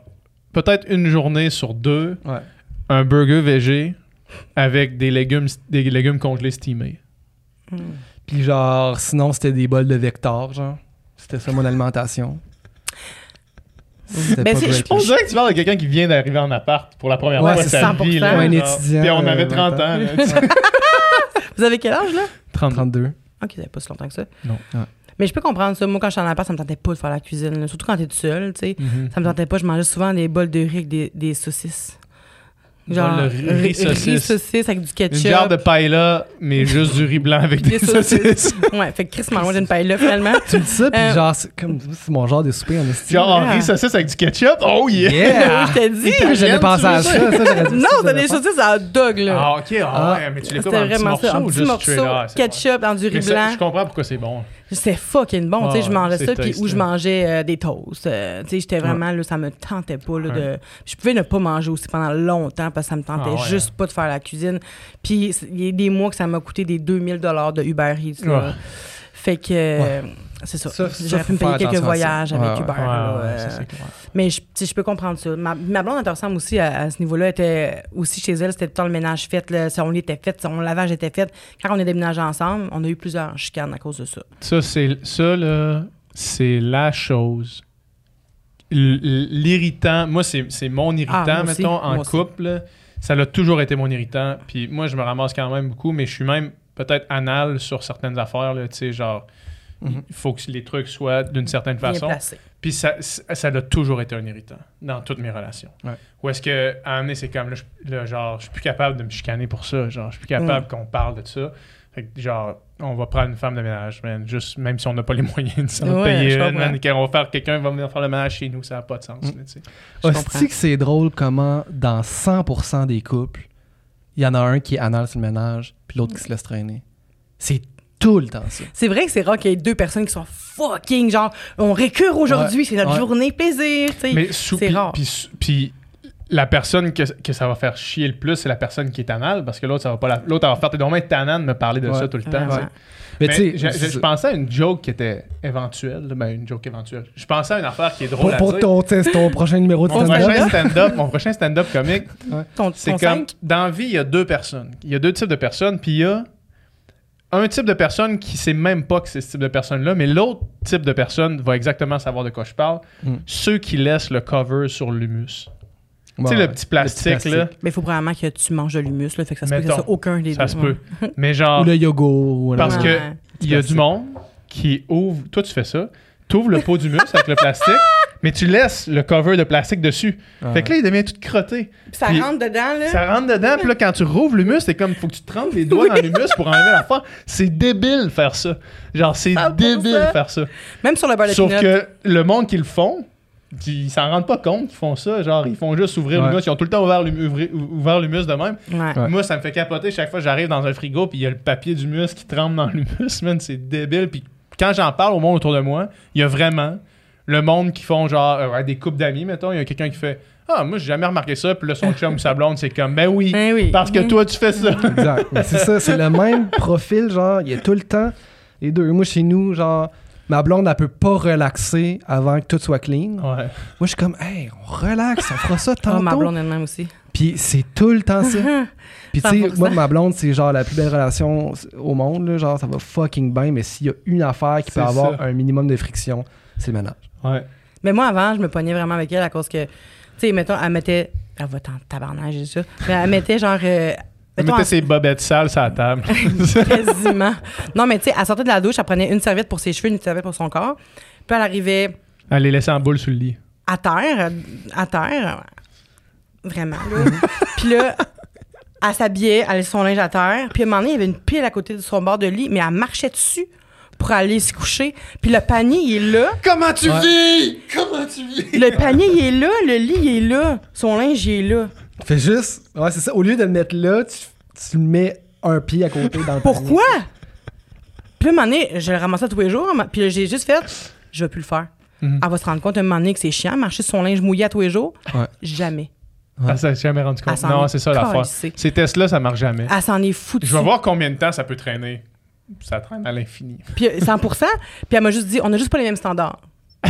peut-être une journée sur deux, Ouais. un burger végé avec des légumes, des légumes congelés steamés. Puis genre, sinon, c'était des bols de Vector, genre. C'était ça mon alimentation. Ben, je dirait que tu parles de quelqu'un qui vient d'arriver en appart pour la première Ouais, fois de c'est sa 100%. vie. Là, un étudiant, Puis on euh, avait 20 30 ans. ans. là. Vous avez quel âge, là? 32. 32. Ok, ça fait pas si longtemps que ça. Non. Ouais. Mais je peux comprendre ça. Moi, quand je suis en appart, ça me tentait pas de faire la cuisine. là. Surtout quand t'es tout seul, tu sais. Mhm. Ça me tentait pas. Je mangeais souvent des bols de riz avec des, des saucisses. Bol de riz- riz saucisse. saucisse avec du Une ketchup. jarre de paella, mais juste du riz blanc avec des, Des saucisses. saucisses. Ouais, fait que Chris m'a d'une paille là, finalement. Tu me dis ça, puis Euh, genre, c'est comme c'est mon genre de souper en estime. Genre Yeah. riz saucisse avec du ketchup? Oh yeah! Yeah! je t'ai dit. J'avais pensé tu à ça. ça? ça dit Non, ça, c'était des saucisses à hot dog, là. Ah, ok. Ah, Ah. ouais, mais tu les coupes en petits morceaux Un ou petit juste morceau? Ah, c'est ketchup dans du riz blanc. Je comprends pourquoi c'est bon. C'était fucking bon. tu sais, Ah je mangeais c'est ça, puis où je mangeais euh, des toasts. euh, tu sais, j'étais vraiment, là, ça me tentait pas, là, de... Je pouvais ne pas manger aussi pendant longtemps parce que ça me tentait Ah ouais, juste pas de faire la cuisine. Puis il y a des mois que ça m'a coûté des 2000 de Uber Eats, là. Fait que... C'est ça. Ça, J'aurais pu me payer quelques voyages avec Uber. Là, euh, ça, mais je, je peux comprendre ça. Ma, ma blonde, elle te ressemble aussi à, à ce niveau-là. Était aussi chez elle, c'était tout le temps le ménage fait. Là, son lit était fait, son lavage était fait. Quand on est déménagé ensemble, on a eu plusieurs chicanes à cause de ça. Ça, c'est ça, là, c'est la chose. L'irritant, moi, c'est mon irritant, Ah, aussi, mettons, en couple. Ça l'a toujours été mon irritant. Puis moi, je me ramasse quand même beaucoup, mais je suis même peut-être anal sur certaines affaires. Tu sais, genre, Mhm. il faut que les trucs soient d'une certaine façon. Puis ça, ça a toujours été un irritant dans toutes mes relations. Ouais. Ou est-ce que, à un moment donné, c'est comme, là, je, là, genre, je suis plus capable de me chicaner pour ça. Genre, je suis plus capable Mm. qu'on parle de ça. Fait que, genre, on va prendre une femme de ménage, man, juste, même si on n'a pas les moyens de s'en Ouais, payer une, man, et qu'on va faire, quelqu'un va venir faire le ménage chez nous, ça n'a pas de sens. Mm. là, tu sais. Je que c'est drôle comment, dans 100% des couples, il y en a un qui est anal sur le ménage, puis l'autre qui se laisse traîner? C'est tout le temps ça. C'est vrai que c'est rare qu'il y ait deux personnes qui sont fucking genre, on récure aujourd'hui, Ouais, c'est notre ouais. journée plaisir. tu sais. Mais c'est puis- rare. Puis, puis la personne que, que ça va faire chier le plus, c'est la personne qui est anale, parce que l'autre, ça va pas la- L'autre, elle va faire, t'es dommage tannant de me parler de Ouais. ça tout le temps. Mais Mais tu sais, je, pensais à une joke qui était éventuelle. Ben, une joke éventuelle. Je pensais à une affaire qui est drôle pour, à pour dire. ton, ton prochain numéro de Mon stand-up. prochain stand-up, mon prochain stand-up comique, Ton, c'est ton comme cinq? dans la vie, il y a deux personnes. Il y a deux types de personnes, puis il y a un type de personne qui sait même pas que c'est ce type de personne-là, mais l'autre type de personne va exactement savoir de quoi je parle. Mm. Ceux qui laissent le cover sur l'humus. Ouais, tu sais, le petit plastique, là, Mais il faut probablement que tu manges de l'humus, là. Fait que ça se peut que ça soit aucun des ça deux. se peut. Mais genre, Ou le yogourt. Ou Parce le- que- Ouais. il y a du monde qui ouvre. Toi, tu fais ça. Tu ouvres le pot d'humus avec le plastique, mais tu laisses le cover de plastique dessus. Ah Fait que là, il devient tout crotté. Puis ça Puis- rentre dedans, là. Ça rentre dedans, puis là, quand tu rouvres l'humus, c'est comme, faut que tu te trempes les doigts dans l'humus pour enlever la fois. C'est débile faire ça. Genre, c'est 100%. débile faire ça. Même sur le beurre de Sauf que le monde qui le font, ils s'en rendent pas compte qu'ils font ça. Genre, ils font juste ouvrir Ouais. l'humus. Ils ont tout le temps ouvert l'humus ouvri- ouvert l'humus de même. Ouais. Moi, ça me fait capoter chaque fois que j'arrive dans un frigo, puis il y a le papier d'humus qui trempe dans l'humus, man. C'est débile. Puis quand j'en parle au monde autour de moi, il y a vraiment le monde qui font genre euh, ouais, des couples d'amis, mettons. Il y a quelqu'un qui fait Ah, moi, j'ai jamais remarqué ça. Puis là, son chum ou sa blonde, c'est comme Ben oui, Ben oui. parce que toi, tu fais ça. Exact. Mais c'est ça, c'est le même profil, genre, il y a tout le temps les deux. Moi, chez nous, genre, ma blonde, elle peut pas relaxer avant que tout soit clean. Ouais. Moi, je suis comme, hey, on relaxe, on fera ça Oh, tantôt. ma blonde elle-même aussi. Puis c'est tout le temps ça. Puis tu sais, 100%. moi, ma blonde, c'est genre la plus belle relation au monde, là, genre, ça va fucking bien, mais s'il y a une affaire qui peut avoir ça. un minimum de friction, c'est le ménage. Ouais. Mais moi, avant, je me pognais vraiment avec elle à cause que, tu sais, mettons, elle mettait. Elle va t'en tabarnage, j'ai ça. Mais elle mettait genre. euh, Elle mettait ses bobettes sales sur la table. Quasiment. Non, mais tu sais, elle sortait de la douche, elle prenait une serviette pour ses cheveux, une serviette pour son corps. Puis elle arrivait Elle les laissait en boule sur le lit. à terre, à terre, vraiment, là. Puis là, elle s'habillait, elle laissait son linge à terre. Puis à un moment donné, il y avait une pile à côté de son bord de lit, mais elle marchait dessus pour aller se coucher. Puis le panier, il est là. Comment tu Ouais. vis? Comment tu vis? Le panier, il est là. Le lit, il est là. Son linge, il est là. Fais juste, ouais, c'est ça, au lieu de le mettre là, tu, tu le mets un pied à côté dans le Pourquoi? Puis là, un moment donné, je le ramassais tous les jours. Puis là, j'ai juste fait, je vais plus le faire. Mhm. Elle va se rendre compte un moment donné que c'est chiant, marcher sur son linge mouillé à tous les jours. Ouais. Jamais. Ouais. Elle s'est jamais rendu Elle compte. Non, est c'est ça l'affaire. Ces tests-là, ça marche jamais. Elle s'en est foutue. Je vais voir combien de temps ça peut traîner. Ça traîne à l'infini. Puis euh, 100% Puis elle m'a juste dit, on a juste pas les mêmes standards.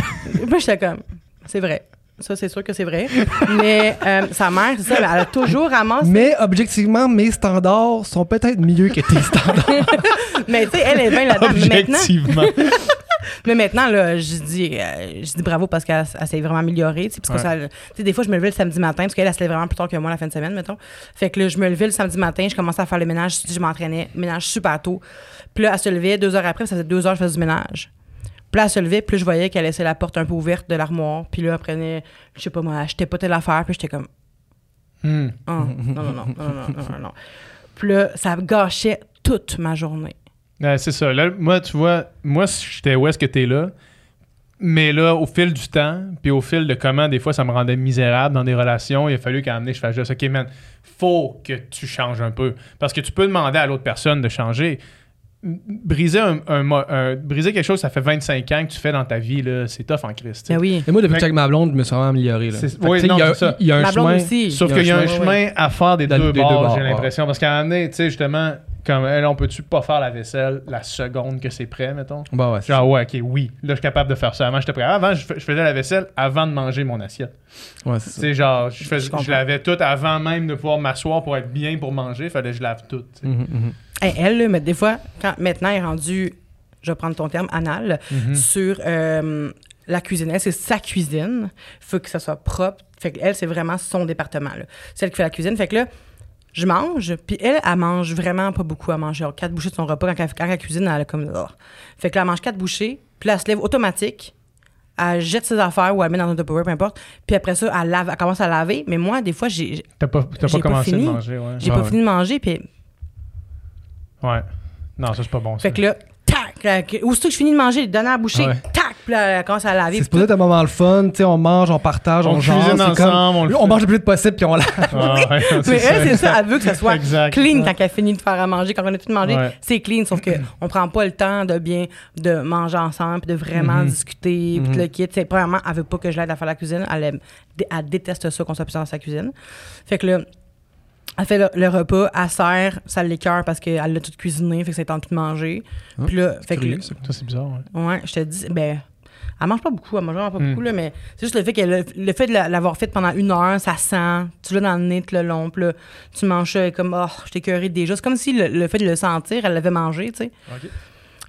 Moi, j'étais comme, c'est vrai. Ça, c'est sûr que c'est vrai. Mais euh, sa mère, c'est ça, elle a toujours ramassé. Mais objectivement, mes standards sont peut-être mieux que tes standards. Mais tu sais, elle est bien là-dedans. Mais maintenant, Objectivement. mais maintenant, là, je dis, euh, je dis bravo parce qu'elle elle s'est vraiment améliorée. tu sais, Parce que ça- tu sais, des fois, je me levais le samedi matin, parce qu'elle, elle se lève vraiment plus tard que moi la fin de semaine, mettons. Fait que là, je me levais le samedi matin, je commençais à faire le ménage, je m'entraînais, ménage super tôt. Puis là, elle se levait deux heures après, ça faisait deux heures que je faisais du ménage. Puis là, elle se levait, puis là, je voyais qu'elle laissait la porte un peu ouverte de l'armoire. Puis là, elle prenait, je sais pas moi, elle achetait pas telle affaire, puis j'étais comme, Hmm. Ah, non, non, non, non, non, non, non, non. Puis là, ça gâchait toute ma journée. Ouais, c'est ça. Là, moi, tu vois, moi, j'étais où est-ce que t'es là, mais là, au fil du temps, puis au fil de comment des fois ça me rendait misérable dans des relations, il a fallu qu'à donné, je fasse juste, OK, man, faut que tu changes un peu. Parce que tu peux demander à l'autre personne de changer. Briser, un, un mo- un- briser quelque chose, ça fait 25 ans que tu fais dans ta vie, là, c'est tough en Christ. Ben oui. Et moi, depuis que ma blonde, je me suis vraiment amélioré. Là. Oui, non, il y a- c'est ça. Il y a un Ma chemin. aussi. Sauf Il qu'il y a un chemin, à faire des, Dans- deux, des deux bords, bords, j'ai ouais. l'impression. Parce qu'à un moment donné, tu sais, justement, comme elle, on peut-tu pas faire la vaisselle la seconde que c'est prêt, mettons? Bah ouais, Genre, ouais, ok, oui. Là, je suis capable de faire ça. Avant, j'étais prêt. Avant, je, fais- je faisais la vaisselle avant de manger mon assiette. Ouais, c'est Tu ça. sais, genre, je, fais- Je lavais tout avant même de pouvoir m'asseoir pour être bien pour manger. Fallait que je lave tout. tu sais. Mhm, mhm. Hey, elle, là, mais des fois, quand maintenant, elle est rendue, je vais prendre ton terme, anal, Mhm. sur euh, la cuisine. Elle, c'est sa cuisine. faut que ça soit propre. Fait que elle, c'est vraiment son département. Là. C'est elle qui fait la cuisine. Fait que là, je mange, puis elle, elle mange vraiment pas beaucoup à manger. Alors, quatre bouchées de son repas. Quand elle, quand elle cuisine, elle a comme... Oh. Fait que là, elle mange quatre bouchées, puis elle se lève automatique. Elle jette ses affaires ou elle met dans un Tupperware, peu importe. Puis après ça, elle, lave, elle commence à laver. Mais moi, des fois, j'ai T'as pas, pas pas commencé fini. de manger, ouais. j'ai Ah pas ouais. fini de manger, puis Ouais. Non, ça, c'est pas bon. Ça. Fait que là, tac, euh, aussitôt que je finis de manger, donner à la bouchée, Ouais. tac, Puis là, elle commence à laver. C'est puis supposé être un moment le fun, tu sais, on mange, on partage, on, On jase, cuisine c'est ensemble, on le on fait. mange le plus vite possible, puis on lave. Ah, ouais, Mais elle, c'est ça, elle veut que ça soit Exact. clean quand elle finit de faire à manger. Quand on a tout mangé, Ouais. c'est clean. Sauf que on prend pas le temps de bien de manger ensemble puis de vraiment discuter. Puis Mhm. le kit. C'est, premièrement, elle veut pas que je l'aide à faire la cuisine. Elle, aime- elle déteste ça qu'on soit plus dans sa cuisine. Fait que là, elle fait le, le repas, elle sert, ça l'écœure parce qu'elle l'a tout cuisiné, fait que ça tente plus de manger. Ah, Puis là, fait que curieux, ça. C'est bizarre. ouais. Ouais, je te dis, ben, elle mange pas beaucoup, elle mange vraiment pas Mm. beaucoup, là, mais c'est juste le fait, que le, le fait de la- l'avoir fait pendant une heure, ça sent, tu l'as dans le nez tout le long, puis là, tu manges ça et comme, oh, je écœuré déjà. C'est comme si le, le fait de le sentir, elle l'avait mangé, tu sais.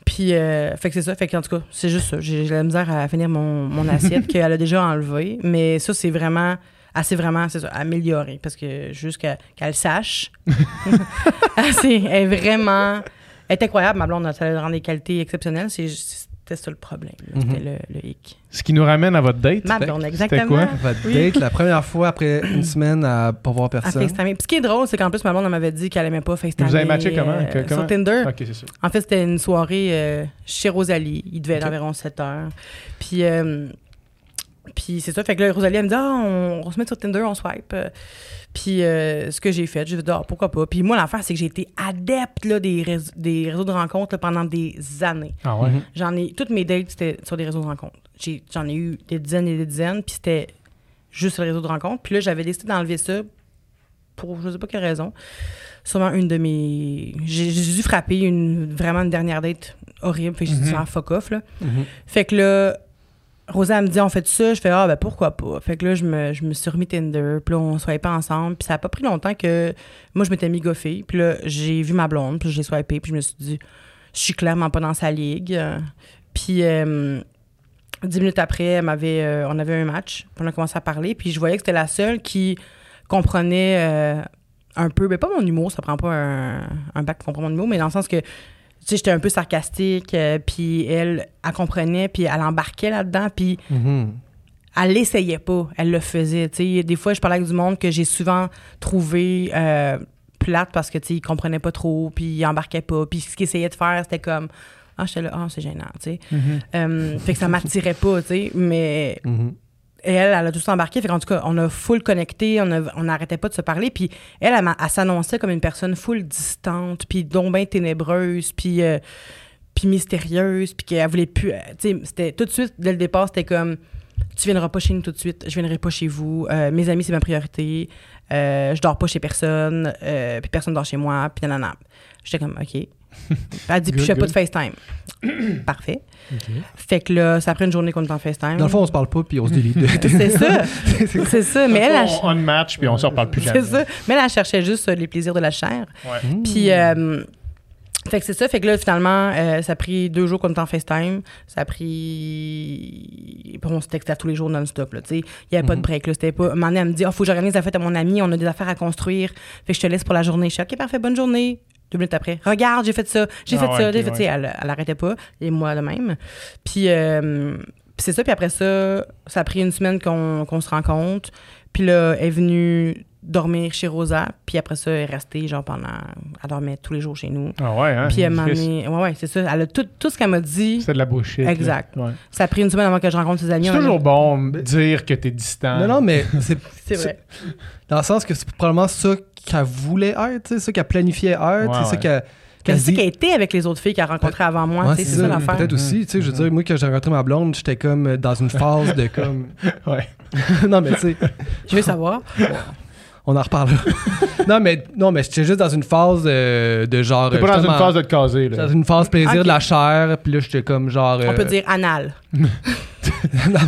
Puis, euh, fait que c'est ça, fait qu'en tout cas, c'est juste ça. J'ai j'ai la misère à finir mon, mon assiette qu'elle a déjà enlevée, mais ça, c'est vraiment. Elle s'est vraiment, c'est ça, améliorée parce que juste qu'elle qu'elle sache. elle, elle est vraiment. Elle est incroyable, ma blonde, ça lui rend des qualités exceptionnelles. C'est C'était ça le problème. là. C'était le, le hic. Ce qui nous ramène à votre date. Ma blonde, c'était exactement. quoi? Votre Oui. date, la première fois après une semaine à pas voir À personne. FaceTimer. Puis ce qui est drôle, c'est qu'en plus, ma blonde elle m'avait dit qu'elle aimait pas FaceTimer. Vous avez matché comment? euh, Que- comment? Sur Tinder. En fait, c'était une soirée euh, chez Rosalie. Il devait être environ 7 heures. Puis, euh, puis c'est ça. Fait que là, Rosalie, elle me dit Ah, on, on se met sur Tinder, on swipe. Euh, Puis euh, ce que j'ai fait, j'ai dit Ah, pourquoi pas. Puis moi, l'affaire, c'est que j'ai été adepte là, des, réseaux, des réseaux de rencontres là, pendant des années. Ah ouais? Mhm. J'en ai. Toutes mes dates, c'était sur des réseaux de rencontres. J'ai- J'en ai, eu des dizaines et des dizaines. Puis c'était juste sur les réseaux de rencontres. Puis là, j'avais décidé d'enlever ça pour je sais pas quelle raison. Sûrement une de mes. J'ai j'ai dû frapper une, vraiment une dernière date horrible. Fait que j'ai dû Mhm. faire fuck off, là. Mhm. Fait que là, Rosa elle me dit on fait ça. Je fais ah ben pourquoi pas? Fait que là, je me, je me suis remis Tinder. Puis là, on swipait ensemble. Puis ça a pas pris longtemps que moi, je m'étais mis goffée. Puis là, j'ai vu ma blonde. Puis j'ai swipé. Puis je me suis dit je suis clairement pas dans sa ligue. Puis euh, dix minutes après, elle m'avait, euh, on avait un match. Puis on a commencé à parler. Puis je voyais que c'était la seule qui comprenait euh, un peu, mais pas mon humour, ça prend pas un, un bac pour comprendre mon humour, mais dans le sens que, tu sais, j'étais un peu sarcastique, euh, puis elle, elle comprenait, puis elle embarquait là-dedans, puis Mhm. elle l'essayait pas, elle le faisait, tu sais. Des fois, je parlais avec du monde que j'ai souvent trouvé euh, plate parce que, tu sais, ils comprenaient pas trop, puis ils embarquaient pas, puis ce qu'ils essayaient de faire, c'était comme... Ah, j'étais là, ah, c'est gênant, tu sais. Mhm. Euh, fait que ça m'attirait pas, tu sais, mais Mhm. Et elle, elle a tout embarqué. Fait qu'en tout cas, on a full connecté, on n'arrêtait pas de se parler. Puis elle, elle, elle s'annonçait comme une personne full distante, puis donc ténébreuse, puis, euh, puis mystérieuse, puis qu'elle voulait plus. euh, Tu sais, tout de suite, dès le départ, c'était comme tu viendras pas chez nous tout de suite, je viendrai pas chez vous, euh, mes amis, c'est ma priorité, euh, je dors pas chez personne, puis personne dort chez moi, puis nanana. J'étais comme, OK. Elle dit, puis je fais pas de FaceTime. Parfait. Fait que là, ça après une journée qu'on est en FaceTime. Dans le fond, on se parle pas, puis on se délite. c'est ça. c'est ça. Mais elle, elle, on, on match puis on se reparle plus jamais. c'est ça. Mais elle, elle cherchait juste euh, les plaisirs de la chair. Ouais. Mhm. Puis, euh, fait que c'est ça. Fait que là, finalement, euh, ça a pris deux jours qu'on était en FaceTime. Ça a pris. Puis on se textait tous les jours non-stop, là. Tu sais, il n'y avait pas de Mhm. break, là. C'était pas. Un moment donné, elle me dit, oh, faut que j'organise la fête à mon ami. On a des affaires à construire. Fait que je te laisse pour la journée. Je suis, OK, parfait, bonne journée. Deux minutes après, regarde, j'ai fait ça, j'ai Ah fait ouais, ça, j'ai fait ça. Elle, elle arrêtait pas. Et moi, de même. Puis, euh, puis c'est ça. Puis après ça, ça a pris une semaine qu'on qu'on se rencontre. Puis là, elle est venue dormir chez Rosa. Puis après ça, elle est restée, genre, pendant. Elle dormait tous les jours chez nous. Ah ouais, hein? Puis elle m'a amené. Ouais, ouais, c'est ça. Elle a tout, tout ce qu'elle m'a dit. C'est de la bullshit. Exact. Ouais. Ça a pris une semaine avant que je rencontre ses amis. C'est On a- toujours bon de dire que t'es distant. Non, non, mais c'est C'est vrai. dans le sens que c'est probablement ça qu'elle voulait être, tu sais, ça qu'elle planifiait être, Ouais, c'est ça qu'elle Mais qu'elle c'est dit. qu'elle était avec les autres filles qu'elle a rencontrées avant moi. Ouais, c'est ça l'affaire. Peut-être aussi, tu sais, je veux dire, moi, quand j'ai rencontré ma blonde, j'étais comme dans une phase de comme. Ouais. non, mais tu sais, Je veux savoir. on en reparlera. non, mais, non, mais j'étais juste dans une phase euh, de genre. T'es pas dans une phase de te caser, Dans là. une phase plaisir de la chair, puis là, j'étais comme genre. On euh, peut dire anal. Non,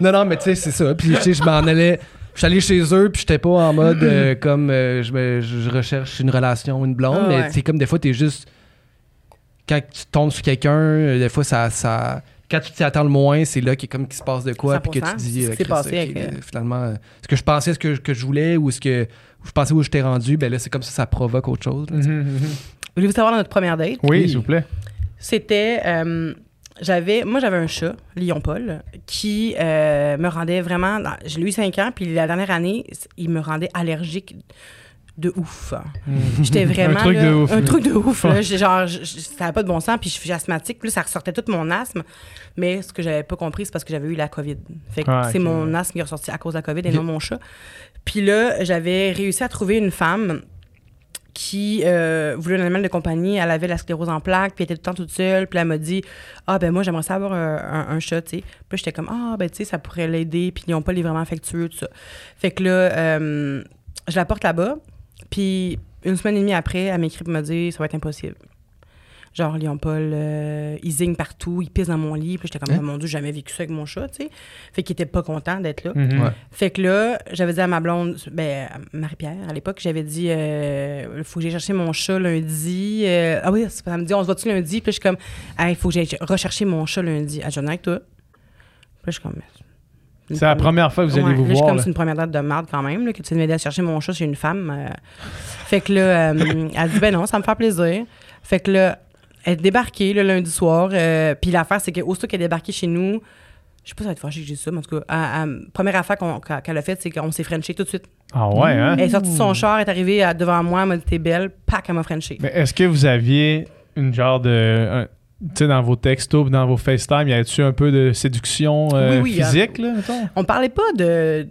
non, non, mais tu sais, c'est ça. Puis, tu sais, je m'en allais. Je suis allé chez eux, puis j'étais pas en mode euh, comme euh, je, me- je recherche une relation, une blonde, Ah mais ouais. sais, comme des fois, t'es juste. Quand tu tombes sur quelqu'un, euh, des fois, ça. ça quand tu t'y attends le moins, c'est là qu'il comme qu'il se passe de quoi, puis que tu 100%. dis. C'est ce euh, qui s'est Christ, passé ok, avec, euh, finalement, euh, ce que je pensais, ce que, que je voulais, ou ce que je pensais où j'étais rendu, ben là, c'est comme ça, ça provoque autre chose. là, tu sais. Mhm, mhm. Voulez-vous savoir notre première date? Oui, Oui. s'il vous plaît. C'était. euh, j'avais, moi, j'avais un chat, Lion Paul, qui euh, me rendait vraiment. dans- J'ai eu 5 ans, puis la dernière année, il me rendait allergique de ouf. J'étais vraiment. Un truc là, de ouf, Un là. truc de ouf. là. Genre, je- je- ça n'avait pas de bon sens, puis je suis asthmatique, là, ça ressortait tout mon asthme. Mais ce que j'avais pas compris, c'est parce que j'avais eu la COVID. Fait que Ah, c'est mon asthme qui est ressorti à cause de la COVID et non mon chat. Puis là, j'avais réussi à trouver une femme qui euh, voulait un animal de compagnie. Elle avait la sclérose en plaques, puis elle était tout le temps toute seule. Puis elle m'a dit Ah, ben moi, j'aimerais ça avoir un, chat, tu sais. Puis j'étais comme Ah, ben tu sais, ça pourrait l'aider, puis ils n'ont pas les vraiment affectueux, tout ça. Fait que là, euh, je la porte là-bas, puis une semaine et demie après, elle m'écrit pour me dire Ça va être impossible. Genre, Léon-Paul, euh, il zigne partout, il pisse dans mon lit. Puis j'étais comme, Hein? Oh mon Dieu, j'ai jamais vécu ça avec mon chat, tu sais. Fait qu'il était pas content d'être là. Mhm. Ouais. Fait que là, j'avais dit à ma blonde, ben, à Marie-Pierre, à l'époque, j'avais dit, il faut que j'aille chercher mon chat lundi. Euh, ah oui, ça me dit, on se voit-tu lundi? Puis je suis comme, il faut que j'aille rechercher mon chat lundi. À John avec toi. Puis là, je suis comme, C'est la première fois que vous allez Ouais, vous là, voir. comme, c'est une première date de marde quand même, là, que tu m'aider à chercher mon chat chez une femme. euh. Fait que là, euh, elle dit, ben non, ça me fait plaisir. Fait que là, elle est débarquée le lundi soir. euh, Puis l'affaire, c'est que aussitôt qu'elle est débarquée chez nous, je sais pas si ça va être fâché que j'ai dit ça, mais en tout cas, elle- elle- première affaire qu'on- qu'elle a faite, c'est qu'on s'est frenché tout de suite. Ah ouais, hein? Elle est sortie de son char, elle est arrivée à- devant moi, elle m'a dit T'es belle, pack, elle m'a frenché. Mais est-ce que vous aviez une genre de. un- tu sais, dans vos textos, dans vos FaceTime, y avait-tu un peu de séduction euh, Oui, oui, physique, là, mettons? On parlait pas de,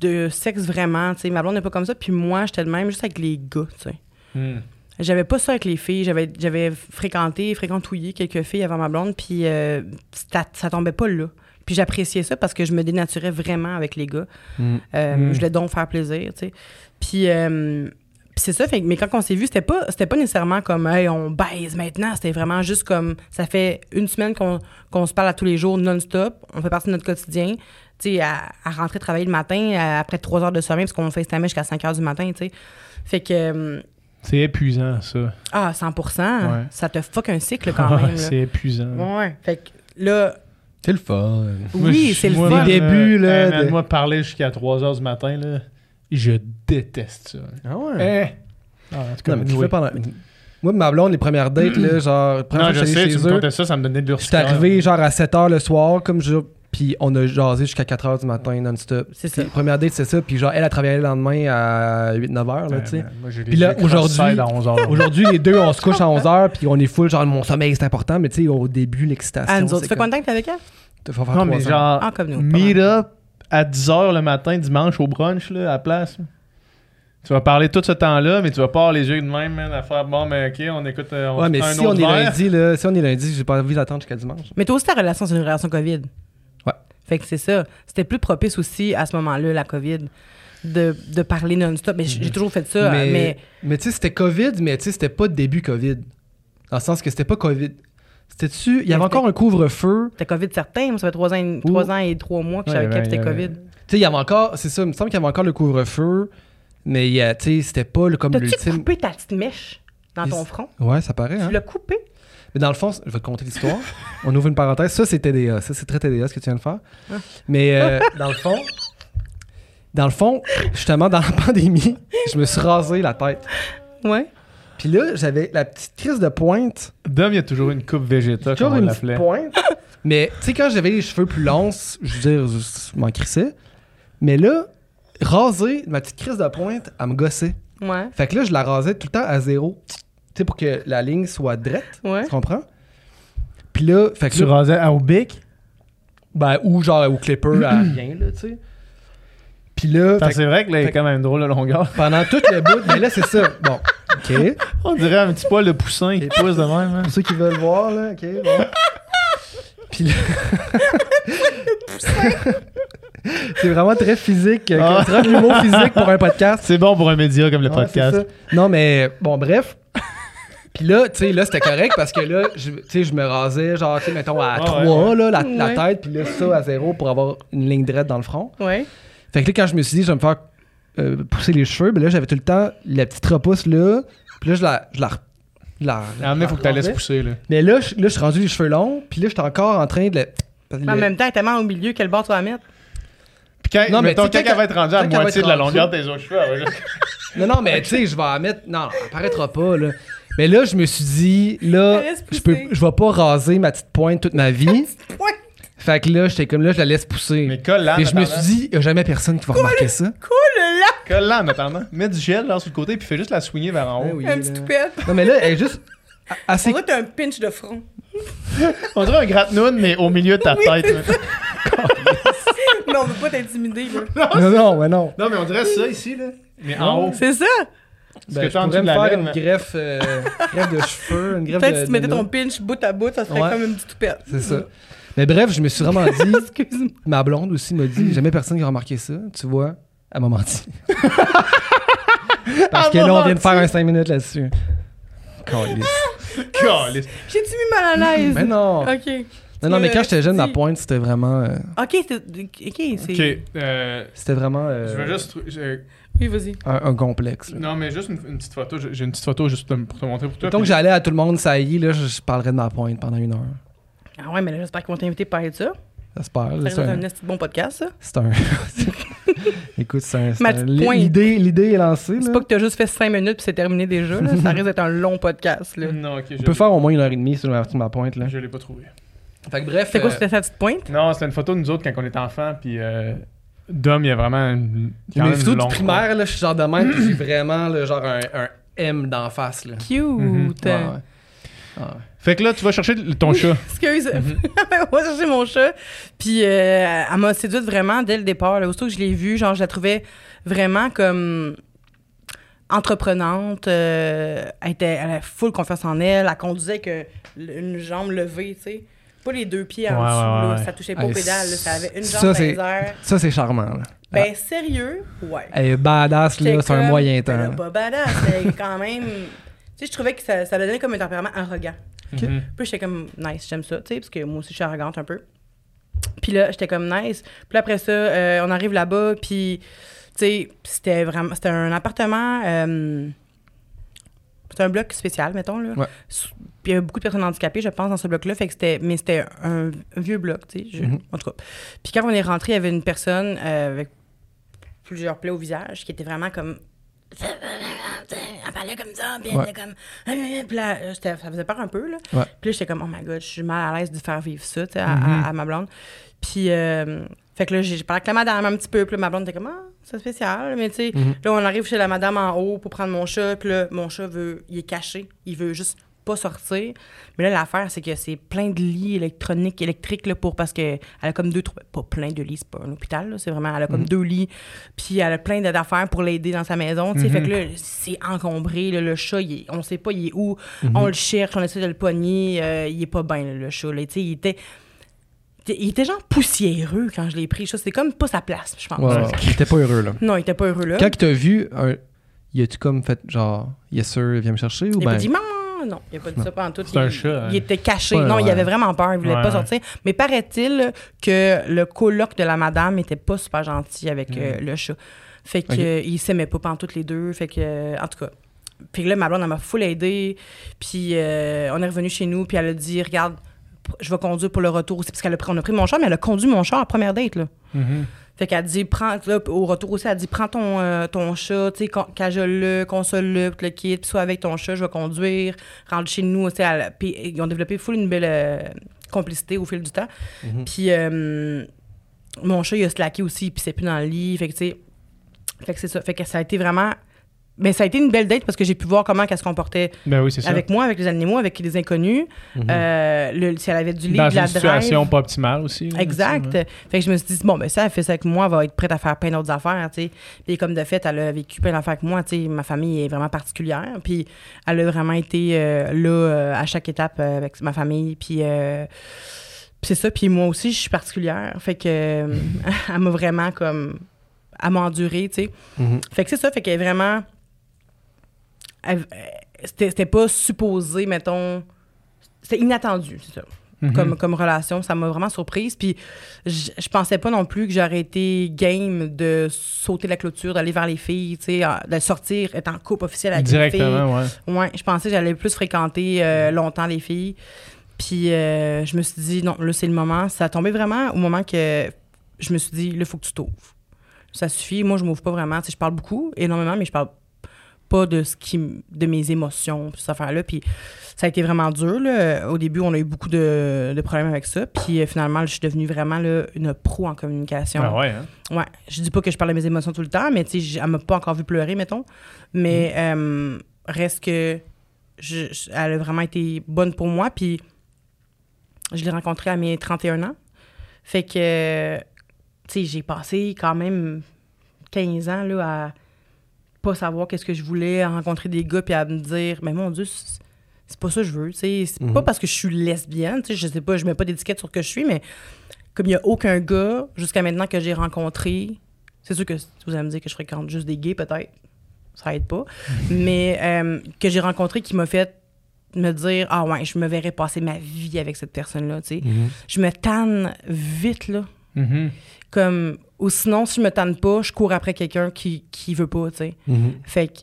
de sexe vraiment, tu sais. Ma blonde n'est pas comme ça, puis moi, j'étais de même juste avec les gars, tu sais. Hmm. J'avais pas ça avec les filles. J'avais, j'avais fréquenté, fréquentouillé quelques filles avant ma blonde, puis euh, ça, ça tombait pas là. Puis j'appréciais ça parce que je me dénaturais vraiment avec les gars. Mm. Euh, Mm. Je voulais donc faire plaisir, tu sais. Puis, euh, puis c'est ça. Fait, mais quand on s'est vu, c'était pas, c'était pas nécessairement comme hey, on baise maintenant. C'était vraiment juste comme ça fait une semaine qu'on, qu'on se parle à tous les jours non-stop. On fait partie de notre quotidien. Tu sais, à, à rentrer travailler le matin à- après trois heures de sommeil parce qu'on fait jusqu'à 5 heures du matin, tu sais. Fait que. C'est épuisant, ça. ah, 100 Ouais. Ça te fuck un cycle quand même. c'est épuisant. Ouais. Fait que là, C'est le fun. Oui, c'est le fun. Des là, débuts, là, de- Moi, parler jusqu'à 3 h du matin, là, je déteste ça. Ah ouais? Eh! Ah, en tout cas, Non, mais tu fais pendant. Moi, ma blonde, les premières dates, là, genre, première Non, fois je sais, tu chez me eux, contais ça, ça me donnait de j'étais l'urticaire. arrivé genre à 7h le soir, comme je. Puis on a jasé jusqu'à 4h du matin non-stop. C'est ça. Puis première date, c'est ça. Puis genre, elle a travaillé le lendemain à 8-9h, là, tu sais. Puis là, aujourd'hui- cross-side à 11 heures. Aujourd'hui, les deux, on se couche à 11h, puis on est full, genre, mon sommeil, c'est important, mais tu sais, au début, l'excitation. Ah, nous autres, c'est tu fais comme- combien de temps que t'es avec elle? Faut faire Non, mais ans. genre, Ah, comme nous. meet up à 10h le matin, dimanche, au brunch, là, à la place. Tu vas parler tout ce temps-là, mais tu vas pas avoir les yeux de même, man, à faire bon, mais ok, on écoute euh, on Ouais, mais un si on autre est verre. lundi, là, si on est lundi, j'ai pas envie d'attendre jusqu'à dimanche. Mais toi aussi, ta relation, c'est une relation COVID. Fait que c'est ça. C'était plus propice aussi à ce moment-là, la COVID, de, de parler non-stop. Mais j'ai j'ai toujours fait ça. mais, Mais, mais, tu sais, c'était COVID, mais tu sais, c'était pas début COVID. Dans le sens que c'était pas COVID. C'était-tu. Il y avait encore un couvre-feu. c'était COVID certain. Moi, ça fait trois ans, et- trois ans et trois mois que je savais que c'était COVID. Tu sais, il y avait encore. C'est ça, il me semble qu'il y avait encore le couvre-feu. Mais tu sais, c'était pas le, comme T'as-tu l'ultime. coupé ta petite mèche dans ton front? Ouais, ça paraît, hein. Tu l'as coupé? Mais dans le fond, je vais te conter l'histoire. On ouvre une parenthèse. Ça, c'est TDA. Ça, c'est très TDA ce que tu viens de faire. Ah. Mais euh, dans le fond, dans le fond, justement, dans la pandémie, je me suis rasé la tête. Ouais. Puis là, j'avais la petite crise de pointe. Dom, il y a toujours une coupe végéta, Toujours comme on une l'appelait. petite pointe. Mais tu sais, quand j'avais les cheveux plus longs, je veux dire, je, m'en crissais. Mais là, raser ma petite crise de pointe, elle me gossait. Ouais. Fait que là, je la rasais tout le temps à zéro. Sais, pour que la ligne soit droite. Ouais. Tu comprends? Puis là, fait que Tu là, rasais à au bic? ben, ou genre au clipper à rien, là, tu sais. Puis là, C'est vrai que là, il est quand même drôle de longueur. pendant tout le bout, mais là, c'est ça. Bon, OK. On dirait un petit poil de poussin qui pousse de même. hein. Pour ceux qui veulent voir, là, OK, bon. Puis là... c'est vraiment très physique. euh, Ah. C'est vraiment de l'humour physique pour un podcast. C'est bon pour un média comme le Ouais, podcast. Non, mais bon, bref. Puis là, tu sais, là, c'était correct parce que là, je- tu sais, je me rasais, genre, tu sais, mettons, à Ah, 3, ouais, là, la, la tête, puis là, ça à 0 pour avoir une ligne droite dans le front. Ouais. Fait que là, quand je me suis dit, je vais me faire euh, pousser les cheveux, ben là, j'avais tout le temps la petite repousse là. Puis là, je la. Je la, je la il faut que tu la laisses pousser. Là. Mais là, je, là, je suis rendu les cheveux longs, puis là, j'étais encore en train de le. Mais en même temps, elle est tellement au milieu, quel bord tu vas mettre? Puis quand, Non, mais mettons, tu sais, quand elle va être rendue à quand elle va moitié de la longueur de tes autres cheveux, elle va juste- Non, non, mais tu sais, je vais en mettre. Non, elle paraîtra pas, là. Mais là, je me suis dit, là, je peux, je vais pas raser ma petite pointe toute ma vie. Fait que là, j'étais comme là, je la laisse pousser. Mais colle-la. Et je me suis dit, il n'y a jamais personne qui va remarquer ça. Colle-la en attendant. Mets du gel là sur le côté, puis fais juste la swinguer vers en haut. Ah oui, Un là. petit toupette. Non, mais là, elle est juste assez. On dirait un pinch de front. On dirait un gratte-noun, mais au milieu de ta tête. là. Mais on veut pas t'intimider, là. Non, non, ouais, non. Non, mais on dirait ça ici, là. Mais en haut. C'est ça. Parce Ben, que je pourrais me de la faire laine, une greffe, euh, greffe de cheveux, une greffe Peut-être de. si tu mettais de ton pinch bout à bout, ça serait Ouais. comme une petite toupette. C'est ça. Mais bref, je me suis vraiment dit, Excuse-moi. ma blonde aussi m'a dit, jamais personne qui a remarqué ça, tu vois. Elle m'a menti. Parce que Elle là, on vient de faire un 5 minutes là-dessus. Calisse. Calisse. J'ai-tu mis mal à l'aise? Mais non. OK. Non, non, mais quand Euh, j'étais jeune, ma dis- pointe, c'était vraiment. euh, OK, c'est... OK, c'est... Ok, euh, c'était vraiment. euh, je veux juste. Oui, vas-y. un, un complexe. là. Non, mais juste une, une petite photo. J'ai une petite photo juste pour te montrer pour toi. Donc, puis- j'allais à tout le monde, ça y est, là, je, je parlerais de ma pointe pendant une heure. Ah ouais, mais là, j'espère qu'ils vont t'inviter pour parler de ça. J'espère. C'est un. un bon podcast, ça. C'est un. Écoute, c'est un. c'est Ma un- petite pointe. L'idée, l'idée est lancée. C'est pas que t'as juste fait 5 minutes puis c'est terminé déjà, là. Ça risque d'être un long podcast, là. Non, ok. je On peut l'ai- faire au moins une heure et demie sur ma, sur ma pointe. Là. Je l'ai pas trouvé. Fait que bref. C'est quoi, euh, c'était sa petite pointe? Non, c'était une photo de nous autres quand on était enfants, puis euh, Dom, il y a vraiment une. quand mes même photos une du primaire, là, je suis genre de même, puis j'ai vraiment là, genre un, un M d'en face. Là. Cute! Mhm. Ouais, ouais. Ah ouais. Fait que là, tu vas chercher ton chat. Excuse. on va chercher mon chat. Puis euh, elle m'a séduite vraiment dès le départ. Là. Aussitôt que je l'ai vue, genre, je la trouvais vraiment comme entreprenante. euh, elle, était, elle avait full confiance en elle. Elle conduisait avec une jambe levée, tu sais. Pas les deux pieds en Ouais, dessous, ouais, là. ouais. Ça touchait pas aux pédales, là. Ça avait une jambe dans c'est- les airs. Ça, c'est charmant. Là. Ben, sérieux? Ouais. Elle est badass, là, c'est un moyen ben temps. là. pas badass, mais quand même. Tu sais, je trouvais que ça, ça donnait comme un tempérament arrogant. Mhm. Puis j'étais comme nice, j'aime ça, tu sais, parce que moi aussi je suis arrogante un peu. Puis là, j'étais comme nice. Puis après ça, euh, on arrive là-bas, puis tu sais, c'était vraiment, c'était un appartement, euh, c'était un bloc spécial, mettons là. Ouais. Puis il y avait beaucoup de personnes handicapées, je pense, dans ce bloc-là, fait que c'était, mais c'était un, vieux bloc, tu sais, je- Mhm. en tout cas. Puis quand on est rentré, il y avait une personne euh, avec plusieurs plaies au visage qui était vraiment comme elle parlait comme ça, puis elle Ouais. était comme. Puis là, euh, ça faisait peur un peu, là. Ouais. Puis là, j'étais comme, oh my god, je suis mal à l'aise de faire vivre ça, tu sais, à, Mhm. à- à ma blonde. Puis, euh, fait que là, j'ai parlé avec la madame un petit peu, puis là, ma blonde était comme, ah, c'est spécial, mais tu sais, Mhm. là, on arrive chez la madame en haut pour prendre mon chat, puis là, mon chat veut, il est caché, il veut juste pas sortir. Mais là, l'affaire, c'est que c'est plein de lits électroniques, électriques, là, pour, parce que elle a comme deux, trois, pas plein de lits, c'est pas un hôpital, là, c'est vraiment, elle a comme Mhm. deux lits, puis elle a plein d'affaires pour l'aider dans sa maison, tu sais, fait que là, c'est encombré, là, le chat, il est- on sait pas, il est où, on le cherche, on essaie de le pogner, euh, il est pas bien, le chat, là, tu sais, il était... Il était genre poussiéreux quand je l'ai pris. Ça, c'était comme pas sa place, je pense. Ouais. Il était pas heureux, là. Non, il était pas heureux là. Quand il t'a vu, un... y a-tu comme fait genre, yes sir, viens me chercher ou Il a ben? pas dit maman, non, il a pas dit ça pendant tout. C'est un Il- chat, hein. Il était caché. Ouais, non, il avait vraiment peur, il voulait Ouais, pas ouais. sortir. Mais paraît-il que le coloc de la madame était pas super gentil avec euh, Mm. le chat. Fait que Ok. euh, ils s'aimaient pas pendant toutes les deux. Fait que, euh, en tout cas. Puis là, ma blonde, elle m'a full aidé. Puis euh, on est revenu chez nous, puis elle a dit, regarde, je vais conduire pour le retour aussi. Parce qu'elle a pris, on a pris mon char, mais elle a conduit mon char à la première date, là. Mhm. Fait qu'elle dit, prends, là, au retour aussi, elle dit, prends ton, euh, ton chat, tu sais, cajole-le, console-le, le kit, puis sois avec ton chat, je vais conduire, rentre chez nous, tu sais, elle- puis ils ont développé full une belle euh, complicité au fil du temps. Mhm. Puis euh, mon chat, il a slacké aussi, puis c'est plus dans le lit, fait que, tu sais, fait que c'est ça. Fait que ça a été vraiment... Mais ça a été une belle date parce que j'ai pu voir comment elle se comportait Ben oui, avec moi, avec les animaux, avec les inconnus. Mhm. Euh, le- si elle avait du lit, Dans de la une situation drive. pas optimale aussi. Exact. ouais. Fait que je me suis dit, bon, ben ça, elle fait ça avec moi, elle va être prête à faire plein d'autres affaires, tu sais. Puis comme de fait, elle a vécu plein d'affaires avec moi, tu sais. Ma famille est vraiment particulière. Puis elle a vraiment été euh, là euh, à chaque étape avec ma famille. Puis. c'est ça. Puis moi aussi, je suis particulière. Fait que. elle m'a vraiment comme. Elle m'a enduré, tu sais. Mhm. Fait que c'est ça. Fait qu'elle est vraiment. Euh, C'était pas supposé, mettons. C'était inattendu, c'est ça Mhm. comme, comme relation. Ça m'a vraiment surprise. Puis je, je pensais pas non plus que j'aurais été game de sauter la clôture, d'aller vers les filles, tu sais, de sortir, être en couple officiel avec les filles. Directement, ouais. Ouais, je pensais que j'allais plus fréquenter euh, longtemps les filles. Puis euh, je me suis dit, non, là, c'est le moment. Ça a tombé vraiment au moment que je me suis dit, là, il faut que tu t'ouvres. Ça suffit. Moi, je m'ouvre pas vraiment. Tu sais, je parle beaucoup, énormément, mais je parle pas de ce qui de mes émotions, puis cette affaire-là. Puis ça a été vraiment dur. Là. Au début, on a eu beaucoup de, de problèmes avec ça. Puis euh, finalement, je suis devenue vraiment là, une pro en communication. Ah ouais, hein? Ouais, je dis pas que je parle de mes émotions tout le temps, mais tu sais, elle m'a pas encore vu pleurer, mettons. Mais euh, reste que je- je- elle a vraiment été bonne pour moi. Puis je l'ai rencontrée à mes 31 ans. Fait que, tu sais, j'ai passé quand même 15 ans là, à pas savoir qu'est-ce que je voulais, à rencontrer des gars, puis à me dire, mais mon Dieu, c'est pas ça que je veux. tu sais. C'est Mhm. pas parce que je suis lesbienne, tu sais, je sais pas, je mets pas d'étiquette sur que je suis, mais comme il y a aucun gars jusqu'à maintenant que j'ai rencontré, c'est sûr que vous allez me dire que je fréquente juste des gays, peut-être. Ça aide pas. mais euh, que j'ai rencontré qui m'a fait me dire Ah ouais, je me verrais passer ma vie avec cette personne-là. tu sais. Mhm. Je me tanne vite, là. Mhm. Comme, ou sinon, si je me tanne pas, je cours après quelqu'un qui, qui veut pas, tu sais. Mhm. Fait que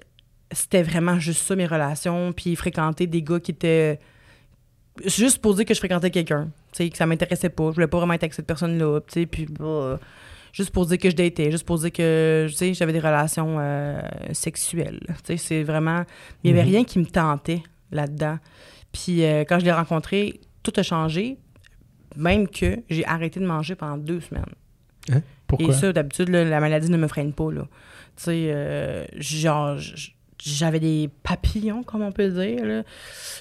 c'était vraiment juste ça, mes relations. Puis fréquenter des gars qui étaient. Juste pour dire que je fréquentais quelqu'un. Tu sais, que ça m'intéressait pas. Je voulais pas vraiment être avec cette personne-là. Tu sais, puis. bah, juste pour dire que je datais. Juste pour dire que, tu sais, j'avais des relations euh, sexuelles. Tu sais, c'est vraiment. Il y avait Mhm. rien qui me tentait là-dedans. Puis euh, quand je l'ai rencontré, tout a changé. Même que j'ai arrêté de manger pendant deux semaines. Pourquoi? Et ça, d'habitude, la maladie ne me freine pas. Là. Tu sais, euh, genre, j'avais des papillons, comme on peut dire. là.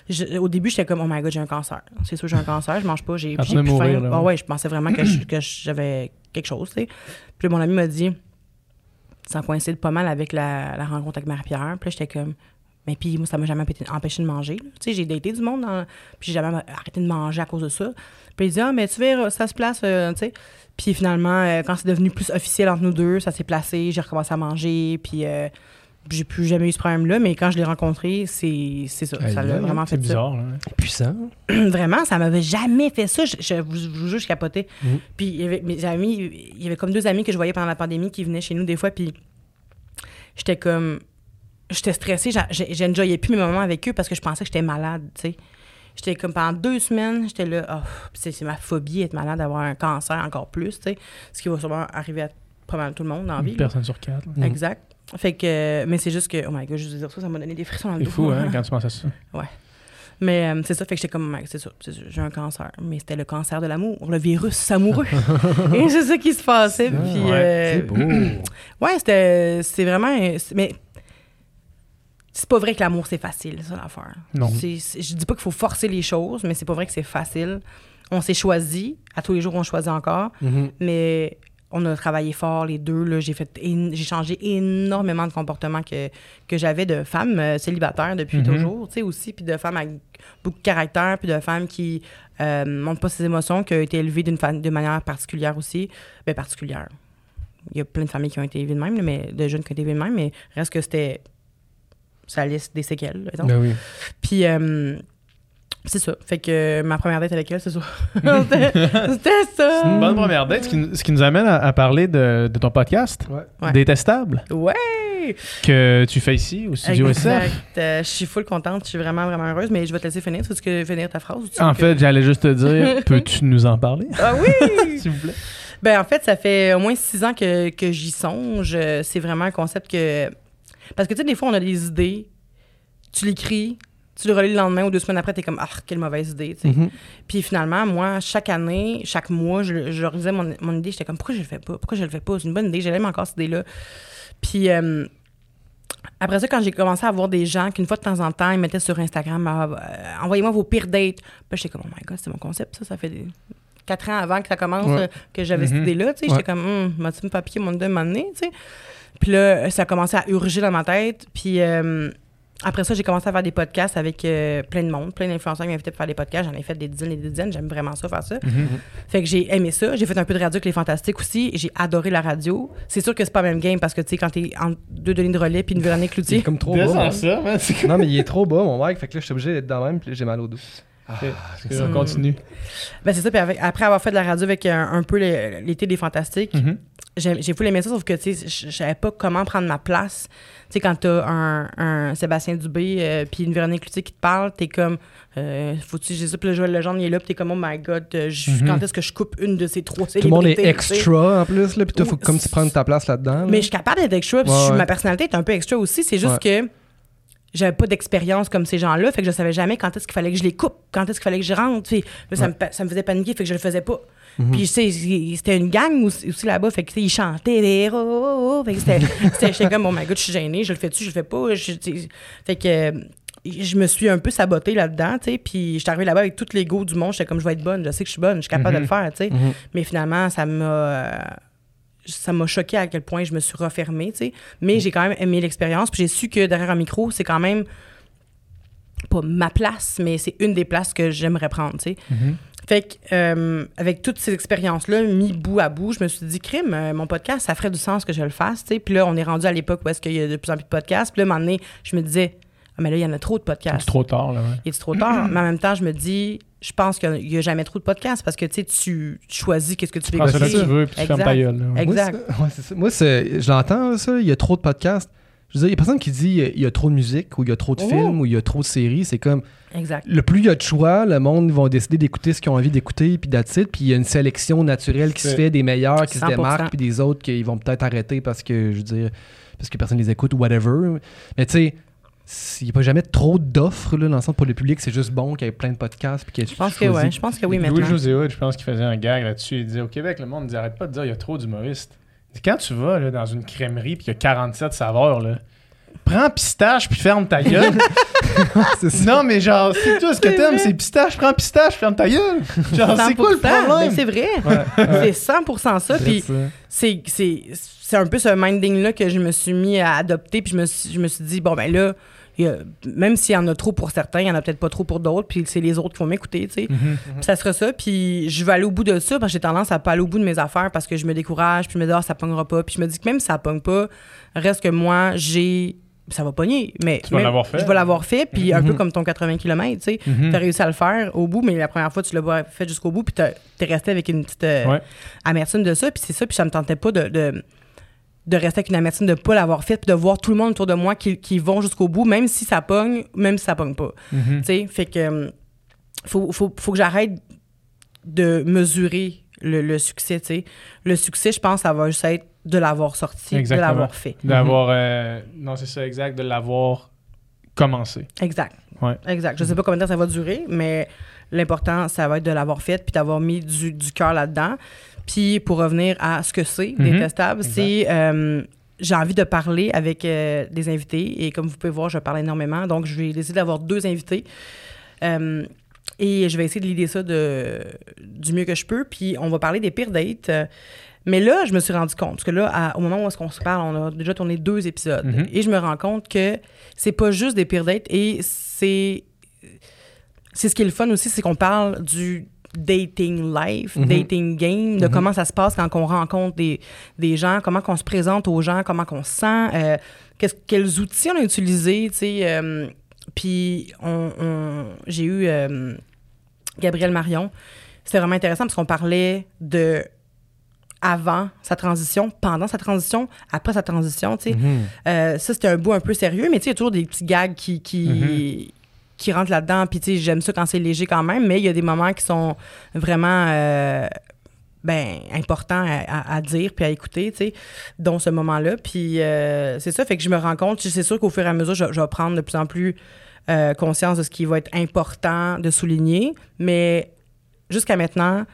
Je- au début, j'étais comme, oh my god, j'ai un cancer. C'est sûr, j'ai un cancer, je mange pas, j'ai plus mourir, faim. là, Ah ouais. ouais, je pensais vraiment que j'avais quelque chose, tu sais. Puis là, mon ami m'a dit, ça coïncide pas mal avec la, la rencontre avec Marie-Pierre. Puis là, j'étais comme, mais puis moi, ça m'a jamais empêché- empêché de manger. Tu sais, j'ai daté du monde, dans- puis j'ai jamais arrêté de manger à cause de ça. Puis il dit, ah, mais tu verras, ça se place, euh, tu sais. Puis finalement, euh, quand c'est devenu plus officiel entre nous deux, ça s'est placé, j'ai recommencé à manger, puis euh, j'ai plus jamais eu ce problème-là. Mais quand je l'ai rencontré, c'est c'est ça. Aïe, ça l'a vraiment fait ça. bizarre, là. Puissant. Vraiment, ça m'avait jamais fait ça. Je, je vous, je vous jure, je capotais. Mhm. Puis il y avait mes amis, il y avait comme deux amis que je voyais pendant la pandémie qui venaient chez nous des fois, puis j'étais comme. J'étais stressée, j'enjoyais plus mes moments avec eux parce que je pensais que j'étais malade, tu sais. J'étais comme pendant deux semaines, j'étais là, oh, c'est c'est ma phobie être malade, d'avoir un cancer encore plus, tu sais. Ce qui va sûrement arriver à pas mal tout le monde dans la vie. Une là. personne sur quatre. là. Exact. Fait que, mais c'est juste que, oh my god, je veux dire ça, ça m'a donné des frissons dans le C'est dos. fou, hein, quand tu penses à ça. Mais euh, c'est ça, fait que j'étais comme, Mec, c'est ça, c'est ça, j'ai un cancer. Mais c'était le cancer de l'amour, le virus amoureux. Et c'est ça qui se passait. Ah, puis, ouais, euh, C'est beau. ouais, c'était, c'est vraiment. c'est- Mais c'est pas vrai que l'amour c'est facile, ça l'affaire. Non. C'est- c'est- je dis pas qu'il faut forcer les choses, mais c'est pas vrai que c'est facile. On s'est choisi, à tous les jours on choisit encore, Mhm. mais on a travaillé fort les deux. Là, j'ai fait, j'ai changé énormément de comportements que, que j'avais de femmes euh, célibataires depuis Mhm. toujours, tu sais aussi, puis de femmes avec beaucoup de caractère, puis de femmes qui euh, montrent pas ses émotions, qui ont été élevées d'une fa- de manière particulière aussi, ben particulière. Il y a plein de familles qui ont été élevées de même, mais de jeunes qui ont été élevés de même, mais reste que c'était ça laisse des séquelles. Ben oui. Puis euh, c'est ça. Fait que ma première date avec elle, c'est ça. C'était c'était ça. C'est une bonne première date, ce qui, ce qui nous amène à, à parler de, de ton podcast, Ouais. Détestable, Ouais! que tu fais ici au studio SF. Exact. Euh, je suis full contente, je suis vraiment, vraiment heureuse, mais je vais te laisser finir. Tu veux que finir ta phrase? ou tu veux En que- fait, j'allais juste te dire, peux-tu nous en parler, Ah oui! s'il vous plaît? ben, en fait, ça fait au moins six ans que, que j'y songe. Euh, C'est vraiment un concept que. Parce que, tu sais, des fois, on a des idées, tu l'écris, tu le relis le lendemain ou deux semaines après, t'es comme, ah, quelle mauvaise idée, tu sais. Mhm. Puis finalement, moi, chaque année, chaque mois, je, je relisais mon, mon idée. J'étais comme, pourquoi je le fais pas? Pourquoi je le fais pas? C'est une bonne idée. J'aime encore cette idée-là. Puis euh, après ça, quand j'ai commencé à voir des gens qu'une fois de temps en temps, ils mettaient sur Instagram, Ah, euh, envoyez-moi vos pires dates. Puis j'étais comme, oh my god, c'est mon concept, ça. Ça fait des- quatre ans avant que ça commence Ouais. euh, que j'avais cette Mhm. idée-là. Tu sais, Ouais. J'étais comme, hum, m'a-tu pas piqué mon donné, tu sais? Puis là, ça a commencé à urger dans ma tête. Puis euh, après ça, j'ai commencé à faire des podcasts avec euh, plein de monde, plein d'influenceurs qui m'invitaient pour faire des podcasts. J'en ai fait des dizaines et des dizaines. J'aime vraiment ça, faire ça. Fait que j'ai aimé ça. J'ai fait un peu de radio avec les Fantastiques aussi. J'ai adoré la radio. C'est sûr que c'est pas le même game parce que, tu sais, quand t'es entre deux Denis de relais puis une Véronique Il est Cloutier. comme trop bas. hein. ça, man, c'est Non, mais il est trop bas, mon mec. Fait que là, je suis obligé d'être dans le même, puis j'ai mal au dos. Ah, c'est que- ça. on continue. Ben, c'est ça. Puis avec- après avoir fait de la radio avec un, un peu l'été des Fantastiques, Mhm. j'ai j'ai voulu aimer ça, sauf que, tu sais, je savais pas comment prendre ma place. Tu sais, quand t'as un, un Sébastien Dubé euh, puis une Véronique Cloutier qui te parle, t'es comme, euh, faut-tu, j'ai ça, puis le Joël Legendre, il est là, puis t'es comme, oh my god, euh, Mhm. quand est-ce que je coupe une de ces trois Tout le monde est extra en plus, là. Puis toi, faut comme tu prennes ta place là-dedans. là. Mais je suis capable d'être extra, puis Ouais, ouais. ma personnalité est un peu extra aussi. C'est juste Ouais. que j'avais pas d'expérience comme ces gens-là, fait que je savais jamais quand est-ce qu'il fallait que je les coupe, quand est-ce qu'il fallait que je rentre. Là, ça, me, ça me faisait paniquer, fait que je le faisais pas. Puis, tu sais, c'était une gang aussi, aussi là-bas, fait que, tu sais, ils chantaient des héros, oh, oh. fait que j'étais comme, oh my god, je suis gênée, je le fais-tu, je le fais pas. Je- fait que, euh, je me suis un peu sabotée là-dedans, tu sais, puis je suis arrivée là-bas avec tout l'ego du monde, j'étais comme, je vais être bonne, je sais que je suis bonne, je suis capable de le faire, tu sais. Mais finalement, ça m'a. Ça m'a choqué à quel point je me suis refermée, tu sais. Mais j'ai quand même aimé l'expérience. Puis j'ai su que derrière un micro, c'est quand même pas ma place, mais c'est une des places que j'aimerais prendre, tu sais. Fait que, euh, avec toutes ces expériences-là, mis bout à bout, je me suis dit, crime, euh, mon podcast, ça ferait du sens que je le fasse, tu sais. Puis là, on est rendu à l'époque où est-ce qu'il y a de plus en plus de podcasts. Puis là, à un moment donné, je me disais, ah, mais là, il y en a trop de podcasts. C'est trop tard, là. ouais. Il est trop tard? mais en même temps, je me dis, je pense qu'il n'y a jamais trop de podcasts parce que, tu sais, tu choisis qu'est-ce que tu veux écouter. tu veux, puis tu fermes ta Exact. gueule. là. Exact. Moi, ouais, c'est ça. Moi, je l'entends, ça. Il y a trop de podcasts. Je veux dire, il y a personne qui dit il y a trop de musique ou il y a trop de Oh. films ou il y a trop de séries. C'est comme Exact. le plus il y a de choix, le monde vont décider d'écouter ce qu'ils ont envie d'écouter, puis it. Puis il y a une sélection naturelle qui se fait des meilleurs qui se 100%. démarquent, puis des autres qui vont peut-être arrêter parce que, je veux dire, parce que personne les écoute ou whatever. Mais tu sais, il n'y a pas jamais trop d'offres, là, dans le sens pour le public, c'est juste bon qu'il y ait plein de podcasts. Puis qu'il y ait Je pense que oui. Je pense que oui, maintenant. Louis José Hood, je pense qu'il faisait un gag là-dessus. Il disait au Québec, le monde disait arrête pas de dire il y a trop d'humoristes. Quand tu vas là, dans une crèmerie puis il y a 47 saveurs, là, prends pistache puis ferme ta gueule. non, mais genre, c'est tout ce que t'aimes, c'est pistache, prends pistache, ferme ta gueule. Genre, c'est quoi le 100%, ben, problème? c'est vrai. Ouais, ouais. C'est 100% ça. Puis c'est, c'est, c'est un peu ce minding-là que je me suis mis à adopter. Puis je me suis, je me suis dit, bon, ben là, y a- même s'il y en a trop pour certains, il y en a peut-être pas trop pour d'autres. Puis c'est les autres qui vont m'écouter, tu sais. Mhm. Puis ça sera ça. Puis je vais aller au bout de ça parce que j'ai tendance à pas aller au bout de mes affaires parce que je me décourage. Puis je me dis, ah, ça pognera pas. Puis je me dis que même si ça pogne pas, reste que moi, j'ai. Ça va pogner. Mais Tu vas l'avoir fait. Je vais l'avoir fait. Puis un peu comme ton 80 km, tu sais. Mhm. T'as réussi à le faire au bout, mais la première fois, tu l'as fait jusqu'au bout, puis t'as- t'es resté avec une petite euh, Ouais. amertume de ça, puis c'est ça, puis ça me tentait pas de, de, de rester avec une amertume de pas l'avoir fait, puis de voir tout le monde autour de moi qui, qui vont jusqu'au bout, même si ça pogne, même si ça pogne pas. Tu sais, fait que euh, faut, faut, faut que j'arrête de mesurer le, le succès, tu sais. Le succès, je pense, ça va juste être de l'avoir sorti, Exactement. de l'avoir fait. D'avoir. euh, non, c'est ça, exact, de l'avoir commencé. Exact. Ouais. Exact. Je sais pas combien de temps ça va durer, mais l'important, ça va être de l'avoir fait puis d'avoir mis du, du cœur là-dedans. Puis pour revenir à ce que c'est, Mhm. détestable, c'est. euh, j'ai envie de parler avec euh, des invités et comme vous pouvez voir, je parle énormément. Donc, je vais essayer d'avoir deux invités. Euh, et je vais essayer de l'idée ça de, du mieux que je peux. Puis on va parler des pires dates. Euh, Mais là, je me suis rendu compte, parce que là, à- au moment où est-ce qu'on se parle, on a déjà tourné deux épisodes. Mhm. Et je me rends compte que c'est pas juste des pires dates et c'est. C'est ce qui est le fun aussi, c'est qu'on parle du dating life, Mhm. dating game, de Mhm. comment ça se passe quand on rencontre des, des gens, comment qu'on se présente aux gens, comment qu'on se sent, euh, quels outils on a utilisés, tu sais. euh, puis on, on- j'ai eu euh, Gabriel Marion. C'était vraiment intéressant parce qu'on parlait de avant sa transition, pendant sa transition, après sa transition, tu sais. Mhm. Euh, ça, c'était un bout un peu sérieux, mais tu sais, il y a toujours des petits gags qui, qui, qui rentrent là-dedans. Puis, tu sais, j'aime ça quand c'est léger quand même, mais il y a des moments qui sont vraiment euh, ben, importants à, dire puis à écouter, tu sais, dont ce moment-là. Puis, euh, c'est ça, fait que je me rends compte, c'est sûr qu'au fur et à mesure, je, je vais prendre de plus en plus euh, conscience de ce qui va être important de souligner, mais jusqu'à maintenant,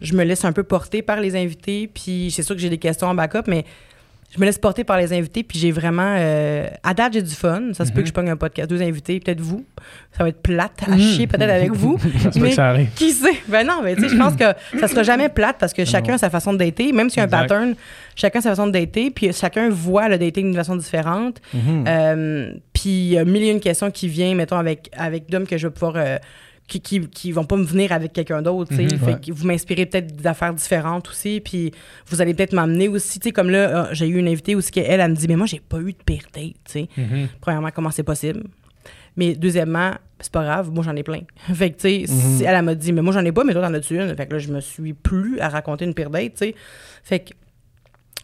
je me laisse un peu porter par les invités, puis c'est sûr que j'ai des questions en backup, mais je me laisse porter par les invités, puis j'ai vraiment... euh, à date, j'ai du fun. Ça se peut Mhm. que je pogne un podcast, deux invités, peut-être vous. Ça va être plate à chier peut-être avec vous. Ça se peut que ça arrive. Qui sait? Ben non, mais tu sais, je pense que ça sera jamais plate parce que chacun a sa façon de dater, même s'il y a un Exact. pattern, chacun a sa façon de dater, puis chacun voit le dating d'une façon différente. Mhm. Euh, puis il y a mille et une questions qui viennent, mettons, avec, avec d'hommes que je vais pouvoir. euh, qui, qui, qui vont pas me venir avec quelqu'un d'autre. Mhm, ouais. que vous m'inspirez peut-être d'affaires différentes aussi, puis vous allez peut-être m'amener aussi, tu sais, comme là, euh, j'ai eu une invitée aussi qui, elle, elle me dit, mais moi, j'ai pas eu de pire date, tu sais. Mhm. Premièrement, comment c'est possible? Mais deuxièmement, c'est pas grave, moi j'en ai plein. Fait que, tu sais, Mhm. si elle, elle m'a dit, mais moi j'en ai pas, mais toi t'en as-tu une? Fait que là, je me suis plus à raconter une pire date, tu sais. Fait que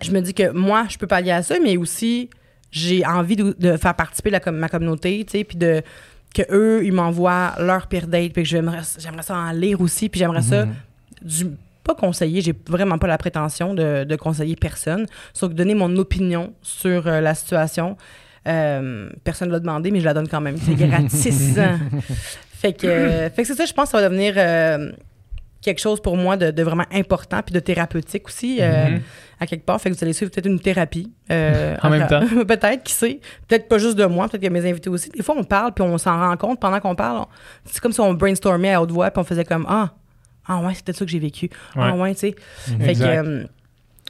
je me dis que moi, je peux pallier à ça, mais aussi, j'ai envie de, de faire participer la, ma communauté, tu sais, puis de que eux, ils m'envoient leur pire date, puis que j'aimerais, j'aimerais ça en lire aussi, puis j'aimerais ça Mhm. du pas conseiller, j'ai vraiment pas la prétention de, de conseiller personne, sauf que donner mon opinion sur euh, la situation. Euh, personne ne l'a demandé, mais je la donne quand même. C'est gratis. fait que, euh, fait que c'est ça, je pense que ça va devenir euh, quelque chose pour moi de, de vraiment important puis de thérapeutique aussi, Mhm. À quelque part. Fait que vous allez suivre peut-être une thérapie. euh, En même temps. peut-être, qui sait. Peut-être pas juste de moi, peut-être que mes invités aussi. Des fois, on parle puis on s'en rend compte pendant qu'on parle. on- C'est comme si on brainstormait à haute voix puis on faisait comme Ah, ah ouais, c'est peut-être ça que j'ai vécu. Ah Ouais. tu sais. Fait que, euh,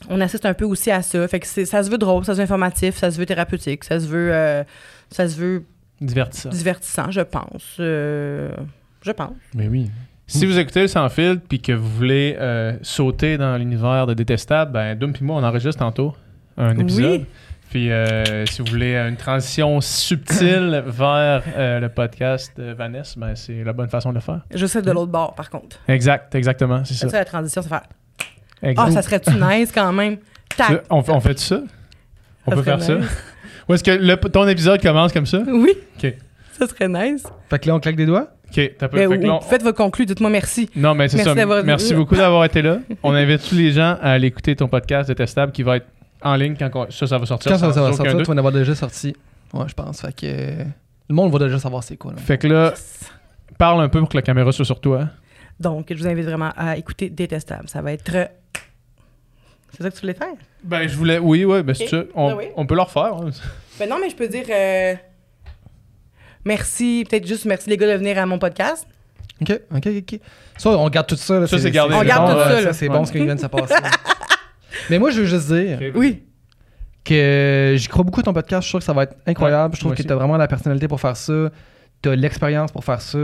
on assiste un peu aussi à ça. Fait que ça se veut drôle, ça se veut informatif, ça se veut thérapeutique, ça se veut, euh, ça se veut Divertissant. divertissant, je pense. Je pense. Mais oui. Si vous écoutez le sans fil puis que vous voulez euh, sauter dans l'univers de Détestable, ben Doom puis moi on enregistre tantôt un épisode. Oui. Puis euh, si vous voulez une transition subtile vers euh, le podcast de Vanessa, ben c'est la bonne façon de le faire. Je sais de l'autre bord, par contre. Exact, exactement, c'est Ça, ça. la transition, fait Exact. Ah, ça serait-tu nice quand même? Tac. On, on fait ça? On Ça peut faire ça? Ou est-ce que le- ton épisode commence comme ça? Oui. Ok. Ça serait nice. Fait que là, on claque des doigts? Ok, t'as pas. Mais fait on- Faites votre conclu, dites-moi merci. Non, mais c'est Merci ça. Merci beaucoup d'avoir été là. On invite tous les gens à aller écouter ton podcast Détestable qui va être en ligne quand on- ça, ça va sortir. Quand ça, ça va sortir, tu vas en avoir déjà sorti. Ouais, je pense. Fait que euh, le monde va déjà savoir c'est quoi. là. Fait que là, parle un peu pour que la caméra soit sur toi. Donc, je vous invite vraiment à écouter Détestable. Ça va être. euh, C'est ça que tu voulais faire? Ben, je voulais. Oui, oui, ben, c'est ça. On, Ben oui. on peut le refaire. hein. Ben non, mais je peux dire. euh, Merci, peut-être juste merci les gars de venir à mon podcast. Ok, ok, ok. Ça, on garde tout ça. là, Ça, c'est gardé. On garde bon, tout ça. C'est Ouais. bon ce qui vient de se passer. Mais moi, je veux juste dire Oui. que j'y crois beaucoup à ton podcast. Je suis sûr que ça va être incroyable. Ouais, je trouve que tu as vraiment la personnalité pour faire ça. Tu as l'expérience pour faire ça.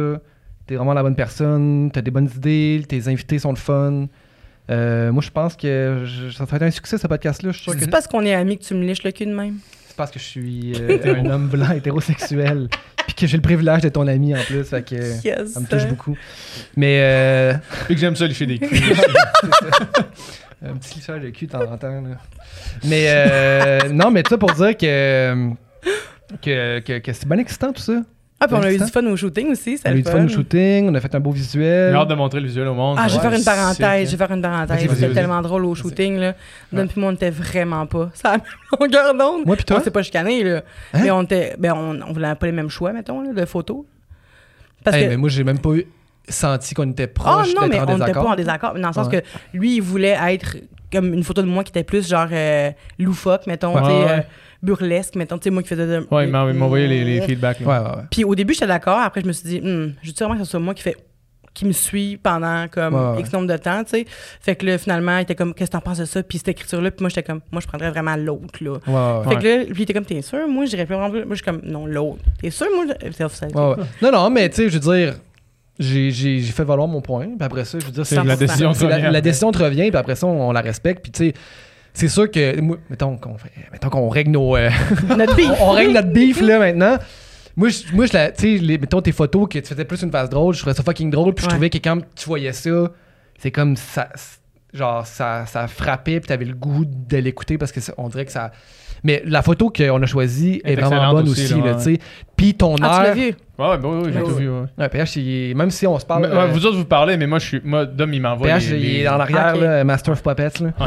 Tu es vraiment la bonne personne. Tu as des bonnes idées. Tes invités sont le fun. Euh, moi, je pense que je- ça va être un succès, ce podcast-là. Que C'est parce qu'on est amis que tu me liches le cul de même. C'est parce que je suis euh, un homme blanc hétérosexuel. Puis que j'ai le privilège d'être ton ami en plus. Fait que Yes. ça me touche beaucoup. Mais. euh, Puis que j'aime ça, licher des culs. Un petit lichage de cul de temps en temps. là. Mais euh, non, mais ça pour dire que, que, que, que c'est bien excitant tout ça. Ah, puis on a eu du fun au shooting aussi. On a eu du fun au shooting, on a fait un beau visuel. J'ai hâte de montrer le visuel au monde. Ah, je vais va faire une parenthèse. Je sick, vais faire une parenthèse. C'était tellement drôle au shooting. Là. Don puis moi, on était vraiment pas. Ça a longueur d'onde. Moi puis toi? On s'est pas chicané, là. Hein? Mais on était. Ben, on, on voulait pas les mêmes choix, mettons, là, de photos. Parce Hey, que. mais moi, j'ai même pas eu senti qu'on était Ah proche non, mais en on n'était pas en désaccord. Dans le sens Ouais. que lui, il voulait être comme une photo de moi qui était plus genre euh, loufoque, mettons, Euh, burlesque, mettons, tu sais, moi qui faisais de. Ouais, il m'a envoyé les, les feedbacks. là. Ouais, ouais, ouais. Puis au début, j'étais d'accord. Après, je me suis dit, hmm, je veux vraiment que ce soit moi qui fait qui me suit pendant comme Ouais, ouais. X nombre de temps, tu sais. Fait que là, finalement, il était comme, qu'est-ce que t'en penses de ça? Puis cette écriture-là, puis moi, j'étais comme, moi, je prendrais vraiment l'autre, là. Ouais, ouais, Fait que là, lui, il était comme, t'es sûr? Moi, je dirais plus vraiment. Moi, je suis comme, non, l'autre. T'es sûr? Moi, je- c'est offset. ouais, ouais. Non, non, mais tu sais, je veux dire, j'ai j'ai- j'ai fait valoir mon point. Puis après ça, je veux dire, C'est la 100%. décision C'est la, première. la décision te revient, puis après ça, on, on la respecte. Puis tu sais, c'est sûr que, moi, mettons qu'on mettons qu'on règle nos. euh, Notre beef. on, on règle notre beef là maintenant. Moi, je, moi, je la, tu sais, mettons tes photos que tu faisais plus une face drôle, je trouvais ça fucking drôle, puis je trouvais que quand tu voyais ça, c'est comme ça, genre ça, ça frappait, puis t'avais le goût de l'écouter parce que on dirait que ça. Mais la photo qu'on a choisie est, Est vraiment bonne aussi, aussi, là, là, ouais. tu sais. Puis ton Ah, tu air. vu? Ouais, ouais, bah oui, j'ai Ouais, tout ouais. vu. Ouais. Ouais, PH, il même si on se parle. Mais, euh, ouais, vous autres, vous parlez, mais moi, je suis. Moi, Dom, il m'envoie. PH, les- il est dans l'arrière, Ok. là, Master of Puppets. Là.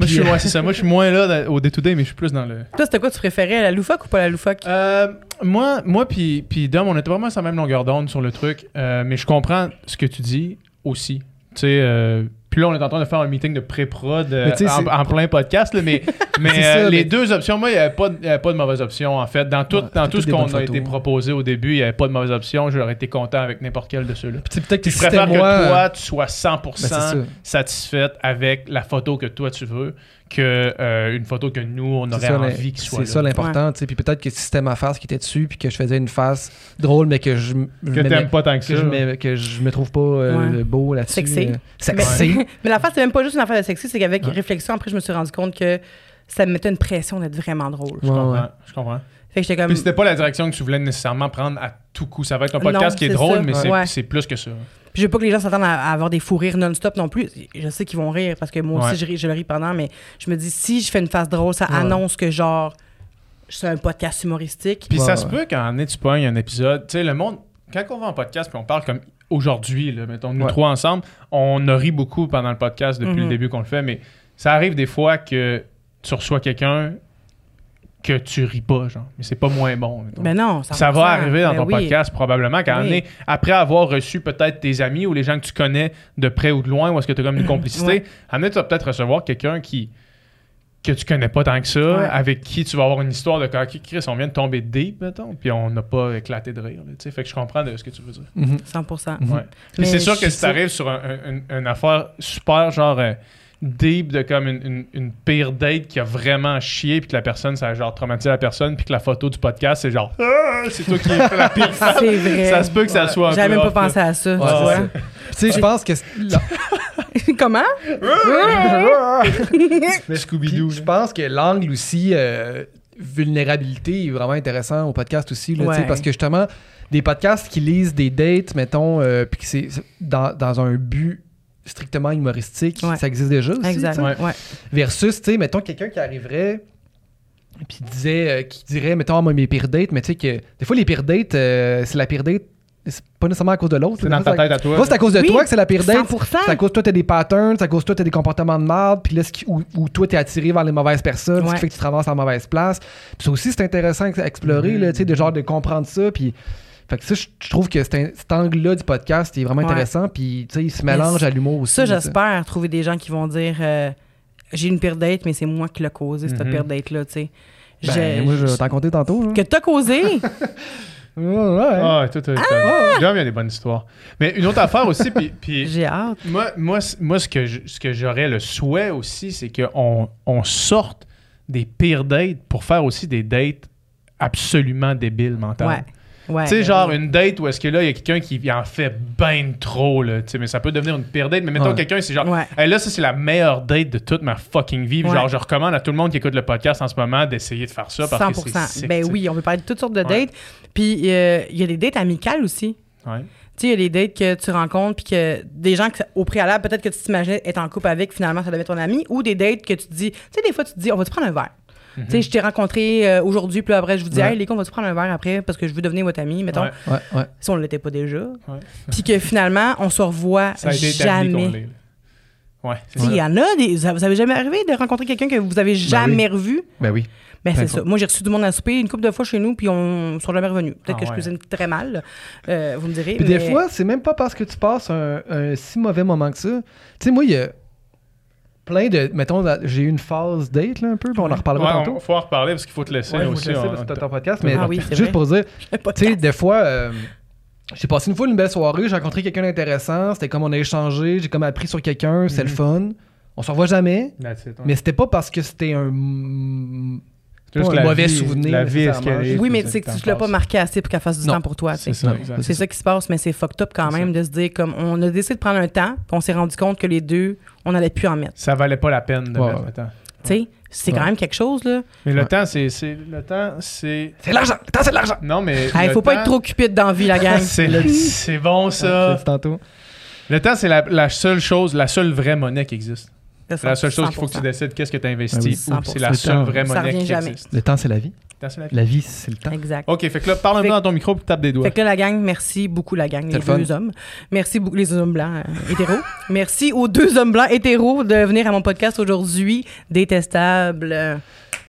Moi, je suis, ouais, c'est ça. Moi, je suis moins là au day-to-day, mais je suis plus dans le. Toi, c'était quoi tu préférais, la loufoque ou pas la loufoque? Euh, moi, moi puis, puis Dom, on était vraiment sur la même longueur d'onde sur le truc, euh, mais je comprends ce que tu dis aussi. Tu sais, euh, puis là, on est en train de faire un meeting de pré-prod euh, en, plein podcast, là, mais, euh, les mais- deux options, moi, il n'y avait, pas de- il y avait pas de mauvaise option, en fait. Dans tout, Ouais, dans c'était tout toutes ce qu'on a été proposé au début, il n'y avait pas de mauvaise option. J'aurais été content avec n'importe quel de ceux-là. Peut-être que Je préfère que moi. toi, tu sois 100% ben, satisfaite avec la photo que toi, tu veux que euh, une photo que nous, on C'est aurait ça, envie qu'il soit C'est ça l'important, tu sais. Puis peut-être que si c'était ma face qui était dessus, puis que je faisais une face drôle, mais que je, Que t'aimes pas tant que que ça. je, que je me trouve pas euh, Ouais. beau là-dessus. Sexy. euh, sexy. Mais l'affaire, c'était même pas juste une affaire de sexy, c'est qu'avec Ouais. réflexion, après, je me suis rendu compte que ça me mettait une pression d'être vraiment drôle. Je Ouais, comprends. ouais. Je comprends. Fait que j'étais comme. Puis c'était pas la direction que tu voulais nécessairement prendre à tout coup. Ça va être un podcast Non, qui est, c'est drôle, ça. mais c'est- Ouais. c'est plus que ça. Puis je veux pas que les gens s'attendent à, à avoir des fous rires non-stop non plus. Je sais qu'ils vont rire parce que moi Ouais. aussi, je, ris- je le ris pendant, mais je me dis, si je fais une face drôle, ça Ouais. annonce que genre, c'est un podcast humoristique. Puis Ouais, ça se peut qu'en année, tu pognes un épisode. Tu sais, le monde, quand on va en podcast, puis on parle comme aujourd'hui, là, mettons, nous Ouais. trois ensemble, on a ri beaucoup pendant le podcast depuis Mhm. le début qu'on le fait, mais ça arrive des fois que tu reçois quelqu'un que tu ris pas, genre. Mais c'est pas moins bon. Ben non, ça, Ça va arriver dans ton oui. podcast probablement qu'à Oui. après avoir reçu peut-être tes amis ou les gens que tu connais de près ou de loin, ou est-ce que tu as comme une complicité, Ouais. à tu vas peut-être recevoir quelqu'un qui que tu connais pas tant que ça, Ouais. avec qui tu vas avoir une histoire de quand Chris, on vient de tomber deep, mettons, puis on n'a pas éclaté de rire. là, tu sais. fait que je comprends de ce que tu veux dire. Mhm. 100%. Ouais. Puis Mais c'est sûr que si t'arrives sur un- un- une, une affaire super genre euh, deep de comme une, une- une pire date qui a vraiment chié puis que la personne ça a genre traumatisé la personne puis que la photo du podcast c'est genre Ah, c'est toi qui as fait la pire. C'est vrai. Ça se peut que ça soit J'avais même off, pas là. pensé à ça. Ouais, tu sais, je pense que. Comment? Scooby-Doo. je pense que l'angle aussi, euh, vulnérabilité, est vraiment intéressant au podcast aussi. Là, Ouais. Parce que justement, des podcasts qui lisent des dates, mettons, euh, puis que c'est c'est dans, dans un but strictement humoristique, Ouais. ça existe déjà aussi. Exact. Ouais. Versus, tu sais, mettons quelqu'un qui arriverait puis disait, euh, qui dirait, mettons, moi, mes pires dates, mais tu sais que des fois, les pires dates, euh, c'est la pire date, c'est pas nécessairement à cause de l'autre. C'est dans ta tête à toi. Moi, c'est à cause de Oui, toi que c'est la pire date. 100%. C'est à cause que toi, t'as des patterns, c'est à cause que toi, t'as des comportements de merde, puis là, ce qui- où, où toi, t'es attiré vers les mauvaises personnes, ce Ouais. qui fait que tu te ramasses à la mauvaise place. Puis ça aussi, c'est intéressant à explorer, Mhm. là, tu sais, de genre de comprendre ça, puis... Fait que ça, je je trouve que c'est un- cet angle-là du podcast est vraiment Ouais. intéressant, puis tu sais, il se mélange à l'humour aussi. Ça, j'espère trouver des gens qui vont dire euh, j'ai une pire date, mais c'est moi qui l'ai causé, cette Mhm. pire date-là, tu sais. Ben, J'ai- moi, je vais t'en compter tantôt. Que t'as causé? Ouais. Ah, J'aime, il y a des bonnes histoires. Mais une autre affaire aussi, puis, puis J'ai hâte. moi, moi, moi ce que je- ce que j'aurais le souhait aussi, c'est qu'on on sorte des pires dates pour faire aussi des dates absolument débiles mentalement. Ouais. Ouais. Tu sais, ben genre une date où est-ce que là, il y a quelqu'un qui en fait ben trop, là. Tu sais, mais ça peut devenir une pire date. Mais mettons Ouais. quelqu'un, c'est genre, Ouais. Hey, là, ça, c'est la meilleure date de toute ma fucking vie. Genre, je recommande à tout le monde qui écoute le podcast en ce moment d'essayer de faire ça parce 100%. que c'est sick, ben oui, on peut parler de toutes sortes de dates. Puis euh, il y a des dates amicales aussi. Ouais. Tu sais, il y a des dates que tu rencontres, puis que des gens que, au préalable, peut-être que tu t'imaginais être en couple avec, finalement, ça devait être ton ami, ou des dates que tu te dis, tu sais, des fois, tu te dis, on va-tu prendre un verre? Mhm. Tu sais, je t'ai rencontré euh, aujourd'hui, puis après, je vous dis, Ouais. hey, les gars, on va-tu prendre un verre après parce que je veux devenir votre ami, mettons. Ouais. Ouais. Si on ne l'était pas déjà. Puis que finalement, on se revoit Ça a été établi qu'on jamais. Ouais, Il y en a des. Ça vous avez jamais arrivé de rencontrer quelqu'un que vous avez jamais revu? Ben oui. Ben, c'est ça. Moi, j'ai reçu du monde à souper une couple de fois chez nous, puis on ne sont jamais revenus. Peut-être Ah que je ouais. cuisine très mal, euh, vous me direz. Puis mais- des fois, c'est même pas parce que tu passes un, un si mauvais moment que ça. Tu sais, moi, il y a plein de. Mettons, j'ai eu une phase date, là, un peu, puis on en reparlera Ouais, tantôt. on- faut en reparler parce qu'il faut te laisser Ouais, faut aussi. te laisser on- parce que t'as ton podcast, mais Ah oui, c'est juste vrai. pour dire, tu sais, des fois, euh, j'ai passé une fois une belle soirée, j'ai rencontré quelqu'un d'intéressant, c'était comme on a échangé, j'ai comme appris sur quelqu'un, c'est le fun. On se revoit jamais, it, mais c'était pas parce que c'était un juste pas un mauvais vie- souvenir, La vie, Oui, mais c'est que tu l'as pas marqué assez pour qu'elle fasse du Non. temps pour toi. tu ça. C'est ça qui se passe, mais c'est fucked up quand même de se dire comme on a décidé de prendre un temps, puis on s'est rendu compte que les deux, on n'allait plus en mettre. Ça valait pas la peine de Ouais, mettre le temps. Tu sais, c'est quand même quelque chose, là. Mais le Ouais. temps, c'est. c'est- Le temps, c'est. C'est l'argent! Le temps, c'est de l'argent! Non, mais. Il faut pas être trop cupide dans la vie, la gang. C'est le- bon, ça. tantôt. Le temps, c'est la, la seule chose, la seule vraie monnaie qui existe. C'est la seule chose qu'il faut que tu 100%. décides qu'est-ce que tu Ben oui, investis. ou 100%. c'est la Le seule temps. vraie monnaie qui jamais. existe. Le temps, c'est la vie. Le temps, c'est la vie. La vie, c'est le temps. Exact. Ok, fait que là, parle un Fait- peu dans ton micro puis tape des doigts. Fait que là, la gang, merci beaucoup, la gang, les le deux hommes. Merci beaucoup, les hommes blancs euh, hétéros. merci aux deux hommes blancs hétéros de venir à mon podcast aujourd'hui. Détestable. Euh,